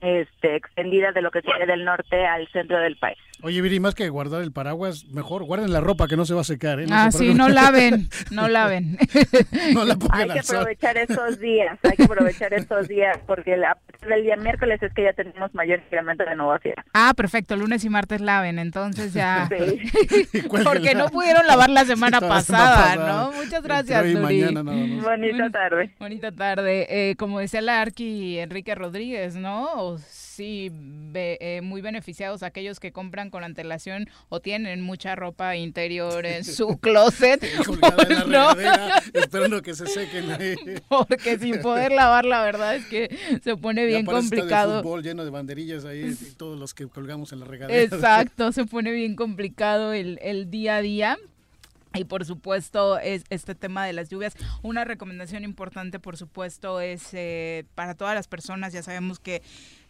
Speaker 13: este, extendida de lo que sería del norte al centro del país.
Speaker 3: Oye, Viri, más que guardar el paraguas, mejor guarden la ropa que no se va a secar. ¿eh?
Speaker 1: ah, sí, no laven, no laven.
Speaker 3: no la
Speaker 13: hay que aprovechar estos días, hay que aprovechar estos días, porque la, el día miércoles es que ya tenemos mayor incremento de nueva fiera.
Speaker 1: Ah, perfecto, lunes y martes laven, entonces ya. porque no pudieron lavar la semana pasada, ¿no? Muchas gracias,
Speaker 13: Mañana, Bonita tarde.
Speaker 1: Bonita tarde. Eh, como decía la Arqui Enrique Rodríguez, ¿no? Sí, eh, muy beneficiados aquellos que compran con antelación o tienen mucha ropa interior en su closet.
Speaker 3: esperando que se sequen
Speaker 1: Porque sin poder lavar, la verdad es que se pone bien complicado.
Speaker 3: De fútbol lleno de banderillas ahí, todos los que colgamos en la regadera.
Speaker 1: Exacto, se pone bien complicado el, el día a día. Y por supuesto, es este tema de las lluvias. Una recomendación importante, por supuesto, es eh, para todas las personas. Ya sabemos que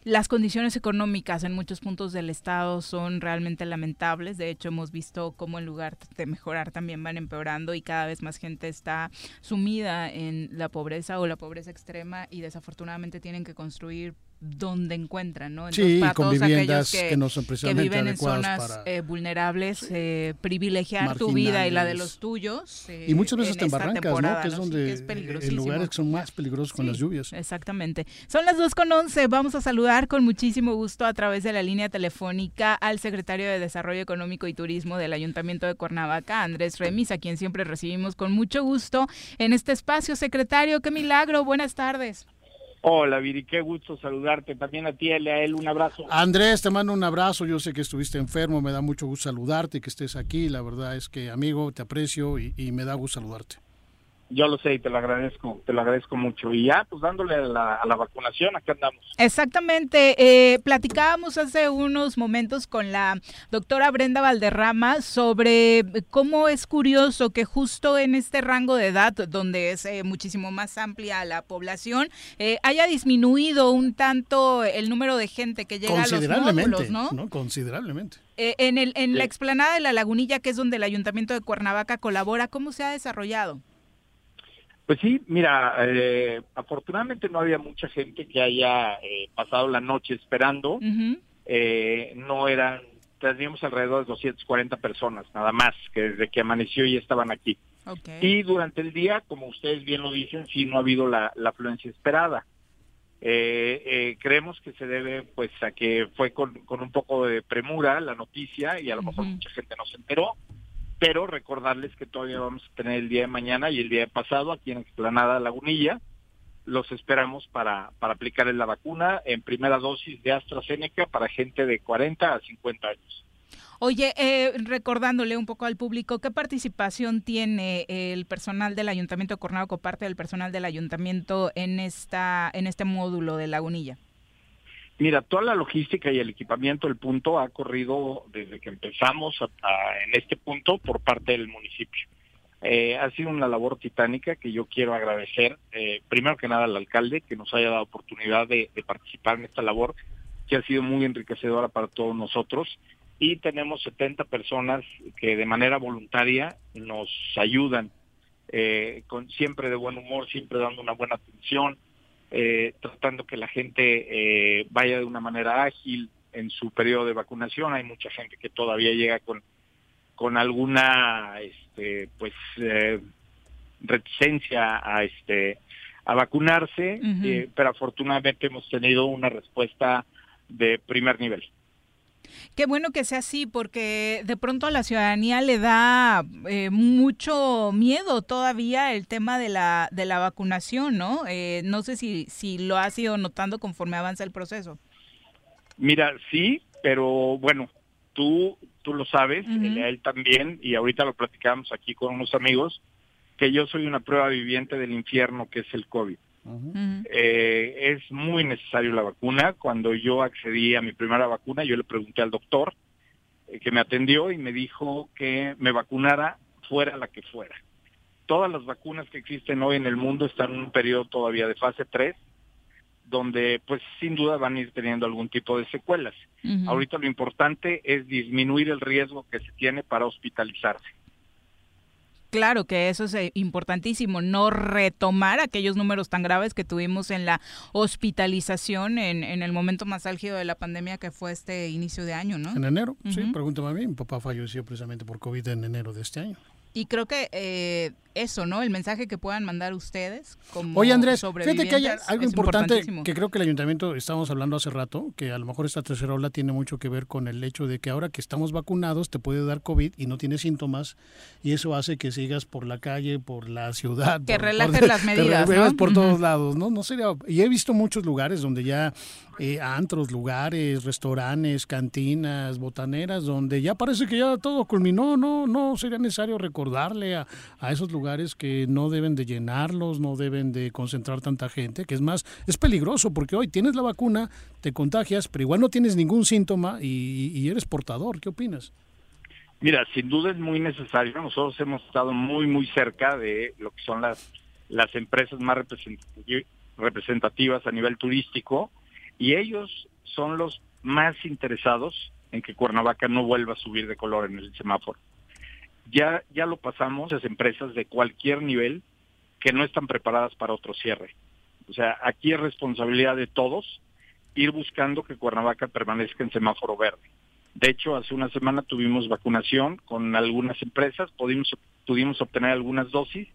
Speaker 1: las condiciones económicas en muchos puntos del estado son realmente lamentables. De hecho, hemos visto cómo en lugar de mejorar también van empeorando y cada vez más gente está sumida en la pobreza o la pobreza extrema y desafortunadamente tienen que construir donde encuentran, ¿no?
Speaker 3: Entonces, para todos aquellos que, no son
Speaker 1: que viven en zonas eh, vulnerables, eh, privilegiar tu vida y la de los tuyos.
Speaker 3: y muchas veces en, Barrancas, ¿no? Que es donde sí, lugares que son más peligrosos con las lluvias.
Speaker 1: Exactamente. Son las 2 con 11. Vamos a saludar con muchísimo gusto a través de la línea telefónica al secretario de Desarrollo Económico y Turismo del Ayuntamiento de Cuernavaca, Andrés Remis, a quien siempre recibimos con mucho gusto en este espacio. Secretario, qué milagro. Buenas tardes.
Speaker 14: Hola, Viri, qué gusto saludarte. También a ti, a él, un abrazo.
Speaker 3: Andrés, te mando un abrazo. Yo sé que estuviste enfermo, me da mucho gusto saludarte que estés aquí. La verdad es que, amigo, te aprecio y, y me da gusto saludarte.
Speaker 14: Yo lo sé y te lo agradezco, te lo agradezco mucho. Y ya, pues dándole a la, vacunación, aquí andamos.
Speaker 1: Exactamente. Eh, platicábamos hace unos momentos con la doctora Brenda Valderrama sobre cómo es curioso que justo en este rango de edad, donde es eh, muchísimo más amplia la población, eh, haya disminuido un tanto el número de gente que llega a los módulos, ¿no?
Speaker 3: ¿no? Considerablemente.
Speaker 1: en el, en la explanada de la Lagunilla, que es donde el Ayuntamiento de Cuernavaca colabora, ¿cómo se ha desarrollado?
Speaker 14: Pues sí, mira, eh, afortunadamente no había mucha gente que haya eh, pasado la noche esperando. eh, no eran, teníamos alrededor de 240 personas, nada más, que desde que amaneció ya estaban aquí. Y durante el día, como ustedes bien lo dicen, sí no ha habido la, afluencia esperada. Eh, eh, creemos que se debe pues a que fue con, con, un poco de premura la noticia y a lo mejor mucha gente no se enteró pero recordarles que todavía vamos a tener el día de mañana y el día de pasado aquí en Explanada Lagunilla. Los esperamos para, para aplicar la vacuna en primera dosis de AstraZeneca para gente de 40 a 50 años.
Speaker 1: Oye, eh, recordándole un poco al público, ¿qué participación tiene el personal del Ayuntamiento de Cuernavaca, parte del personal del Ayuntamiento en esta en este módulo de Lagunilla?
Speaker 14: Mira, toda la logística y el equipamiento del punto ha corrido desde que empezamos en este punto por parte del municipio. Eh, ha sido una labor titánica que yo quiero agradecer, eh, primero que nada al alcalde que nos haya dado oportunidad de, participar en esta labor, que ha sido muy enriquecedora para todos nosotros. Y tenemos 70 personas que de manera voluntaria nos ayudan, eh, con siempre de buen humor, siempre dando una buena atención, eh, tratando que la gente eh, vaya de una manera ágil en su periodo de vacunación. Hay mucha gente que todavía llega con, con alguna este, pues eh, reticencia a este a vacunarse, pero afortunadamente hemos tenido una respuesta de primer nivel.
Speaker 1: Qué bueno que sea así, porque de pronto a la ciudadanía le da eh, mucho miedo todavía el tema de la, de la vacunación, ¿no? Eh, no sé si, si lo has ido notando conforme avanza el proceso.
Speaker 14: Mira, sí, pero bueno, tú, tú lo sabes, él también, y ahorita lo platicamos aquí con unos amigos, que yo soy una prueba viviente del infierno que es el COVID. Eh, es muy necesario la vacuna. Cuando yo accedí a mi primera vacuna, yo le pregunté al doctor eh, que me atendió y me dijo que me vacunara fuera la que fuera. Todas las vacunas que existen hoy en el mundo están en un periodo todavía de fase 3. donde pues sin duda van a ir teniendo algún tipo de secuelas. Ahorita lo importante es disminuir el riesgo que se tiene para hospitalizarse.
Speaker 1: Claro que eso es eh, importantísimo, no retomar aquellos números tan graves que tuvimos en la hospitalización en, en el momento más álgido de la pandemia que fue este inicio de año, ¿no?
Speaker 3: En enero, sí, pregúntame a mí, mi papá falleció precisamente por COVID en enero de este año.
Speaker 1: Y creo que eh, eso, ¿no? El mensaje que puedan mandar ustedes como
Speaker 3: Oye, Andrés, fíjate que hay algo importante que creo que el ayuntamiento, estábamos hablando hace rato, que a lo mejor esta tercera ola tiene mucho que ver con el hecho de que ahora que estamos vacunados te puede dar COVID y no tienes síntomas y eso hace que sigas por la calle, por la ciudad.
Speaker 1: Que las medidas,
Speaker 3: te por todos lados, ¿no? No sería... Y he visto muchos lugares donde ya eh, antros, lugares, restaurantes, cantinas, botaneras, donde ya parece que ya todo culminó, ¿no? No sería necesario recordarle a, a esos lugares que no deben de llenarlos, no deben de concentrar tanta gente, que es más, es peligroso porque hoy tienes la vacuna, te contagias, pero igual no tienes ningún síntoma y, y eres portador. ¿Qué opinas?
Speaker 14: Mira, sin duda es muy necesario. Nosotros hemos estado muy, muy cerca de lo que son las, las empresas más representativas a nivel turístico y ellos son los más interesados en que Cuernavaca no vuelva a subir de color en el semáforo. Ya, ya lo pasamos, las empresas de cualquier nivel que no están preparadas para otro cierre. O sea, aquí es responsabilidad de todos ir buscando que Cuernavaca permanezca en semáforo verde. De hecho, hace una semana tuvimos vacunación con algunas empresas, pudimos, pudimos obtener algunas dosis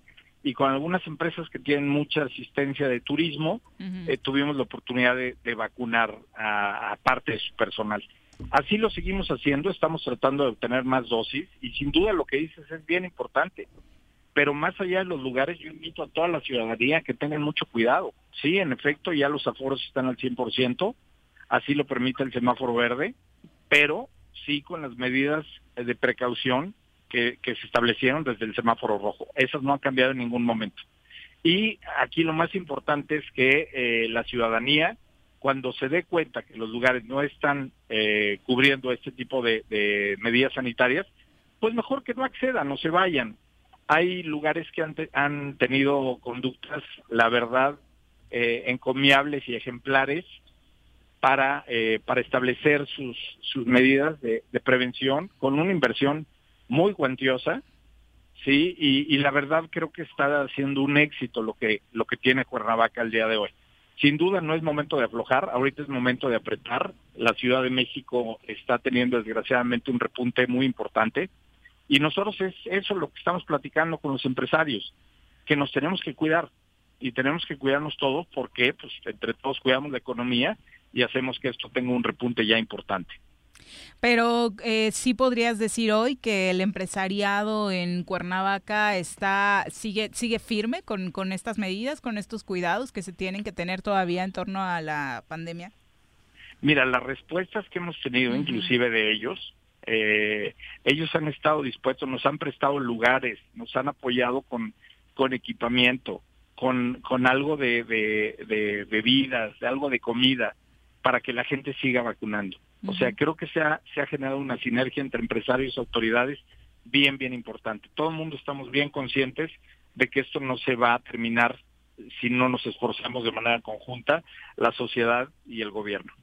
Speaker 14: y con algunas empresas que tienen mucha asistencia de turismo, eh, tuvimos la oportunidad de, vacunar a, parte de su personal. Así lo seguimos haciendo, estamos tratando de obtener más dosis y sin duda lo que dices es bien importante. Pero más allá de los lugares, yo invito a toda la ciudadanía que tengan mucho cuidado. Sí, en efecto, ya los aforos están al 100%, así lo permite el semáforo verde, pero sí con las medidas de precaución que, se establecieron desde el semáforo rojo. Esas no han cambiado en ningún momento. Y aquí lo más importante es que eh, la ciudadanía, cuando se dé cuenta que los lugares no están eh, cubriendo este tipo de, medidas sanitarias, pues mejor que no accedan, no se vayan. Hay lugares que han, han tenido conductas, la verdad, eh, encomiables y ejemplares para, para establecer sus, sus medidas de, de prevención con una inversión muy cuantiosa, sí, y, la verdad creo que está haciendo un éxito lo que, lo que tiene Cuernavaca el día de hoy. Sin duda no es momento de aflojar, ahorita es momento de apretar. La Ciudad de México está teniendo desgraciadamente un repunte muy importante y nosotros es eso lo que estamos platicando con los empresarios, que nos tenemos que cuidar y tenemos que cuidarnos todos porque pues entre todos cuidamos la economía y hacemos que esto tenga un repunte ya importante.
Speaker 1: Pero eh, sí podrías decir hoy que el empresariado en Cuernavaca está sigue sigue firme con, con estas medidas, con estos cuidados que se tienen que tener todavía en torno a la pandemia.
Speaker 14: Mira, las respuestas que hemos tenido, inclusive de ellos, eh, ellos han estado dispuestos, nos han prestado lugares, nos han apoyado con, con equipamiento, con, con algo de, de, de bebidas, de algo de comida, para que la gente siga vacunando. O sea, creo que se ha, se ha generado una sinergia entre empresarios y autoridades bien, bien importante. Todo el mundo estamos bien conscientes de que esto no se va a terminar si no nos esforzamos de manera conjunta, la sociedad y el gobierno.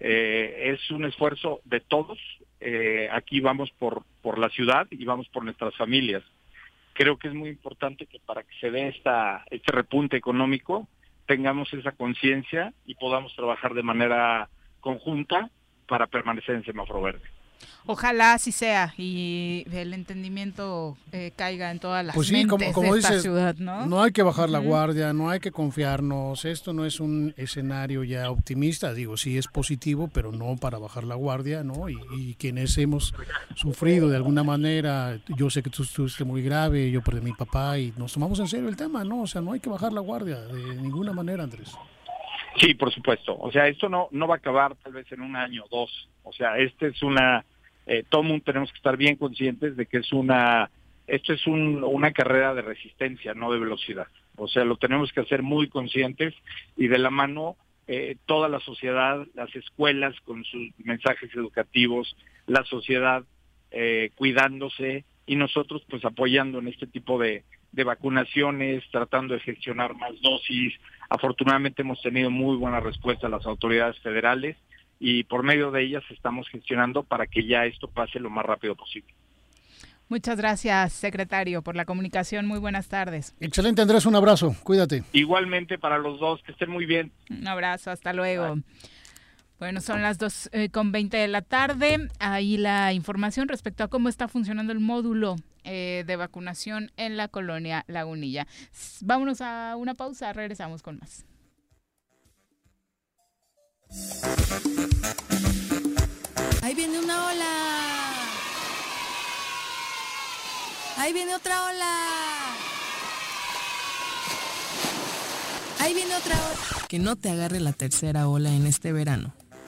Speaker 14: Eh, es un esfuerzo de todos. Eh, aquí vamos por, por la ciudad y vamos por nuestras familias. Creo que es muy importante que para que se dé esta, este repunte económico tengamos esa conciencia y podamos trabajar de manera conjunta para permanecer en semáforo verde.
Speaker 1: Ojalá así sea y el entendimiento eh, caiga en todas las
Speaker 3: pues
Speaker 1: sí,
Speaker 3: como, como
Speaker 1: de esta
Speaker 3: dices,
Speaker 1: ciudad, ¿no?
Speaker 3: No hay que bajar la guardia, no hay que confiarnos. Esto no es un escenario ya optimista. Digo, sí es positivo, pero no para bajar la guardia, ¿no? Y, quienes hemos sufrido de alguna manera, yo sé que tú estuviste muy grave, yo perdí a mi papá y nos tomamos en serio el tema, ¿no? O sea, no hay que bajar la guardia de ninguna manera, Andrés.
Speaker 14: Sí, por supuesto. O sea, esto no, no va a acabar tal vez en un año o dos. O sea, este es una, eh, todo mundo tenemos que estar bien conscientes de que es una, esto es un, una carrera de resistencia, no de velocidad. O sea, lo tenemos que hacer muy conscientes y de la mano eh, toda la sociedad, las escuelas con sus mensajes educativos, la sociedad eh, cuidándose y nosotros pues apoyando en este tipo de, de vacunaciones, tratando de gestionar más dosis. Afortunadamente hemos tenido muy buena respuesta a las autoridades federales y por medio de ellas estamos gestionando para que ya esto pase lo más rápido posible.
Speaker 1: Muchas gracias, secretario, por la comunicación. Muy buenas tardes.
Speaker 3: Excelente, Andrés. Un abrazo. Cuídate.
Speaker 14: Igualmente para los dos. Que estén muy bien.
Speaker 1: Un abrazo. Hasta luego. Bueno, son las 2 eh, con 20 de la tarde. Ahí la información respecto a cómo está funcionando el módulo eh, de vacunación en la colonia Lagunilla. Vámonos a una pausa. Regresamos con más.
Speaker 9: Ahí viene una ola. Ahí viene otra ola. Ahí viene otra ola.
Speaker 10: Que no te agarre la tercera ola en este verano.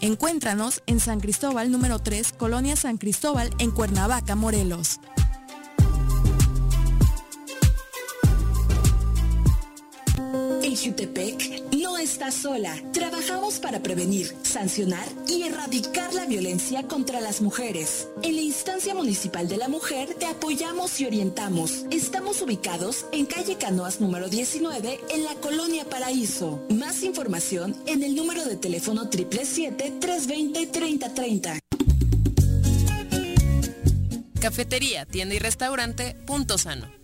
Speaker 9: Encuéntranos en San Cristóbal número 3, Colonia San Cristóbal, en Cuernavaca, Morelos.
Speaker 12: Jutepec no estás sola. Trabajamos para prevenir, sancionar y erradicar la violencia contra las mujeres. En la instancia municipal de la mujer te apoyamos y orientamos. Estamos ubicados en calle Canoas número 19 en la colonia Paraíso. Más información en el número de teléfono 777-320-3030.
Speaker 10: Cafetería, tienda y restaurante Punto Sano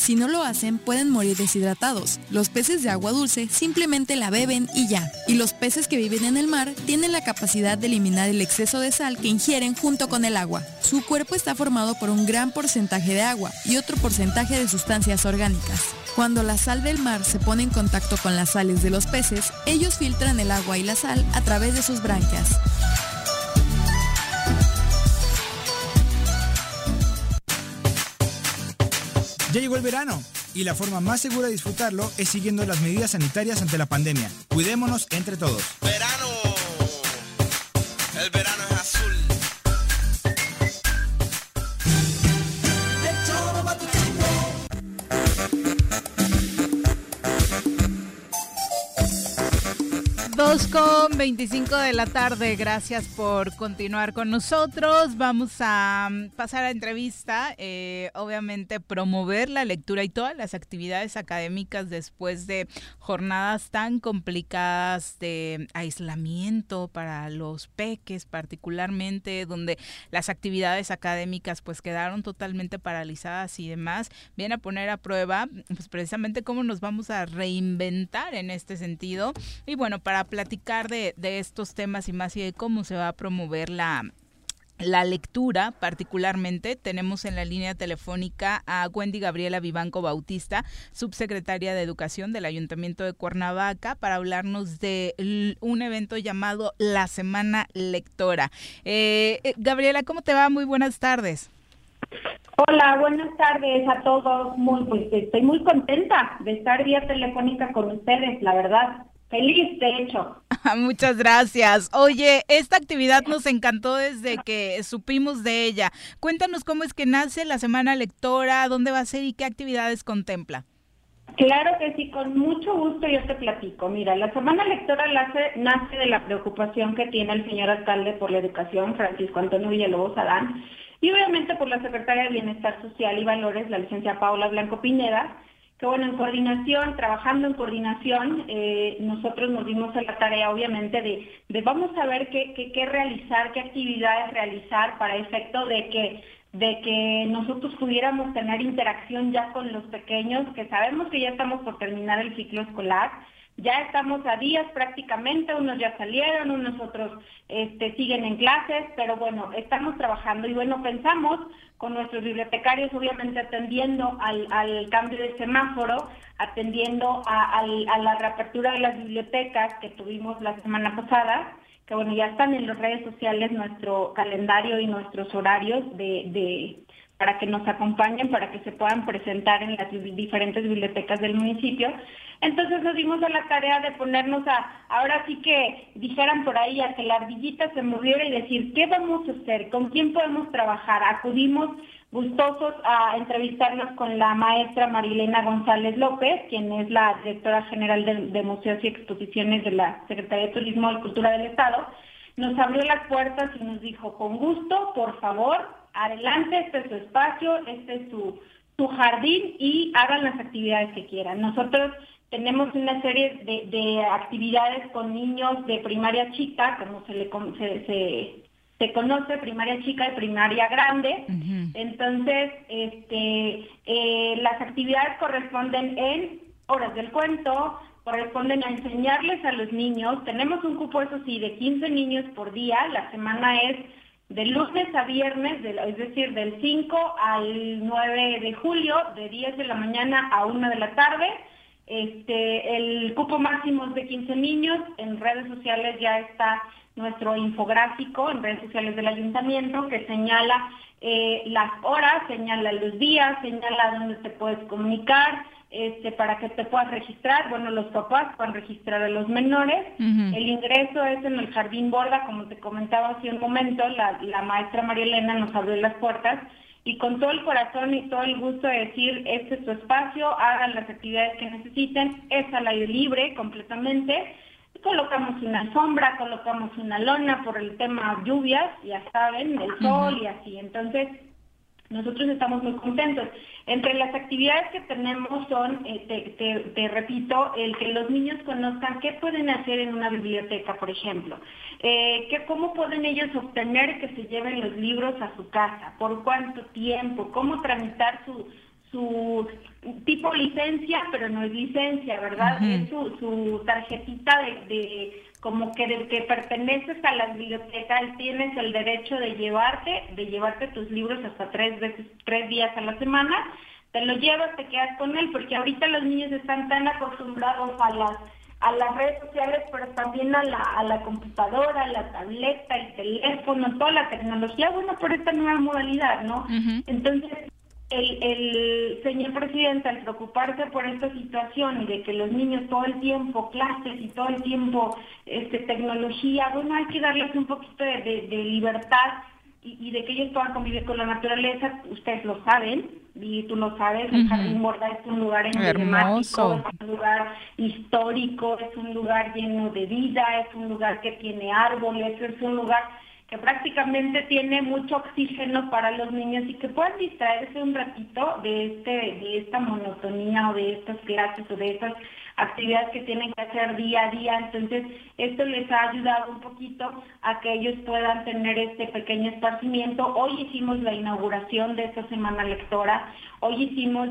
Speaker 9: Si no lo hacen, pueden morir deshidratados. Los peces de agua dulce simplemente la beben y ya. Y los peces que viven en el mar tienen la capacidad de eliminar el exceso de sal que ingieren junto con el agua. Su cuerpo está formado por un gran porcentaje de agua y otro porcentaje de sustancias orgánicas. Cuando la sal del mar se pone en contacto con las sales de los peces, ellos filtran el agua y la sal a través de sus branquias.
Speaker 6: Ya llegó el verano Y la forma más segura de disfrutarlo es siguiendo las medidas sanitarias ante la pandemia. Cuidémonos entre todos.
Speaker 15: Verano.
Speaker 1: 2 con 25 de la tarde, gracias por continuar con nosotros. Vamos a mm, pasar a entrevista, eh, obviamente promover la lectura y todas las actividades académicas después de jornadas tan complicadas de aislamiento para los peques particularmente, donde las actividades académicas pues quedaron totalmente paralizadas y demás, viene a poner a prueba pues precisamente cómo nos vamos a reinventar en este sentido. Y bueno, para platicar de, estos temas y más y de cómo se va a promover la, la lectura particularmente. Tenemos en la línea telefónica a Wendy Gabriela Vivanco Bautista, subsecretaria de Educación del Ayuntamiento de Cuernavaca, para hablarnos de un evento llamado La Semana Lectora. Eh, eh, Gabriela, ¿cómo te va? Muy buenas tardes.
Speaker 16: Hola, buenas tardes a todos. Muy, pues estoy muy contenta de estar vía telefónica con ustedes, la verdad. Feliz, de hecho.
Speaker 1: Muchas gracias. Oye, esta actividad nos encantó desde que supimos de ella. Cuéntanos cómo es que nace la Semana Lectora, dónde va a ser y qué actividades contempla.
Speaker 16: Claro que sí, con mucho gusto yo te platico. Mira, la Semana Lectora nace, nace de la preocupación que tiene el señor alcalde por la educación, Francisco Antonio Villalobos Adán, y obviamente por la secretaria de Bienestar Social y Valores, la licencia Paula Blanco Pineda, que bueno, en coordinación, trabajando en coordinación, eh, nosotros nos dimos a la tarea obviamente de, vamos a ver qué, qué, realizar, qué actividades realizar para efecto de que de que nosotros pudiéramos tener interacción ya con los pequeños, que sabemos que ya estamos por terminar el ciclo escolar, ya estamos a días prácticamente, unos ya salieron, unos otros este, siguen en clases, pero bueno, estamos trabajando y bueno, pensamos con nuestros bibliotecarios, obviamente atendiendo al, cambio de semáforo, atendiendo a, la reapertura de las bibliotecas que tuvimos la semana pasada, que bueno, ya están en las redes sociales nuestro calendario y nuestros horarios de para que nos acompañen, para que se puedan presentar en las diferentes bibliotecas del municipio. Entonces nos dimos a la tarea de ponernos a, ahora sí que dijeran por ahí, a que la ardillita se moviera y decir, ¿qué vamos a hacer? ¿Con quién podemos trabajar? Acudimos gustosos a entrevistarnos con la maestra Marilena González López, quien es la directora general de, de Museos y Exposiciones de la Secretaría de Turismo y Cultura del Estado. Nos abrió las puertas y nos dijo, con gusto, por favor, adelante, este es su espacio, este es su, su jardín y hagan las actividades que quieran. Nosotros tenemos una serie de, actividades con niños de primaria chica, como se le se, se, conoce, primaria chica y primaria grande. Entonces, este, eh, las actividades corresponden en horas del cuento, corresponden a enseñarles a los niños. Tenemos un cupo, eso sí, de 15 niños por día. La semana es de lunes a viernes, es decir, del 5 al 9 de julio, de 10 de la mañana a 1 de la tarde. Este, el cupo máximo es de 15 niños. En redes sociales ya está nuestro infográfico en redes sociales del ayuntamiento que señala eh, las horas, señala los días, señala dónde te puedes comunicar, este, para que te puedas registrar. Bueno, los papás pueden registrar a los menores. El ingreso es en el Jardín Borda, como te comentaba hace un momento, la, la maestra María Elena nos abrió las puertas y con todo el corazón y todo el gusto de decir, este es tu espacio, hagan las actividades que necesiten, es al aire libre completamente. Colocamos una sombra, colocamos una lona por el tema lluvias, ya saben, el sol y así. Entonces, nosotros estamos muy contentos. Entre las actividades que tenemos son, eh, te, repito, el que los niños conozcan qué pueden hacer en una biblioteca, por ejemplo. Eh, que, ¿Cómo pueden ellos obtener que se lleven los libros a su casa? ¿Por cuánto tiempo? ¿Cómo tramitar su, su tipo licencia, pero no es licencia, ¿verdad? Es su, su tarjetita de como que del que perteneces a la biblioteca tienes el derecho de llevarte, de llevarte tus libros hasta tres veces, tres días a la semana, te lo llevas, te quedas con él, porque ahorita los niños están tan acostumbrados a las a las redes sociales, pero también a la, a la computadora, a la tableta, el teléfono, toda la tecnología, bueno, por esta nueva modalidad, ¿no? Entonces, el, el señor presidente, al preocuparse por esta situación y de que los niños todo el tiempo, clases y todo el tiempo este, tecnología, bueno, hay que darles un poquito de, libertad y, de que ellos puedan convivir con la naturaleza, ustedes lo saben, y tú lo sabes, el Jardín es un lugar emblemático, es un lugar histórico, es un lugar lleno de vida, es un lugar que tiene árboles, es un lugar que prácticamente tiene mucho oxígeno para los niños y que puedan distraerse un ratito de este de esta monotonía o de estas clases o de estas actividades que tienen que hacer día a día. Entonces, esto les ha ayudado un poquito a que ellos puedan tener este pequeño esparcimiento. Hoy hicimos la inauguración de esta semana lectora, hoy hicimos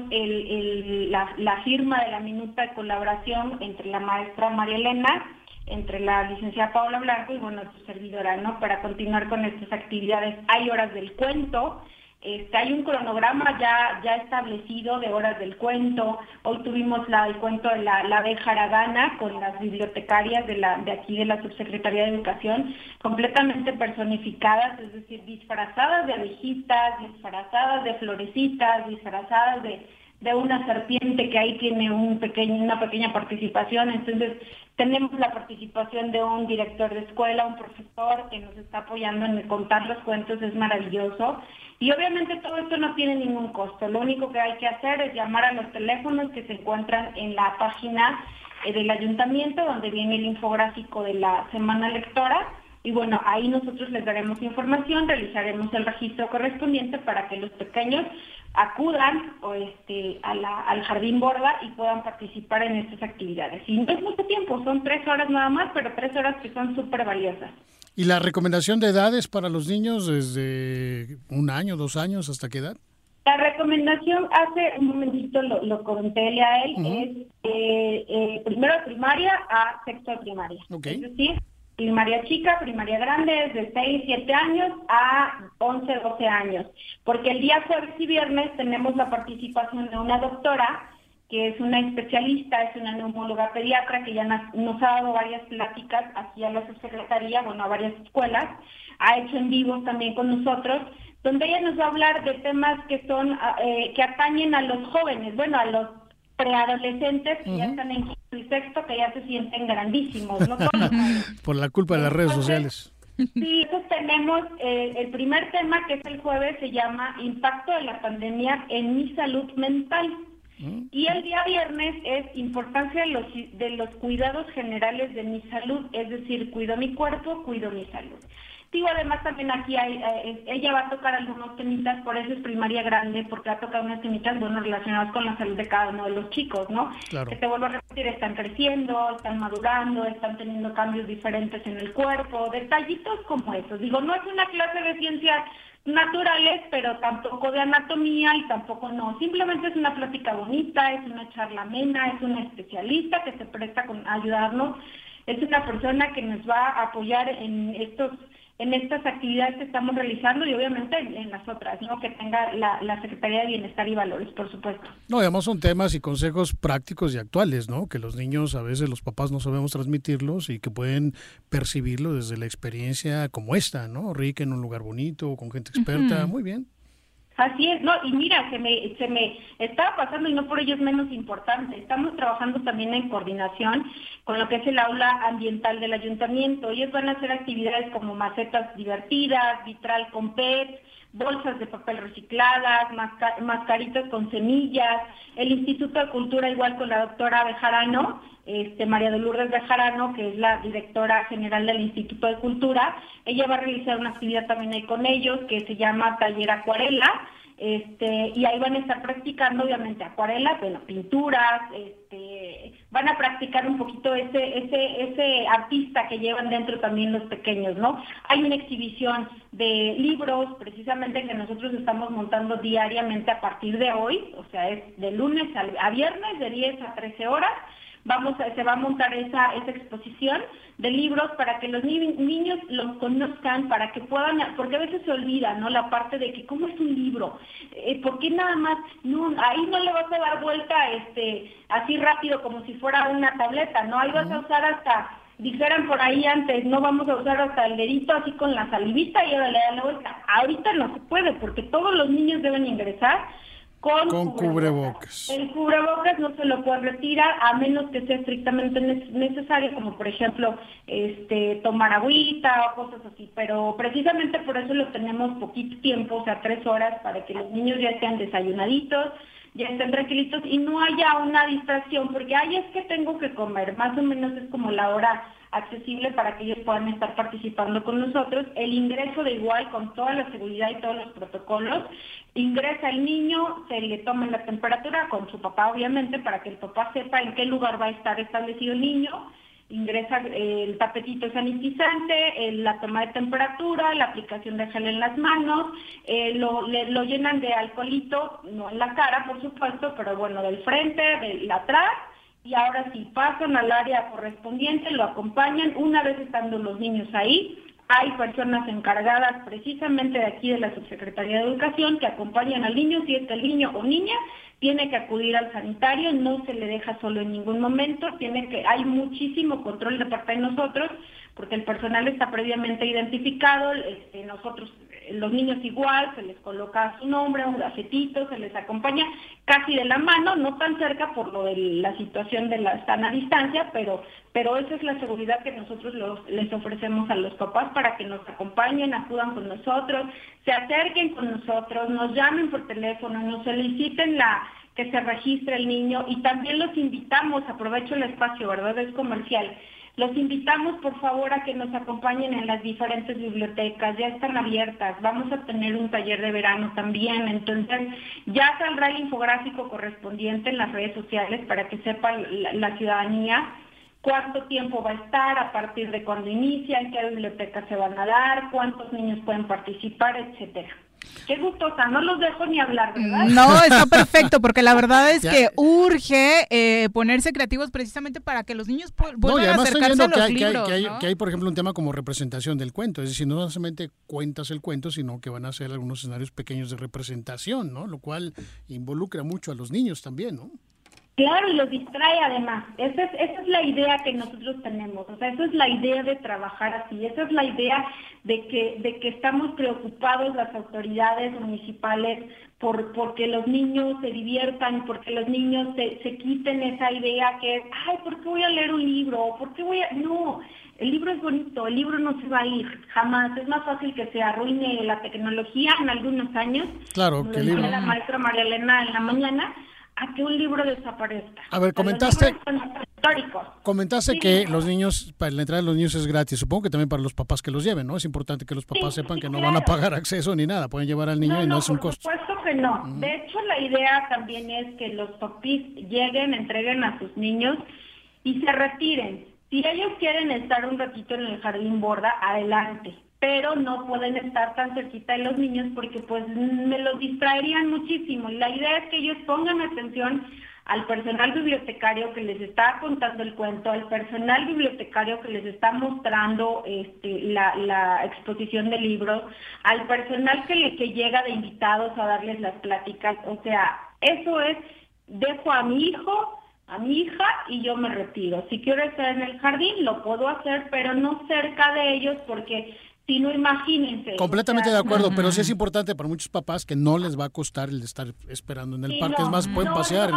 Speaker 16: la, la firma de la minuta de colaboración entre la maestra María Elena entre la licenciada Paula Blanco y bueno, su servidora, ¿no? Para continuar con estas actividades. Hay horas del cuento, este, hay un cronograma ya, ya establecido de horas del cuento. Hoy tuvimos la, el cuento de la, la abeja aragana con las bibliotecarias de, la, de aquí de la Subsecretaría de Educación, completamente personificadas, es decir, disfrazadas de abejitas, disfrazadas de florecitas, disfrazadas de, de una serpiente que ahí tiene un pequeño, una pequeña participación. Entonces, tenemos la participación de un director de escuela, un profesor que nos está apoyando en contar los cuentos, es maravilloso. Y obviamente todo esto no tiene ningún costo. Lo único que hay que hacer es llamar a los teléfonos que se encuentran en la página eh, del ayuntamiento, donde viene el infográfico de la semana lectora. Y bueno, ahí nosotros les daremos información, realizaremos el registro correspondiente para que los pequeños acudan o este, al jardín borda y puedan participar en estas actividades. Y no es mucho tiempo, son tres horas nada más, pero tres horas que son súper valiosas.
Speaker 3: ¿Y la recomendación de edades para los niños desde un año, dos años, hasta qué edad?
Speaker 16: La recomendación, hace un momentito lo, lo conté a él, es eh, eh, primero de primaria a sexto de primaria. Es decir, primaria chica, primaria grande, es de 6, 7 años a 11, 12 años. Porque el día jueves y viernes tenemos la participación de una doctora que es una especialista, es una neumóloga pediatra que ya nos ha dado varias pláticas aquí a la subsecretaría, bueno, a varias escuelas, ha hecho en vivo también con nosotros, donde ella nos va a hablar de temas que son, eh, que atañen a los jóvenes, bueno, a los preadolescentes que ya están en el sexto, que ya se sienten grandísimos, ¿no?
Speaker 3: Por la culpa de las redes sociales.
Speaker 16: Sí, entonces tenemos eh, el primer tema que es el jueves, se llama Impacto de la pandemia en mi salud mental. Mm. Y el día viernes es importancia de los, de los cuidados generales de mi salud, es decir, cuido mi cuerpo, cuido mi salud. Digo, además también aquí hay, eh, ella va a tocar algunos temitas, por eso es primaria grande, porque va a tocar unas temitas, bueno, relacionadas con la salud de cada uno de los chicos, ¿no? Que te vuelvo a repetir, están creciendo, están madurando, están teniendo cambios diferentes en el cuerpo, detallitos como esos. Digo, no es una clase de ciencias naturales, pero tampoco de anatomía y tampoco no. Simplemente es una plática bonita, es una charla amena, es una especialista que se presta con ayudarnos. Es una persona que nos va a apoyar en estos en estas actividades que estamos realizando y obviamente en, las otras, ¿no? Que tenga la, Secretaría de Bienestar y Valores, por supuesto.
Speaker 3: No, además son temas y consejos prácticos y actuales, ¿no? Que los niños a veces los papás no sabemos transmitirlos y que pueden percibirlo desde la experiencia como esta, ¿no? Rica en un lugar bonito, con gente experta, muy bien.
Speaker 16: Así es, no, y mira, se me, se me estaba pasando y no por ello es menos importante. Estamos trabajando también en coordinación con lo que es el aula ambiental del ayuntamiento. Ellos van a hacer actividades como macetas divertidas, vitral con PET, bolsas de papel recicladas, mascaritas con semillas, el Instituto de Cultura igual con la doctora Bejarano, este, María de Lourdes Bejarano, que es la directora general del Instituto de Cultura. Ella va a realizar una actividad también ahí con ellos que se llama Taller Acuarela. Este, y ahí van a estar practicando obviamente acuarela, bueno, pinturas, este, van a practicar un poquito ese, ese, ese artista que llevan dentro también los pequeños, ¿no? Hay una exhibición de libros precisamente que nosotros estamos montando diariamente a partir de hoy, o sea, es de lunes a viernes de 10 a 13 horas, vamos se va a montar esa, esa exposición de libros para que los niños los conozcan, para que puedan, porque a veces se olvida, ¿no? La parte de que cómo es un libro, eh, ¿por qué nada más? No, ahí no le vas a dar vuelta este, así rápido como si fuera una tableta, ¿no? Ahí vas a usar hasta dijeran por ahí antes, no vamos a usar hasta el dedito así con la salivita y ahora le da la vuelta. Ahorita no se puede porque todos los niños deben ingresar
Speaker 3: con, cubrebocas.
Speaker 16: El cubrebocas no se lo puede retirar a menos que sea estrictamente necesario, como por ejemplo este tomar agüita o cosas así. Pero precisamente por eso lo tenemos poquito tiempo, o sea, tres horas, para que los niños ya estén desayunaditos, ya estén tranquilitos y no haya una distracción, porque ahí es que tengo que comer, más o menos es como la hora accesible para que ellos puedan estar participando con nosotros. El ingreso de igual con toda la seguridad y todos los protocolos. Ingresa el niño, se le toma la temperatura con su papá obviamente para que el papá sepa en qué lugar va a estar establecido el niño. Ingresa el tapetito sanitizante, la toma de temperatura, la aplicación de gel en las manos, eh, lo, lo llenan de alcoholito, no en la cara por supuesto, pero bueno, del frente, del atrás y ahora sí pasan al área correspondiente, lo acompañan, una vez estando los niños ahí, hay personas encargadas precisamente de aquí de la Subsecretaría de Educación que acompañan al niño, si es que el niño o niña tiene que acudir al sanitario, no se le deja solo en ningún momento, tiene que, hay muchísimo control de parte de nosotros, porque el personal está previamente identificado, este, nosotros los niños igual, se les coloca su nombre, un gacetito, se les acompaña casi de la mano, no tan cerca por lo de la situación de la sana distancia, pero, pero esa es la seguridad que nosotros les ofrecemos a los papás para que nos acompañen, acudan con nosotros, se acerquen con nosotros, nos llamen por teléfono, nos soliciten la que se registre el niño y también los invitamos, aprovecho el espacio, ¿verdad? Es comercial los invitamos, por favor, a que nos acompañen en las diferentes bibliotecas. Ya están abiertas. Vamos a tener un taller de verano también. Entonces, ya saldrá el infográfico correspondiente en las redes sociales para que sepa la, ciudadanía cuánto tiempo va a estar, a partir de cuándo inicia, en qué biblioteca se van a dar, cuántos niños pueden participar, etcétera. Qué gustosa, no los dejo ni hablar, ¿verdad?
Speaker 1: No, está perfecto, porque la verdad es que urge eh, ponerse creativos precisamente para que los niños vuelvan a acercarse a los
Speaker 3: que
Speaker 1: libros.
Speaker 3: Que hay, que hay, por ejemplo, un tema como representación del cuento, es decir, no solamente cuentas el cuento, sino que van a ser algunos escenarios pequeños de representación, ¿no? Lo cual involucra mucho a los niños también, ¿no?
Speaker 16: Claro, y los distrae además. Esa es, esa es la idea que nosotros tenemos. O sea, esa es la idea de trabajar así. Esa es la idea de que, de que estamos preocupados las autoridades municipales por porque los niños se diviertan, porque los niños se, se quiten esa idea que es, ay, ¿por qué voy a leer un libro? ¿Por qué voy a...? No, el libro es bonito, el libro no se va a ir, jamás. Es más fácil que se arruine la tecnología en algunos años.
Speaker 3: Claro, que el libro...
Speaker 16: la maestra María Elena en la mañana, a que un libro desaparezca.
Speaker 3: A ver, comentaste, comentaste que los niños, para la entrada de los niños es gratis. Supongo que también para los papás que los lleven, ¿no? Es importante que los papás sepan que no van a pagar acceso ni nada. Pueden llevar al niño y no, es un costo.
Speaker 16: Por supuesto que no. De hecho, la idea también es que los papis lleguen, entreguen a sus niños y se retiren. Si ellos quieren estar un ratito en el jardín borda, adelante pero no pueden estar tan cerquita de los niños porque pues me los distraerían muchísimo. Y la idea es que ellos pongan atención al personal bibliotecario que les está contando el cuento, al personal bibliotecario que les está mostrando este, la, exposición de libros, al personal que, que llega de invitados a darles las pláticas. O sea, eso es, dejo a mi hijo, a mi hija y yo me retiro. Si quiero estar en el jardín, lo puedo hacer, pero no cerca de ellos porque si no, imagínense.
Speaker 3: Completamente de acuerdo, pero sí es importante para muchos papás que no les va a costar el estar esperando en el parque. es más, pueden pasear.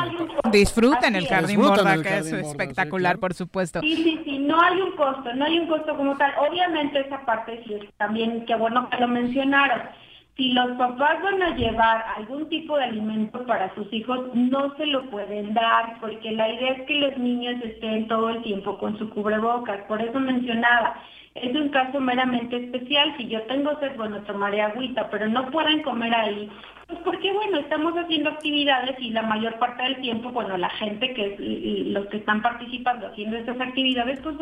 Speaker 1: Disfruten el jardín borda, que es espectacular, por supuesto.
Speaker 16: Sí, sí, sí, no hay un costo, no hay un costo como tal. Obviamente esa parte sí es también, qué bueno que lo mencionaron. Si los papás van a llevar algún tipo de alimento para sus hijos, no se lo pueden dar, porque la idea es que los niños estén todo el tiempo con su cubrebocas. Por eso mencionaba, es un caso meramente especial. Si yo tengo sed, bueno, tomaré agüita, pero no pueden comer ahí. Pues porque, bueno, estamos haciendo actividades y la mayor parte del tiempo, bueno, la gente que los que están participando haciendo estas actividades, pues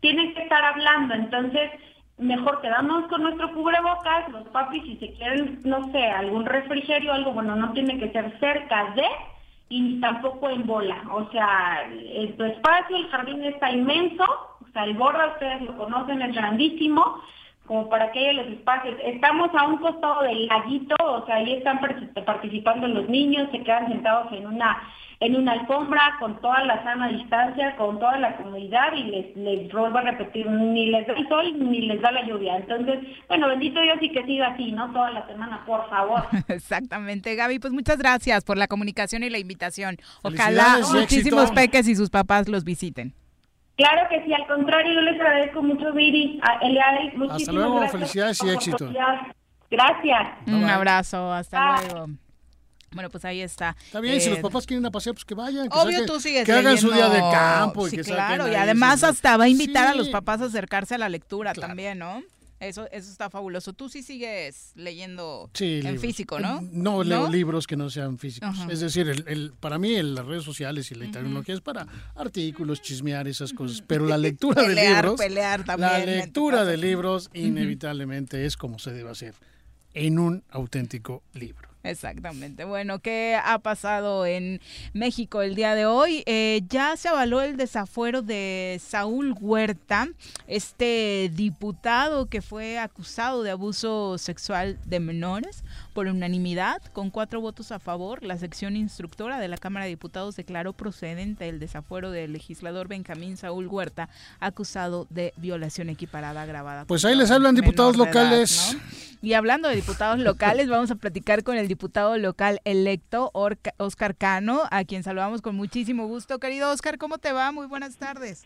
Speaker 16: tienen que estar hablando. Entonces, mejor quedamos con nuestro cubrebocas, los papis, si se quieren, no sé, algún refrigerio algo, bueno, no tiene que ser cerca de y tampoco en bola. O sea, tu espacio, el jardín está inmenso, o sea, el borra ustedes lo conocen, es grandísimo, como para que haya los espacios. Estamos a un costado del laguito, o sea, ahí están participando los niños, se quedan sentados en una en una alfombra con toda la sana distancia, con toda la comodidad y les, les vuelvo a repetir, ni les da el sol ni les da la lluvia. Entonces, bueno, bendito Dios y que siga así, ¿no? Toda la semana, por favor.
Speaker 1: Exactamente, Gaby, pues muchas gracias por la comunicación y la invitación. Ojalá muchísimos peques y sus papás los visiten.
Speaker 16: Claro que sí, al contrario, yo les agradezco mucho, Viri, a Eliade, muchísimas
Speaker 3: Hasta luego,
Speaker 16: gracias
Speaker 3: felicidades y éxito.
Speaker 16: Gracias.
Speaker 1: Un abrazo, hasta luego. Bueno, pues ahí está.
Speaker 3: Está bien, si los eh, papás quieren a pasear, pues que vayan. Que
Speaker 1: obvio, tú sigues
Speaker 3: Que hagan su día de campo.
Speaker 1: Sí,
Speaker 3: y que
Speaker 1: claro, y además hasta va a invitar a los papás a acercarse a la lectura también, ¿no? Eso, eso está fabuloso. Tú sí sigues leyendo en físico, ¿no?
Speaker 3: No, leo libros que no sean físicos. Es decir, el, para mí las redes sociales y la tecnología es para artículos, chismear esas cosas. Pero la lectura de libros,
Speaker 1: pelear también,
Speaker 3: la lectura de libros inevitablemente es como se debe hacer en un auténtico libro.
Speaker 1: Exactamente. Bueno, ¿qué ha pasado en México el día de hoy? Eh, ya se avaló el desafuero de Saúl Huerta, este diputado que fue acusado de abuso sexual de menores por unanimidad, con cuatro votos a favor. La sección instructora de la Cámara de Diputados declaró procedente el desafuero del legislador Benjamín Saúl Huerta, acusado de violación equiparada agravada.
Speaker 3: Pues ahí les hablan diputados locales.
Speaker 1: Y hablando de diputados locales, vamos a platicar con el diputado local electo, Oscar Cano, a quien saludamos con muchísimo gusto. Querido Oscar, ¿cómo te va? Muy buenas tardes.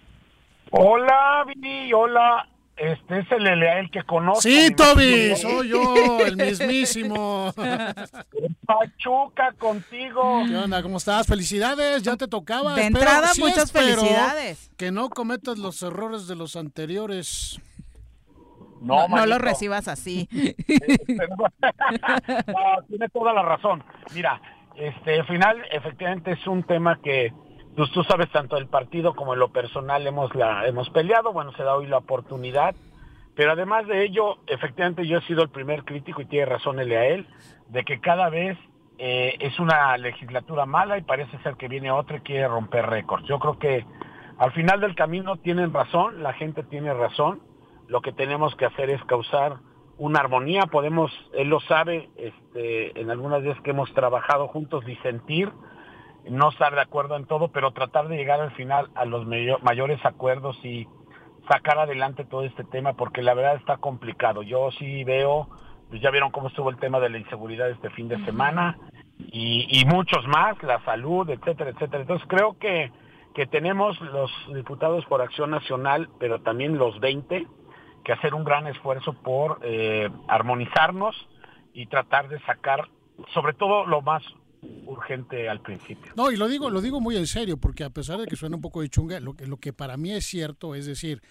Speaker 15: Hola, Vini, hola. Este es el el que conozco.
Speaker 3: Sí, Toby, soy yo, el mismísimo.
Speaker 15: Pachuca contigo.
Speaker 3: ¿Qué onda? ¿Cómo estás? Felicidades, ya te tocaba.
Speaker 1: De entrada, muchas felicidades.
Speaker 3: Que no cometas los errores de los anteriores.
Speaker 1: No, no, lo recibas así.
Speaker 15: no, tiene toda la razón. Mira, este, al final, efectivamente, es un tema que pues, tú sabes, tanto el partido como en lo personal hemos, la, hemos peleado. Bueno, se da hoy la oportunidad. Pero además de ello, efectivamente, yo he sido el primer crítico, y tiene razón él a él, de que cada vez eh, es una legislatura mala y parece ser que viene otra y quiere romper récords. Yo creo que al final del camino tienen razón, la gente tiene razón lo que tenemos que hacer es causar una armonía, podemos, él lo sabe, este, en algunas veces que hemos trabajado juntos, disentir, no estar de acuerdo en todo, pero tratar de llegar al final a los mayores acuerdos y sacar adelante todo este tema, porque la verdad está complicado. Yo sí veo, pues ya vieron cómo estuvo el tema de la inseguridad este fin de semana y, y muchos más, la salud, etcétera, etcétera. Entonces creo que, que tenemos los diputados por Acción Nacional, pero también los 20, que hacer un gran esfuerzo por eh, armonizarnos y tratar de sacar, sobre todo lo más urgente al principio.
Speaker 3: No, y lo digo, lo digo muy en serio, porque a pesar de que suena un poco de chunga, lo que, lo que para mí es cierto es decir,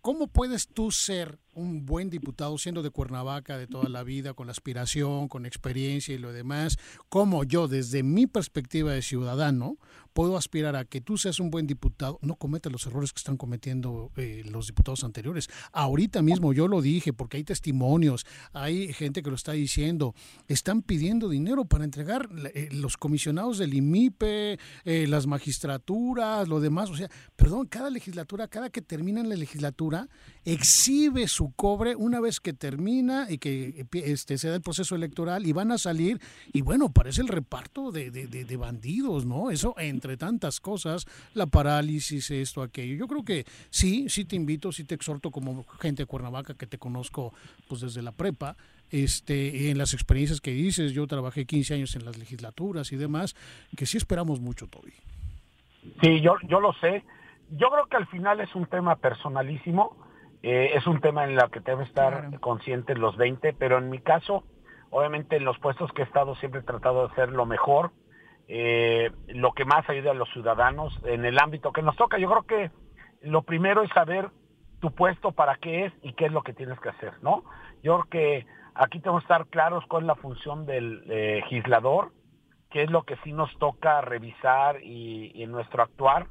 Speaker 3: ¿cómo puedes tú ser un buen diputado siendo de Cuernavaca de toda la vida, con aspiración, con experiencia y lo demás? como yo, desde mi perspectiva de ciudadano, puedo aspirar a que tú seas un buen diputado, no cometa los errores que están cometiendo eh, los diputados anteriores. Ahorita mismo yo lo dije porque hay testimonios, hay gente que lo está diciendo, están pidiendo dinero para entregar eh, los comisionados del IMIPE, eh, las magistraturas, lo demás. O sea, perdón, cada legislatura, cada que termina la legislatura, exhibe su cobre una vez que termina y que este, se da el proceso electoral y van a salir y bueno, parece el reparto de, de, de bandidos, ¿no? Eso entre tantas cosas, la parálisis, esto, aquello. Yo creo que sí, sí te invito, sí te exhorto como gente de Cuernavaca que te conozco pues desde la prepa, este, en las experiencias que dices, yo trabajé 15 años en las legislaturas y demás, que sí esperamos mucho, Toby.
Speaker 15: Sí, yo, yo lo sé. Yo creo que al final es un tema personalísimo, eh, es un tema en el que debe estar conscientes los 20, pero en mi caso, obviamente en los puestos que he estado siempre he tratado de hacer lo mejor, eh, lo que más ayuda a los ciudadanos en el ámbito que nos toca. Yo creo que lo primero es saber tu puesto para qué es y qué es lo que tienes que hacer, ¿no? Yo creo que aquí tenemos que estar claros cuál es la función del eh, legislador, qué es lo que sí nos toca revisar y, y en nuestro actuar.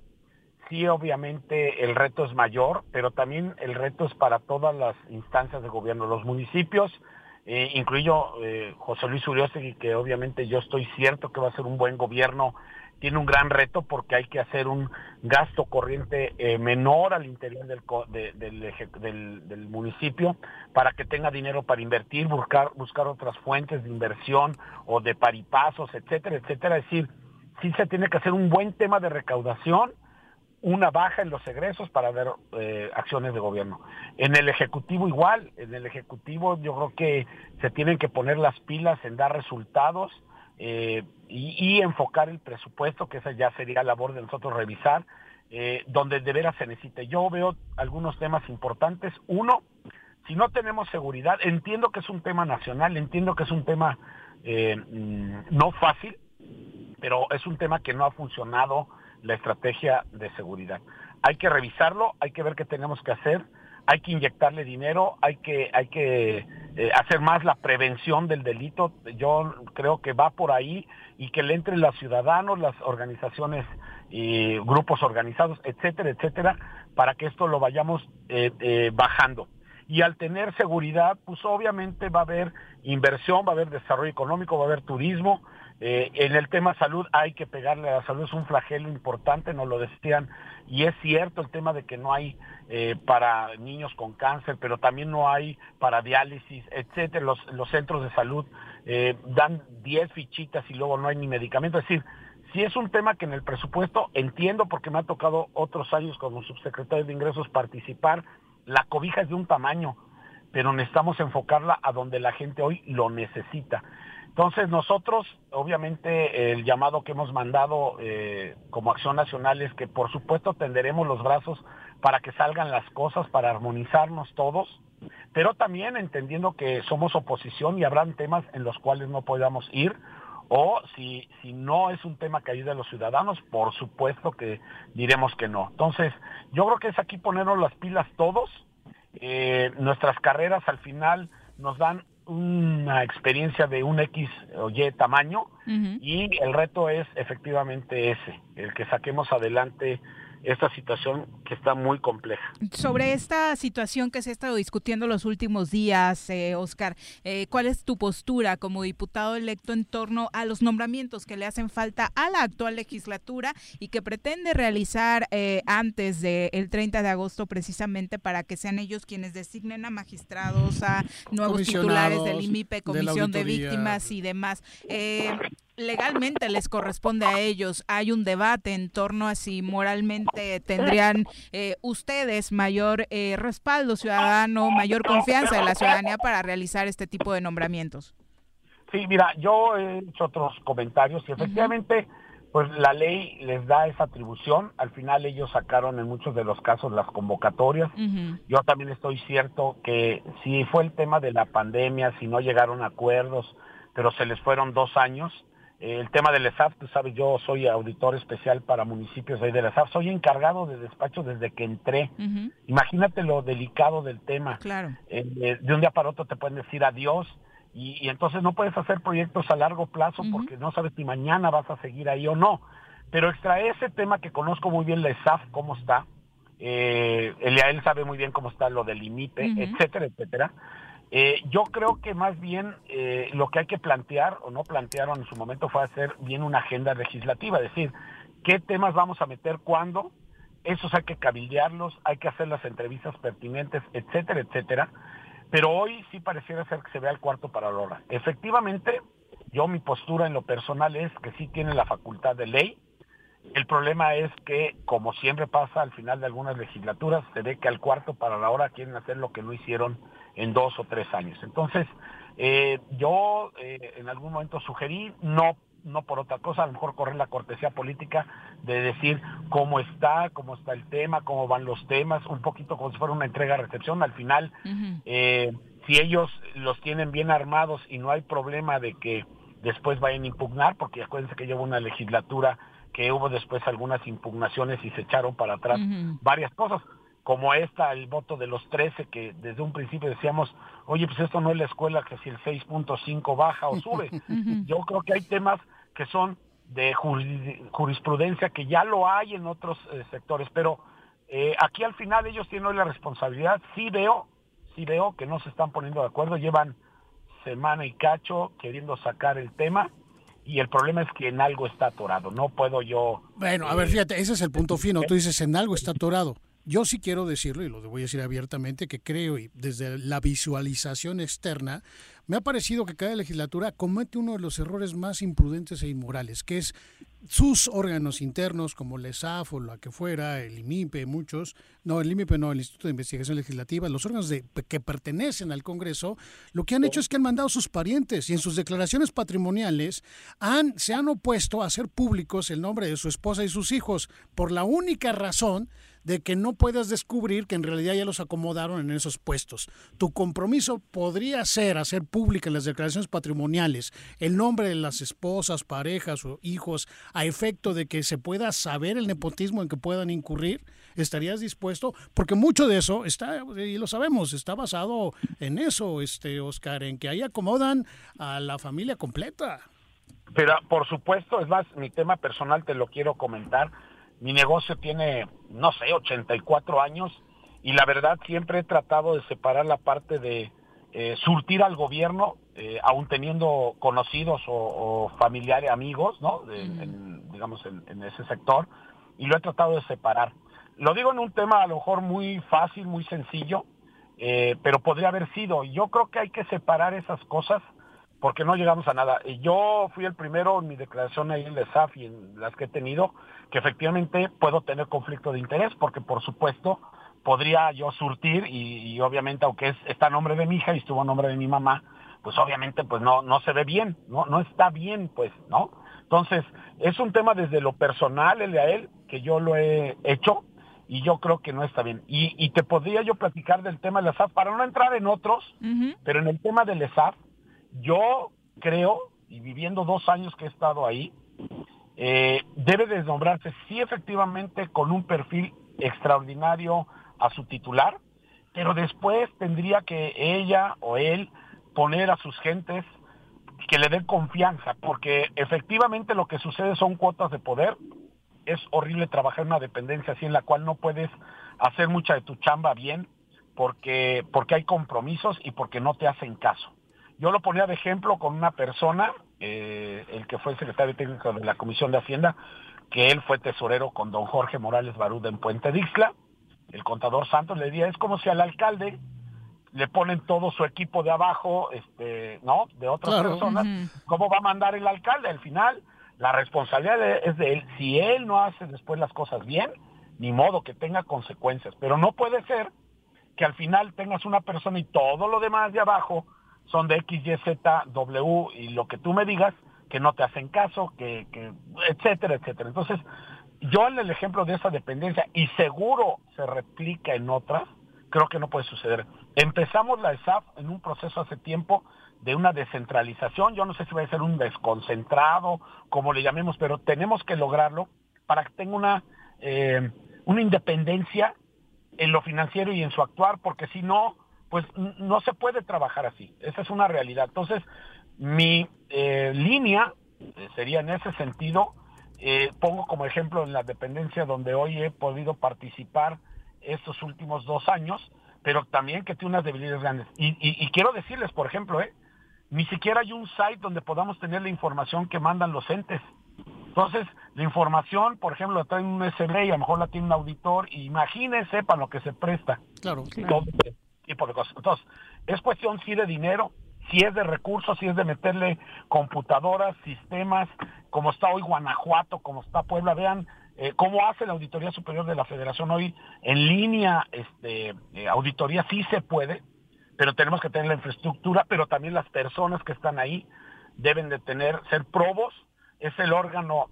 Speaker 15: Sí, obviamente el reto es mayor, pero también el reto es para todas las instancias de gobierno. Los municipios eh, incluyo eh, José Luis Uriostegui, que obviamente yo estoy cierto que va a ser un buen gobierno, tiene un gran reto porque hay que hacer un gasto corriente eh, menor al interior del, del, del, municipio para que tenga dinero para invertir, buscar, buscar otras fuentes de inversión o de paripasos, etcétera, etcétera. Es decir, sí se tiene que hacer un buen tema de recaudación, una baja en los egresos para ver eh, acciones de gobierno. En el Ejecutivo igual, en el Ejecutivo yo creo que se tienen que poner las pilas en dar resultados eh, y, enfocar el presupuesto, que esa ya sería labor de nosotros revisar, eh, donde de veras se necesite. Yo veo algunos temas importantes. Uno, si no tenemos seguridad, entiendo que es un tema nacional, entiendo que es un tema mm, no fácil, pero es un tema que no ha funcionado la estrategia de seguridad. Hay que revisarlo, hay que ver qué tenemos que hacer, hay que inyectarle dinero, hay que, hay que eh, hacer más la prevención del delito. Yo creo que va por ahí y que le entren los ciudadanos, las organizaciones y grupos organizados, etcétera, etcétera, para que esto lo vayamos eh, eh, bajando. Y al tener seguridad, pues obviamente va a haber inversión, va a haber desarrollo económico, va a haber turismo, eh, en el tema salud hay que pegarle a la salud, es un flagelo importante, nos lo decían, y es cierto el tema de que no hay eh, para niños con cáncer, pero también no hay para diálisis, etcétera. Los, centros de salud eh, dan 10 fichitas y luego no hay ni medicamento. Es decir, si es un tema que en el presupuesto entiendo porque me ha tocado otros años como subsecretario de Ingresos participar, la cobija es de un tamaño, pero necesitamos enfocarla a donde la gente hoy lo necesita. Entonces nosotros, obviamente, el llamado que hemos mandado eh, como acción nacional es que por supuesto tenderemos los brazos para que salgan las cosas, para armonizarnos todos, pero también entendiendo que somos oposición y habrán temas en los cuales no podamos ir, o si, si no es un tema que ayude a los ciudadanos, por supuesto que diremos que no. Entonces, yo creo que es aquí ponernos las pilas todos. Eh, nuestras carreras al final nos dan una experiencia de un X o Y tamaño y el reto es efectivamente ese, el que saquemos adelante esta situación que está muy compleja.
Speaker 1: Sobre esta situación que se ha estado discutiendo los últimos días, eh, Oscar, eh, ¿cuál es tu postura como diputado electo en torno a los nombramientos que le hacen falta a la actual legislatura y que pretende realizar eh, antes del 30 de agosto precisamente para que sean ellos quienes designen a magistrados, a nuevos titulares del IMIPE, Comisión de, Víctimas y demás? Eh, legalmente les corresponde a ellos. Hay un debate en torno a si moralmente tendrían eh, ustedes mayor eh, respaldo ciudadano, mayor confianza de la ciudadanía para realizar este tipo de nombramientos.
Speaker 15: Sí, mira, yo he hecho otros comentarios y efectivamente, pues la ley les da esa atribución. Al final ellos sacaron en muchos de los casos las convocatorias. Yo también estoy cierto que si fue el tema de la pandemia, si no llegaron a acuerdos, pero se les fueron dos años, el tema del ESAF, tú sabes, yo soy auditor especial para municipios de del ESAF, soy encargado de despacho desde que entré. Imagínate lo delicado del tema.
Speaker 1: Claro.
Speaker 15: Eh, de un día para otro te pueden decir adiós y, entonces no puedes hacer proyectos a largo plazo porque no sabes si mañana vas a seguir ahí o no. Pero extrae ese tema que conozco muy bien, la ESAF, cómo está. Eh, él sabe muy bien cómo está lo del IMIPE, etcétera, etcétera. Eh, yo creo que más bien eh, lo que hay que plantear, o no plantearon en su momento, fue hacer bien una agenda legislativa, es decir, qué temas vamos a meter cuándo, esos hay que cabildearlos, hay que hacer las entrevistas pertinentes, etcétera, etcétera. Pero hoy sí pareciera ser que se vea el cuarto para la hora. Efectivamente, yo mi postura en lo personal es que sí tiene la facultad de ley. El problema es que, como siempre pasa al final de algunas legislaturas, se ve que al cuarto para la hora quieren hacer lo que no hicieron en dos o tres años. Entonces, eh, yo eh, en algún momento sugerí, no no por otra cosa, a lo mejor correr la cortesía política de decir cómo está, cómo está el tema, cómo van los temas, un poquito como si fuera una entrega-recepción. Al final, eh, si ellos los tienen bien armados y no hay problema de que después vayan a impugnar, porque acuérdense que lleva una legislatura que hubo después algunas impugnaciones y se echaron para atrás varias cosas como esta, el voto de los 13, que desde un principio decíamos, oye, pues esto no es la escuela que si el 6.5 baja o sube. Yo creo que hay temas que son de jurisprudencia que ya lo hay en otros eh, sectores, pero eh, aquí al final ellos tienen hoy la responsabilidad. Sí veo, sí veo que no se están poniendo de acuerdo, llevan semana y cacho queriendo sacar el tema y el problema es que en algo está atorado. No puedo yo.
Speaker 3: Bueno, a ver, eh, fíjate, ese es el punto fino. Tú dices en algo está atorado. Yo sí quiero decirlo, y lo voy a decir abiertamente, que creo, y desde la visualización externa, me ha parecido que cada legislatura comete uno de los errores más imprudentes e inmorales, que es sus órganos internos, como el ESAF o la que fuera, el IMIPE, muchos, no, el IMIPE no, el Instituto de Investigación Legislativa, los órganos de, que pertenecen al Congreso, lo que han hecho es que han mandado a sus parientes y en sus declaraciones patrimoniales han, se han opuesto a hacer públicos el nombre de su esposa y sus hijos, por la única razón de que no puedas descubrir que en realidad ya los acomodaron en esos puestos. Tu compromiso podría ser hacer pública en las declaraciones patrimoniales el nombre de las esposas, parejas o hijos a efecto de que se pueda saber el nepotismo en que puedan incurrir. ¿Estarías dispuesto? Porque mucho de eso está, y lo sabemos, está basado en eso, este Oscar, en que ahí acomodan a la familia completa.
Speaker 15: Pero por supuesto, es más, mi tema personal te lo quiero comentar mi negocio tiene, no sé, 84 años y la verdad siempre he tratado de separar la parte de eh, surtir al gobierno, eh, aún teniendo conocidos o, familiares, amigos, ¿no? digamos, en, ese sector, y lo he tratado de separar. Lo digo en un tema a lo mejor muy fácil, muy sencillo, eh, pero podría haber sido. Yo creo que hay que separar esas cosas porque no llegamos a nada. Yo fui el primero en mi declaración ahí en el SAF y en las que he tenido, que efectivamente puedo tener conflicto de interés, porque por supuesto podría yo surtir y, obviamente aunque es, está a nombre de mi hija y estuvo a nombre de mi mamá, pues obviamente pues no, no se ve bien, no, no está bien pues, ¿no? Entonces, es un tema desde lo personal, el de a él, que yo lo he hecho y yo creo que no está bien. Y, te podría yo platicar del tema del SAF, para no entrar en otros, pero en el tema del ESAF, yo creo, y viviendo dos años que he estado ahí, eh, debe desnombrarse sí efectivamente con un perfil extraordinario a su titular, pero después tendría que ella o él poner a sus gentes que le den confianza, porque efectivamente lo que sucede son cuotas de poder. Es horrible trabajar en una dependencia así en la cual no puedes hacer mucha de tu chamba bien porque, porque hay compromisos y porque no te hacen caso. Yo lo ponía de ejemplo con una persona, eh, el que fue secretario técnico de la Comisión de Hacienda, que él fue tesorero con don Jorge Morales Barud en Puente Dixla. El contador Santos le decía, es como si al alcalde le ponen todo su equipo de abajo, este, ¿no? De otras personas. ¿Cómo va a mandar el alcalde? Al final, la responsabilidad es de él. Si él no hace después las cosas bien, ni modo que tenga consecuencias. Pero no puede ser que al final tengas una persona y todo lo demás de abajo son de X, Y, Z, W y lo que tú me digas, que no te hacen caso, que, que etcétera, etcétera. Entonces, yo en el ejemplo de esa dependencia, y seguro se replica en otras, creo que no puede suceder. Empezamos la ESAF en un proceso hace tiempo de una descentralización, yo no sé si va a ser un desconcentrado, como le llamemos, pero tenemos que lograrlo para que tenga una, eh, una independencia en lo financiero y en su actuar, porque si no, pues no se puede trabajar así. Esa es una realidad. Entonces, mi eh, línea eh, sería en ese sentido, eh, pongo como ejemplo en la dependencia donde hoy he podido participar estos últimos dos años, pero también que tiene unas debilidades grandes. Y, quiero decirles, por ejemplo, ni siquiera hay un site donde podamos tener la información que mandan los entes. Entonces, la información, por ejemplo, está en un SB y a lo mejor la tiene un auditor, imagínense para lo que se presta.
Speaker 3: Claro, claro
Speaker 15: tipo de cosas. Entonces, es cuestión sí de dinero, si es de recursos, si es de meterle computadoras, sistemas, como está hoy Guanajuato, como está Puebla, vean eh, cómo hace la Auditoría Superior de la Federación hoy en línea, este, eh, auditoría sí se puede, pero tenemos que tener la infraestructura, pero también las personas que están ahí deben de tener, ser probos, es el órgano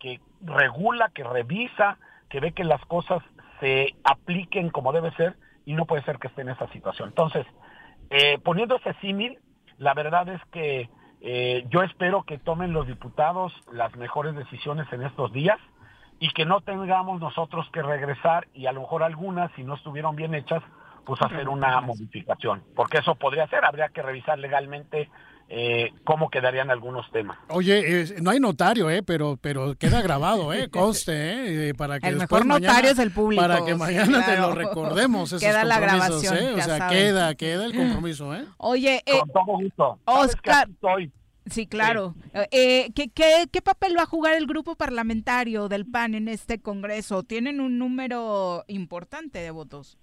Speaker 15: que regula, que revisa, que ve que las cosas se apliquen como debe ser y no puede ser que esté en esa situación. Entonces, eh, poniendo símil, la verdad es que eh, yo espero que tomen los diputados las mejores decisiones en estos días y que no tengamos nosotros que regresar y a lo mejor algunas, si no estuvieron bien hechas, pues hacer una modificación, porque eso podría ser, habría que revisar legalmente eh, cómo quedarían algunos temas.
Speaker 3: Oye, no hay notario, eh, pero pero queda grabado, eh, conste, eh, para que
Speaker 1: el mejor notario es el público.
Speaker 3: Para que mañana te lo recordemos. Esos
Speaker 1: queda la grabación,
Speaker 3: eh, o sea, queda queda el compromiso, eh.
Speaker 1: Oye,
Speaker 15: con todo gusto.
Speaker 1: Oscar. Sí, claro. Eh, ¿qué, qué, qué papel va a jugar el grupo parlamentario del PAN en este Congreso? Tienen un número importante de votos.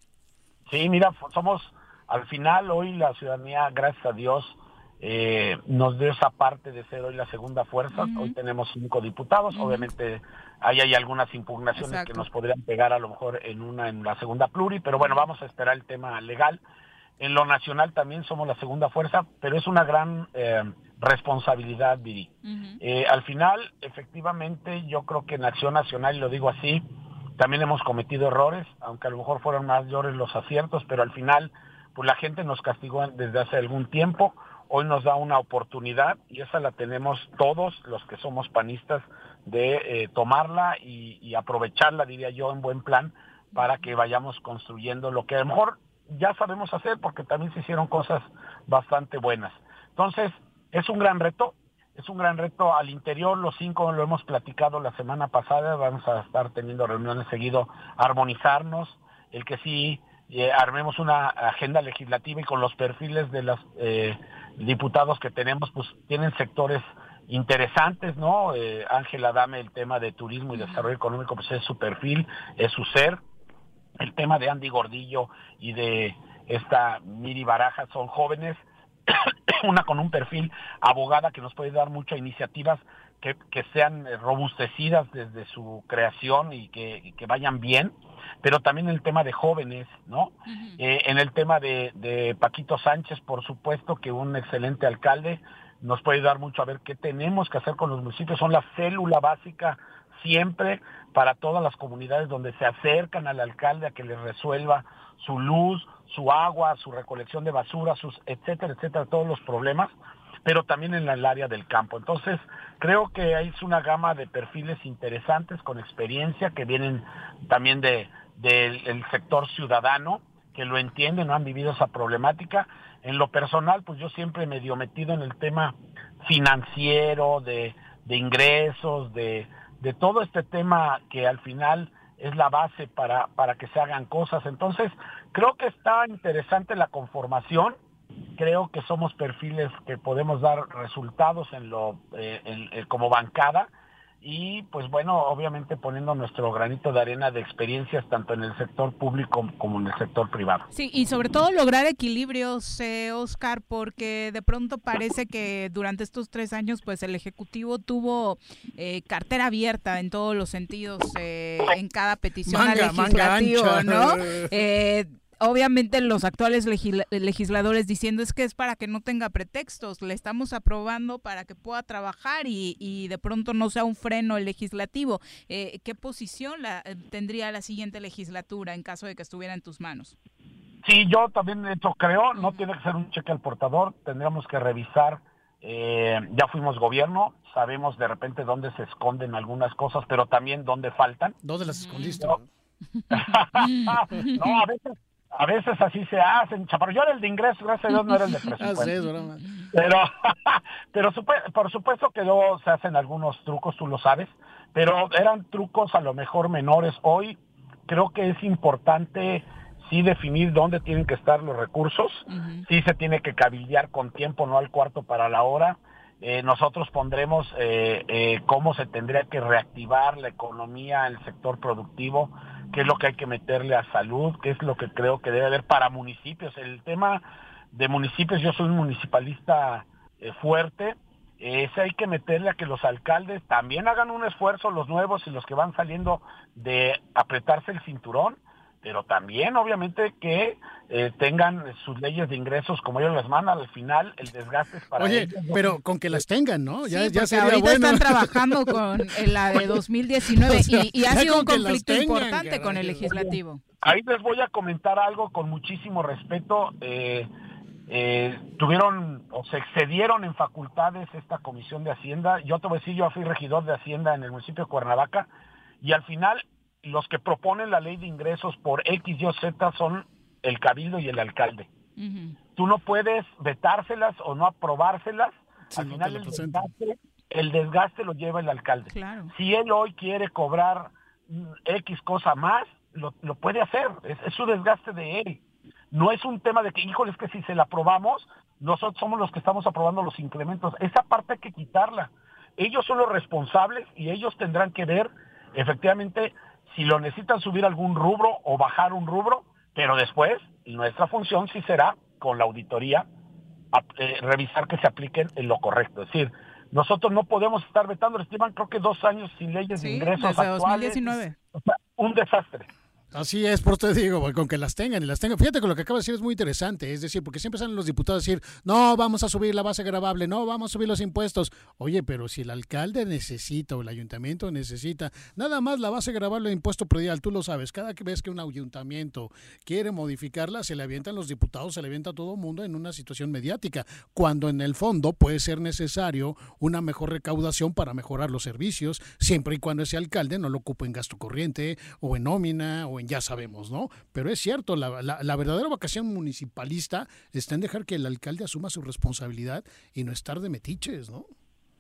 Speaker 15: Sí, mira, somos al final hoy la ciudadanía, gracias a Dios, eh, nos dio esa parte de ser hoy la segunda fuerza. Hoy tenemos cinco diputados. Obviamente ahí hay algunas impugnaciones que nos podrían pegar a lo mejor en una en la segunda pluri, pero bueno, vamos a esperar el tema legal. En lo nacional también somos la segunda fuerza, pero es una gran eh, responsabilidad, Viri. Eh, al final, efectivamente, yo creo que en Acción Nacional, y lo digo así, también hemos cometido errores, aunque a lo mejor fueron mayores los aciertos, pero al final, pues la gente nos castigó desde hace algún tiempo hoy nos da una oportunidad y esa la tenemos todos los que somos panistas de eh, tomarla y, aprovecharla, diría yo, en buen plan para que vayamos construyendo lo que a lo mejor ya sabemos hacer porque también se hicieron cosas bastante buenas. Entonces, es un gran reto, es un gran reto al interior, los cinco lo hemos platicado la semana pasada, vamos a estar teniendo reuniones seguido, armonizarnos, el que sí eh, armemos una agenda legislativa y con los perfiles de los eh, diputados que tenemos, pues tienen sectores interesantes, ¿no? Eh, Ángela Dame, el tema de turismo y desarrollo económico, pues es su perfil, es su ser. El tema de Andy Gordillo y de esta Miri Baraja son jóvenes, una con un perfil abogada que nos puede dar muchas iniciativas que, que sean robustecidas desde su creación y que, que vayan bien pero también en el tema de jóvenes, ¿no? Eh, en el tema de, de Paquito Sánchez, por supuesto que un excelente alcalde nos puede dar mucho a ver qué tenemos que hacer con los municipios, son la célula básica siempre para todas las comunidades donde se acercan al alcalde a que les resuelva su luz, su agua, su recolección de basura, sus etcétera, etcétera, todos los problemas, pero también en el área del campo. Entonces, creo que hay una gama de perfiles interesantes con experiencia que vienen también de, del sector ciudadano que lo entienden, no han vivido esa problemática. En lo personal, pues yo siempre me dio metido en el tema financiero, de, de ingresos, de, de todo este tema que al final es la base para, para que se hagan cosas. Entonces, creo que está interesante la conformación, creo que somos perfiles que podemos dar resultados en lo, eh, en, como bancada y pues bueno, obviamente poniendo nuestro granito de arena de experiencias tanto en el sector público como en el sector privado.
Speaker 1: Sí, y sobre todo lograr equilibrios, eh, Oscar, porque de pronto parece que durante estos tres años pues el Ejecutivo tuvo eh, cartera abierta en todos los sentidos eh, en cada petición legislativa, ¿no? Obviamente los actuales legisladores diciendo es que es para que no tenga pretextos, le estamos aprobando para que pueda trabajar y, de pronto no sea un freno legislativo. Eh, ¿Qué posición la, eh, tendría la siguiente legislatura en caso de que estuviera en tus manos?
Speaker 15: Sí, yo también esto creo, no tiene que ser un cheque al portador, tendríamos que revisar, eh, ya fuimos gobierno, sabemos de repente dónde se esconden algunas cosas, pero también dónde faltan.
Speaker 3: ¿Dónde las escondiste?
Speaker 15: no a veces a veces así se hacen. Chaparro, yo era el de ingreso, gracias a Dios no era el de presupuesto. pero, pero por supuesto que luego se hacen algunos trucos, tú lo sabes, pero eran trucos a lo mejor menores. Hoy creo que es importante sí definir dónde tienen que estar los recursos, sí se tiene que cabildear con tiempo, no al cuarto para la hora. Eh, nosotros pondremos eh, eh, cómo se tendría que reactivar la economía, el sector productivo, qué es lo que hay que meterle a salud, qué es lo que creo que debe haber para municipios. El tema de municipios, yo soy un municipalista eh, fuerte, ese hay que meterle a que los alcaldes también hagan un esfuerzo, los nuevos y los que van saliendo, de apretarse el cinturón pero también obviamente que eh, tengan sus leyes de ingresos como ellos las mandan, al final el desgaste es para
Speaker 3: Oye, pero con que las tengan, ¿no?
Speaker 1: Ya, ya sería ahorita están trabajando con la de 2019 y, ha sido un conflicto importante con el legislativo.
Speaker 15: Ahí les voy a comentar algo con muchísimo respeto. Eh, eh, tuvieron o se excedieron en facultades esta comisión de Hacienda. Yo te voy a decir, yo fui regidor de Hacienda en el municipio de Cuernavaca y al final los que proponen la ley de ingresos por X, Y o Z son el cabildo y el alcalde. Tú no puedes vetárselas o no aprobárselas. Al final el desgaste, el desgaste, lo lleva el alcalde. Si él hoy quiere cobrar X cosa más, lo, puede hacer. Es, su desgaste de él. No es un tema de que, híjole, es que si se la aprobamos, nosotros somos los que estamos aprobando los incrementos. Esa parte hay que quitarla. Ellos son los responsables y ellos tendrán que ver efectivamente si lo necesitan subir algún rubro o bajar un rubro, pero después nuestra función sí será con la auditoría eh, revisar que se apliquen en lo correcto. Es decir, nosotros no podemos estar vetando, estiman creo que dos años sin leyes de ingresos
Speaker 1: desde 2019.
Speaker 15: un desastre.
Speaker 3: Así es, por te digo, con que las tengan y las tengan. Fíjate que lo que acaba de decir es muy interesante, es decir, porque siempre salen los diputados a decir, no, vamos a subir la base grabable, no, vamos a subir los impuestos. Oye, pero si el alcalde necesita o el ayuntamiento necesita, nada más la base grabable de impuesto predial, tú lo sabes, cada vez que un ayuntamiento quiere modificarla, se le avientan los diputados, se le avienta a todo el mundo en una situación mediática, cuando en el fondo puede ser necesario una mejor recaudación para mejorar los servicios, siempre y cuando ese alcalde no lo ocupe en gasto corriente o en nómina o ya sabemos, ¿no? Pero es cierto, la, la, verdadera vocación municipalista está en dejar que el alcalde asuma su responsabilidad y no estar de metiches, ¿no?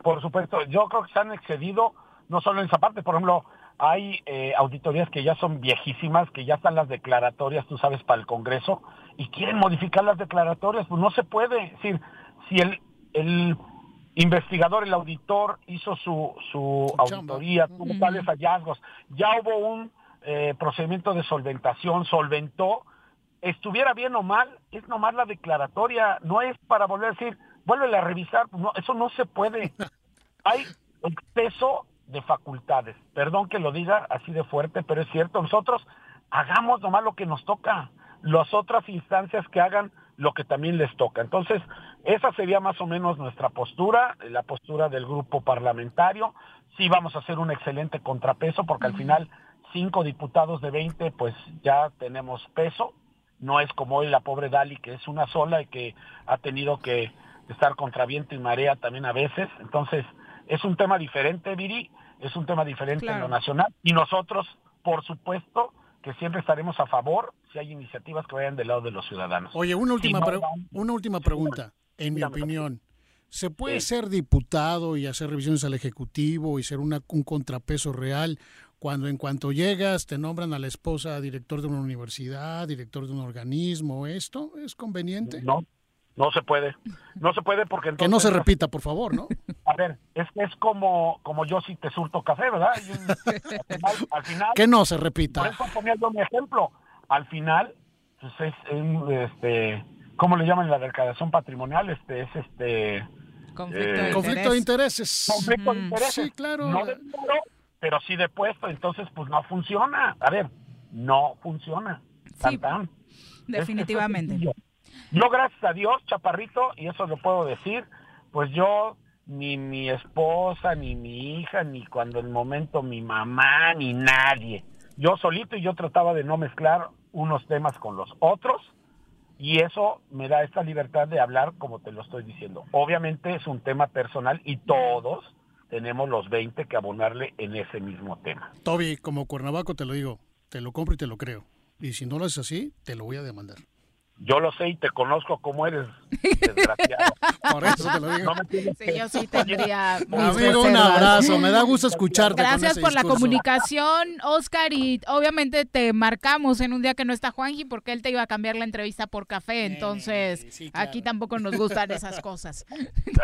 Speaker 15: Por supuesto, yo creo que se han excedido no solo en esa parte, por ejemplo, hay eh, auditorías que ya son viejísimas, que ya están las declaratorias, tú sabes, para el Congreso, y quieren modificar las declaratorias, pues no se puede. Es decir, si el, el investigador, el auditor hizo su, su auditoría, tuvo tales hallazgos, ya hubo un eh, procedimiento de solventación, solventó, estuviera bien o mal, es nomás la declaratoria, no es para volver a decir, vuelve a revisar, no, eso no se puede. Hay exceso de facultades. Perdón que lo diga así de fuerte, pero es cierto, nosotros hagamos nomás lo que nos toca, las otras instancias que hagan lo que también les toca. Entonces, esa sería más o menos nuestra postura, la postura del grupo parlamentario. Sí vamos a hacer un excelente contrapeso porque al final cinco diputados de 20, pues ya tenemos peso. No es como hoy la pobre Dali, que es una sola y que ha tenido que estar contra viento y marea también a veces. Entonces, es un tema diferente, Viri, es un tema diferente en lo nacional. Y nosotros, por supuesto, que siempre estaremos a favor si hay iniciativas que vayan del lado de los ciudadanos.
Speaker 3: Oye, una última, una última pregunta, en mi opinión. ¿Se puede ser diputado y hacer revisiones al Ejecutivo y ser una, un contrapeso real cuando en cuanto llegas te nombran a la esposa director de una universidad, director de un organismo, ¿esto es conveniente?
Speaker 15: No, no se puede. No se puede porque
Speaker 3: entonces... Que no se repita, por favor, ¿no?
Speaker 15: A ver, es, es como, como yo si te surto café, ¿verdad? al, final,
Speaker 3: Que no se repita.
Speaker 15: Por eso ponía yo mi ejemplo. Al final, pues es, este, ¿cómo le llaman la declaración patrimonial? Este, es este...
Speaker 1: Conflicto,
Speaker 3: de, intereses.
Speaker 15: Conflicto de intereses.
Speaker 3: Sí, claro.
Speaker 15: No de pero sí de puesto, entonces pues no funciona. A ver, no funciona. Sí,
Speaker 1: definitivamente.
Speaker 15: yo gracias a Dios, chaparrito, y eso lo puedo decir, pues yo ni mi esposa, ni mi hija, ni cuando en momento mi mamá, ni nadie. Yo solito y yo trataba de no mezclar unos temas con los otros y eso me da esta libertad de hablar como te lo estoy diciendo. Obviamente es un tema personal y todos tenemos los 20 que abonarle en ese mismo tema.
Speaker 3: Toby, como Cuernavaco te lo digo, te lo compro y te lo creo. Y si no lo haces así, te lo voy a demandar.
Speaker 15: Yo lo sé y te conozco como eres, desgraciado.
Speaker 3: Por eso te lo digo.
Speaker 1: sí, yo sí tendría
Speaker 3: Amigo, un abrazo. Me da gusto escucharte.
Speaker 1: Gracias por la comunicación, Oscar. Y obviamente te marcamos en un día que no está Juanji porque él te iba a cambiar la entrevista por café. Entonces, aquí tampoco nos gustan esas cosas.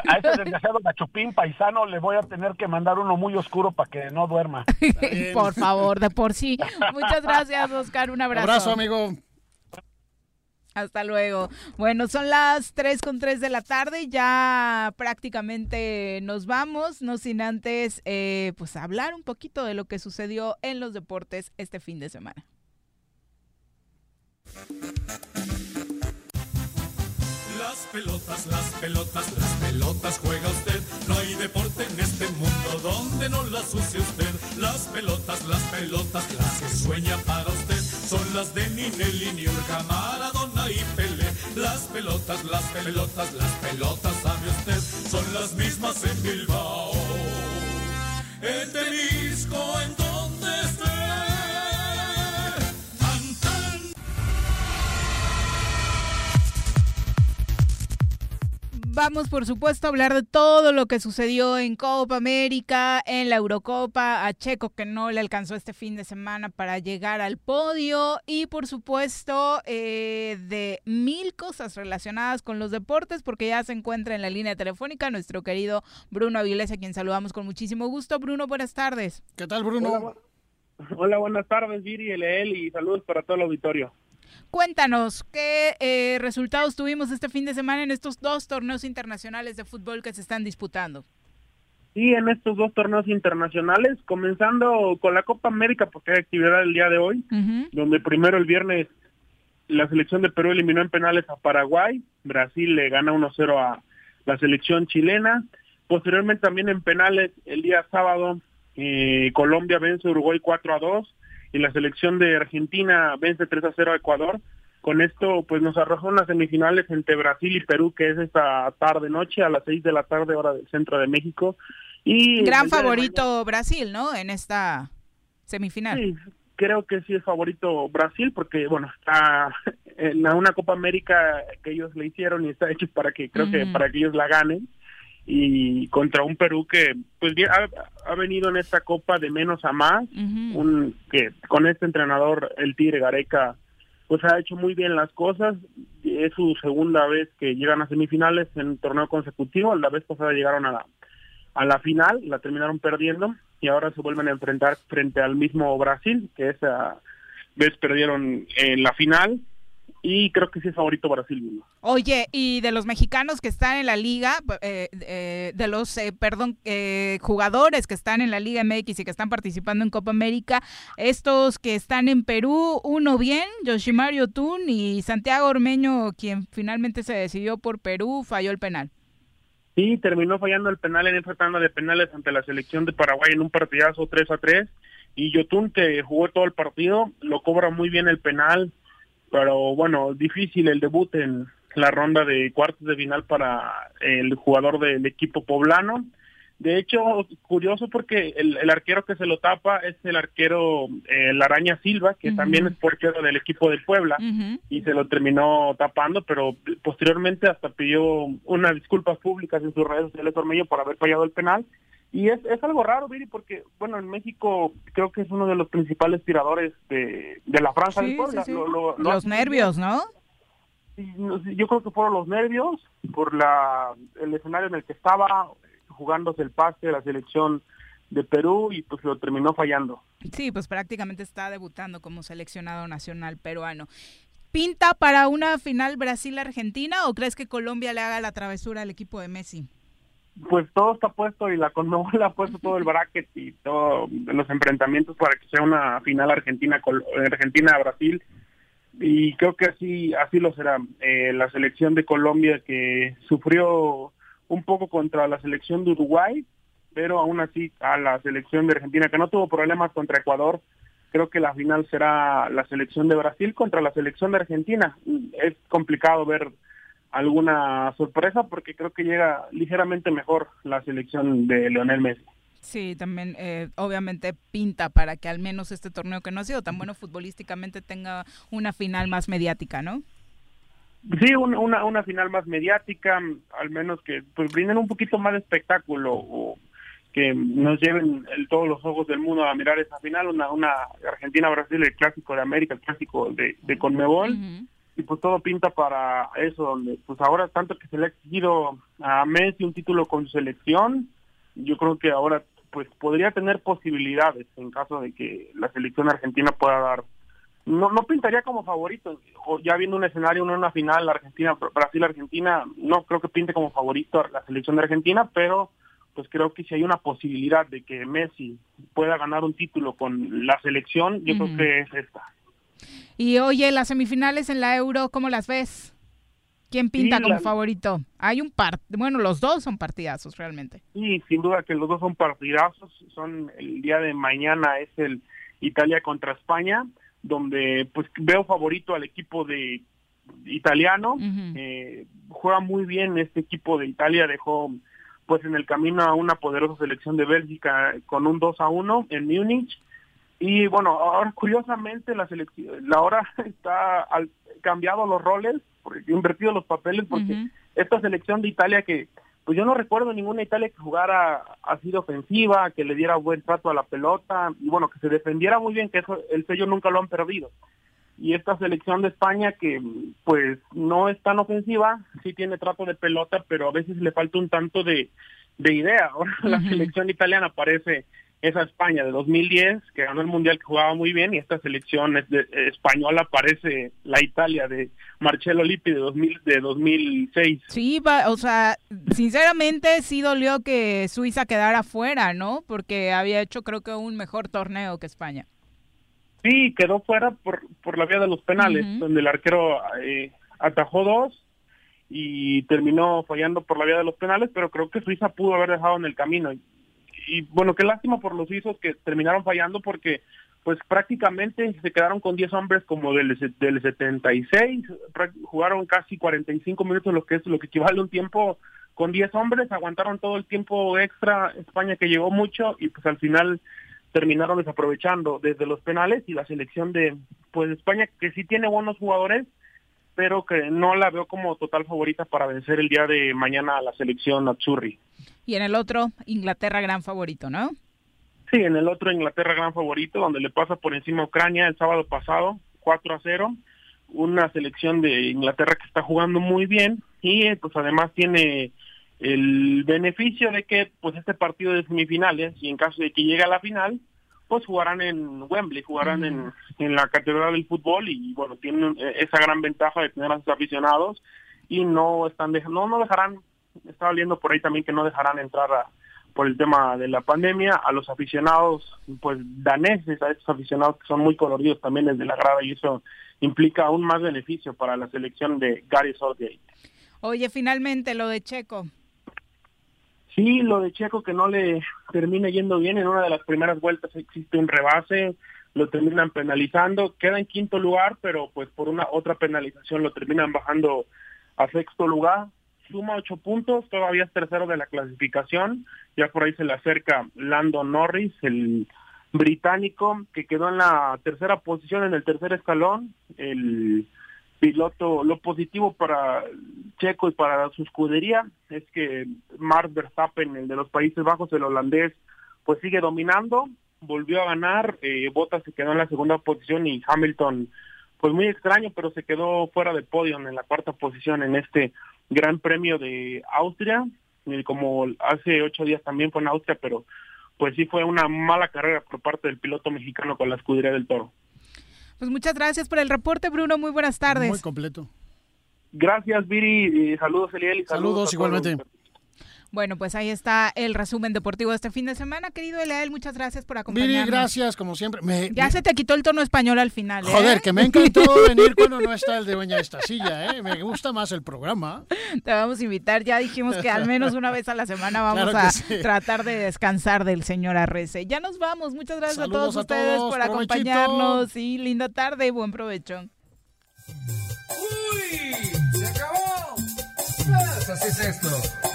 Speaker 15: A ese desgraciado gachupín paisano le voy a tener que mandar uno muy oscuro para que no duerma.
Speaker 1: por favor, de por sí. Muchas gracias, Oscar. Un abrazo.
Speaker 3: Abrazo, amigo.
Speaker 1: Hasta luego. Bueno, son las 3 con 3 de la tarde, ya prácticamente nos vamos, no sin antes eh, pues hablar un poquito de lo que sucedió en los deportes este fin de semana.
Speaker 17: Las pelotas, las pelotas, las pelotas juega usted. No hay deporte en este mundo donde no las use usted. Las pelotas, las pelotas, las que sueña para usted. Son las de Ninelli, Niurka, Maradona y Pelé. Las pelotas, las pelotas, las pelotas, sabe usted, son las mismas en Bilbao. En
Speaker 1: vamos, por supuesto, a hablar de todo lo que sucedió en Copa América, en la Eurocopa, a Checo que no le alcanzó este fin de semana para llegar al podio y, por supuesto, eh, de mil cosas relacionadas con los deportes, porque ya se encuentra en la línea telefónica nuestro querido Bruno Avilés, a quien saludamos con muchísimo gusto. Bruno, buenas tardes.
Speaker 3: ¿Qué tal, Bruno?
Speaker 18: Hola, buenas tardes, Viri, Eleel, y saludos para todo el auditorio.
Speaker 1: Cuéntanos, ¿qué eh, resultados tuvimos este fin de semana en estos dos torneos internacionales de fútbol que se están disputando?
Speaker 18: Sí, en estos dos torneos internacionales, comenzando con la Copa América, porque hay actividad el día de hoy, donde primero el viernes la selección de Perú eliminó en penales a Paraguay, Brasil le gana 1-0 a la selección chilena, posteriormente también en penales el día sábado eh, Colombia vence a Uruguay 4-2, y la selección de Argentina vence 3 a 0 a Ecuador. Con esto, pues nos arrojó unas semifinales entre Brasil y Perú, que es esta tarde noche a las 6 de la tarde, hora del centro de México. Y
Speaker 1: Gran favorito Brasil, ¿no? En esta semifinal.
Speaker 18: Sí, creo que sí es favorito Brasil, porque, bueno, está en una Copa América que ellos le hicieron y está hecho para que, creo que para que ellos la ganen y contra un Perú que pues ha, ha, venido en esta copa de menos a más. Un que con este entrenador el Tigre Gareca pues ha hecho muy bien las cosas. Es su segunda vez que llegan a semifinales en un torneo consecutivo. La vez pasada llegaron a la a la final la terminaron perdiendo y ahora se vuelven a enfrentar frente al mismo Brasil que esa vez perdieron en la final y creo que sí es favorito Brasil
Speaker 1: Oye, y de los mexicanos que están en la liga, eh, eh, de los, eh, perdón, jugadores que están en la Liga MX y que están participando en Copa América, estos que están en Perú, uno bien, Yoshimario Tun y Santiago Ormeño, quien finalmente se decidió por Perú, falló el penal.
Speaker 18: Sí, terminó fallando el penal en esa tanda de penales ante la selección de Paraguay en un partidazo 3 a 3 y Yotun que jugó todo el partido, lo cobra muy bien el penal, pero bueno, difícil el debut en la ronda de cuartos de final para el jugador del equipo poblano. De hecho, curioso porque el, arquero que se lo tapa es el arquero eh, Araña Silva, que también es portero del equipo del Puebla, y se lo terminó tapando, pero posteriormente hasta pidió unas disculpas públicas en sus redes sociales Ormeño por haber fallado el penal, y es, es algo raro, Viri, porque, bueno, en México creo que es uno de los principales tiradores de, de la Francia del
Speaker 1: los nervios, ¿no?
Speaker 18: Yo creo que fueron los nervios por la el escenario en el que estaba jugándose el pase de la selección de Perú y pues lo terminó fallando.
Speaker 1: Sí, pues prácticamente está debutando como seleccionado nacional peruano. ¿Pinta para una final Brasil-Argentina o crees que Colombia le haga la travesura al equipo de Messi?
Speaker 18: Pues todo está puesto y la Conmebol ha puesto todo el bracket y todos los enfrentamientos para que sea una final Argentina Argentina Brasil. Y creo que así así lo será. Eh, la selección de Colombia que sufrió un poco contra la selección de Uruguay pero aún así a la selección de Argentina que no tuvo problemas contra Ecuador creo que la final será la selección de Brasil contra la selección de Argentina. Es complicado ver alguna sorpresa porque creo que llega ligeramente mejor la selección de Leonel Messi.
Speaker 1: Sí, también eh, obviamente pinta para que al menos este torneo que no ha sido tan bueno futbolísticamente tenga una final más mediática, ¿no?
Speaker 18: Sí, una, una final más mediática, al menos que pues brinden un poquito más de espectáculo o que nos lleven todos los ojos del mundo a mirar esa final, una, una Argentina-Brasil, el clásico de América, el clásico de, de Conmebol y pues todo pinta para eso, donde pues ahora tanto que se le ha exigido a Messi un título con su selección, yo creo que ahora pues podría tener posibilidades en caso de que la selección argentina pueda dar no no pintaría como favorito o ya viendo un escenario en una final Argentina Brasil Argentina no creo que pinte como favorito a la selección de Argentina pero pues creo que si hay una posibilidad de que Messi pueda ganar un título con la selección yo creo que es esta
Speaker 1: y oye, las semifinales en la Euro, ¿cómo las ves? ¿Quién pinta como favorito? Hay un par, bueno, los dos son partidazos realmente.
Speaker 18: Sí, sin duda que los dos son partidazos. Son el día de mañana es el Italia contra España, donde pues veo favorito al equipo de italiano. eh, juega muy bien este equipo de Italia, dejó pues en el camino a una poderosa selección de Bélgica con un 2 a 1 en Múnich y bueno, ahora curiosamente la selección, la hora está al, cambiado los roles, invertido los papeles, porque esta selección de Italia que pues yo no recuerdo ninguna Italia que jugara así de ofensiva, que le diera buen trato a la pelota y bueno, que se defendiera muy bien, que eso el sello nunca lo han perdido. Y esta selección de España que pues no es tan ofensiva, sí tiene trato de pelota, pero a veces le falta un tanto de, de idea. Ahora la selección italiana parece esa España de 2010 que ganó el mundial que jugaba muy bien y esta selección de, española parece la Italia de Marcelo Lippi de 2000 de 2006.
Speaker 1: Sí, o sea, sinceramente sí dolió que Suiza quedara fuera, ¿no? Porque había hecho creo que un mejor torneo que España.
Speaker 18: Sí, quedó fuera por por la vía de los penales, donde el arquero eh, atajó dos y terminó fallando por la vía de los penales, pero creo que Suiza pudo haber dejado en el camino y bueno, qué lástima por los suizos que terminaron fallando porque pues prácticamente se quedaron con 10 hombres como del, del 76, jugaron casi 45 minutos, lo que es lo que equivale a un tiempo con 10 hombres, aguantaron todo el tiempo extra España que llegó mucho y pues al final terminaron desaprovechando desde los penales y la selección de pues España que sí tiene buenos jugadores, pero que no la veo como total favorita para vencer el día de mañana a la selección Azzurri.
Speaker 1: Y en el otro, Inglaterra gran favorito, ¿no?
Speaker 18: Sí, en el otro Inglaterra gran favorito, donde le pasa por encima a Ucrania el sábado pasado, 4 a 0. Una selección de Inglaterra que está jugando muy bien y pues además tiene el beneficio de que pues este partido de semifinales y en caso de que llegue a la final, pues jugarán en Wembley, jugarán en, en la Catedral del Fútbol y bueno, tienen esa gran ventaja de tener a sus aficionados y no están no no dejarán estaba viendo por ahí también que no dejarán entrar por el tema de la pandemia a los aficionados pues daneses, a estos aficionados que son muy coloridos también desde la grada y eso implica aún más beneficio para la selección de Gary Southgate.
Speaker 1: Oye, finalmente lo de Checo.
Speaker 18: Sí, lo de Checo que no le termina yendo bien, en una de las primeras vueltas existe un rebase, lo terminan penalizando, queda en quinto lugar, pero pues por una otra penalización lo terminan bajando a sexto lugar, suma ocho puntos, todavía es tercero de la clasificación, ya por ahí se le acerca Lando Norris, el británico, que quedó en la tercera posición, en el tercer escalón, el piloto, lo positivo para Checo y para su escudería es que Max Verstappen, el de los Países Bajos, el holandés, pues sigue dominando, volvió a ganar, eh, Bottas se quedó en la segunda posición y Hamilton, pues muy extraño, pero se quedó fuera de podio en la cuarta posición en este Gran Premio de Austria, como hace ocho días también fue en Austria, pero pues sí fue una mala carrera por parte del piloto mexicano con la escudería del Toro.
Speaker 1: Pues muchas gracias por el reporte, Bruno. Muy buenas tardes.
Speaker 3: Muy completo.
Speaker 18: Gracias, Viri. Y saludos, Eliel.
Speaker 3: Y saludos, igualmente.
Speaker 1: Bueno, pues ahí está el resumen deportivo de este fin de semana. Querido Eliel, muchas gracias por acompañarnos.
Speaker 3: Viri, gracias, como siempre.
Speaker 1: ya se te quitó el tono español al final. ¿eh?
Speaker 3: Joder, que me encantó venir cuando no está el de dueña de esta silla. ¿eh? Me gusta más el programa.
Speaker 1: Te vamos a invitar. Ya dijimos que al menos una vez a la semana vamos a tratar de descansar del señor Arrece. Ya nos vamos. Muchas gracias a todos ustedes por acompañarnos. Y linda tarde y buen provecho.
Speaker 17: ¡Uy! ¡Se acabó! Pues así es esto.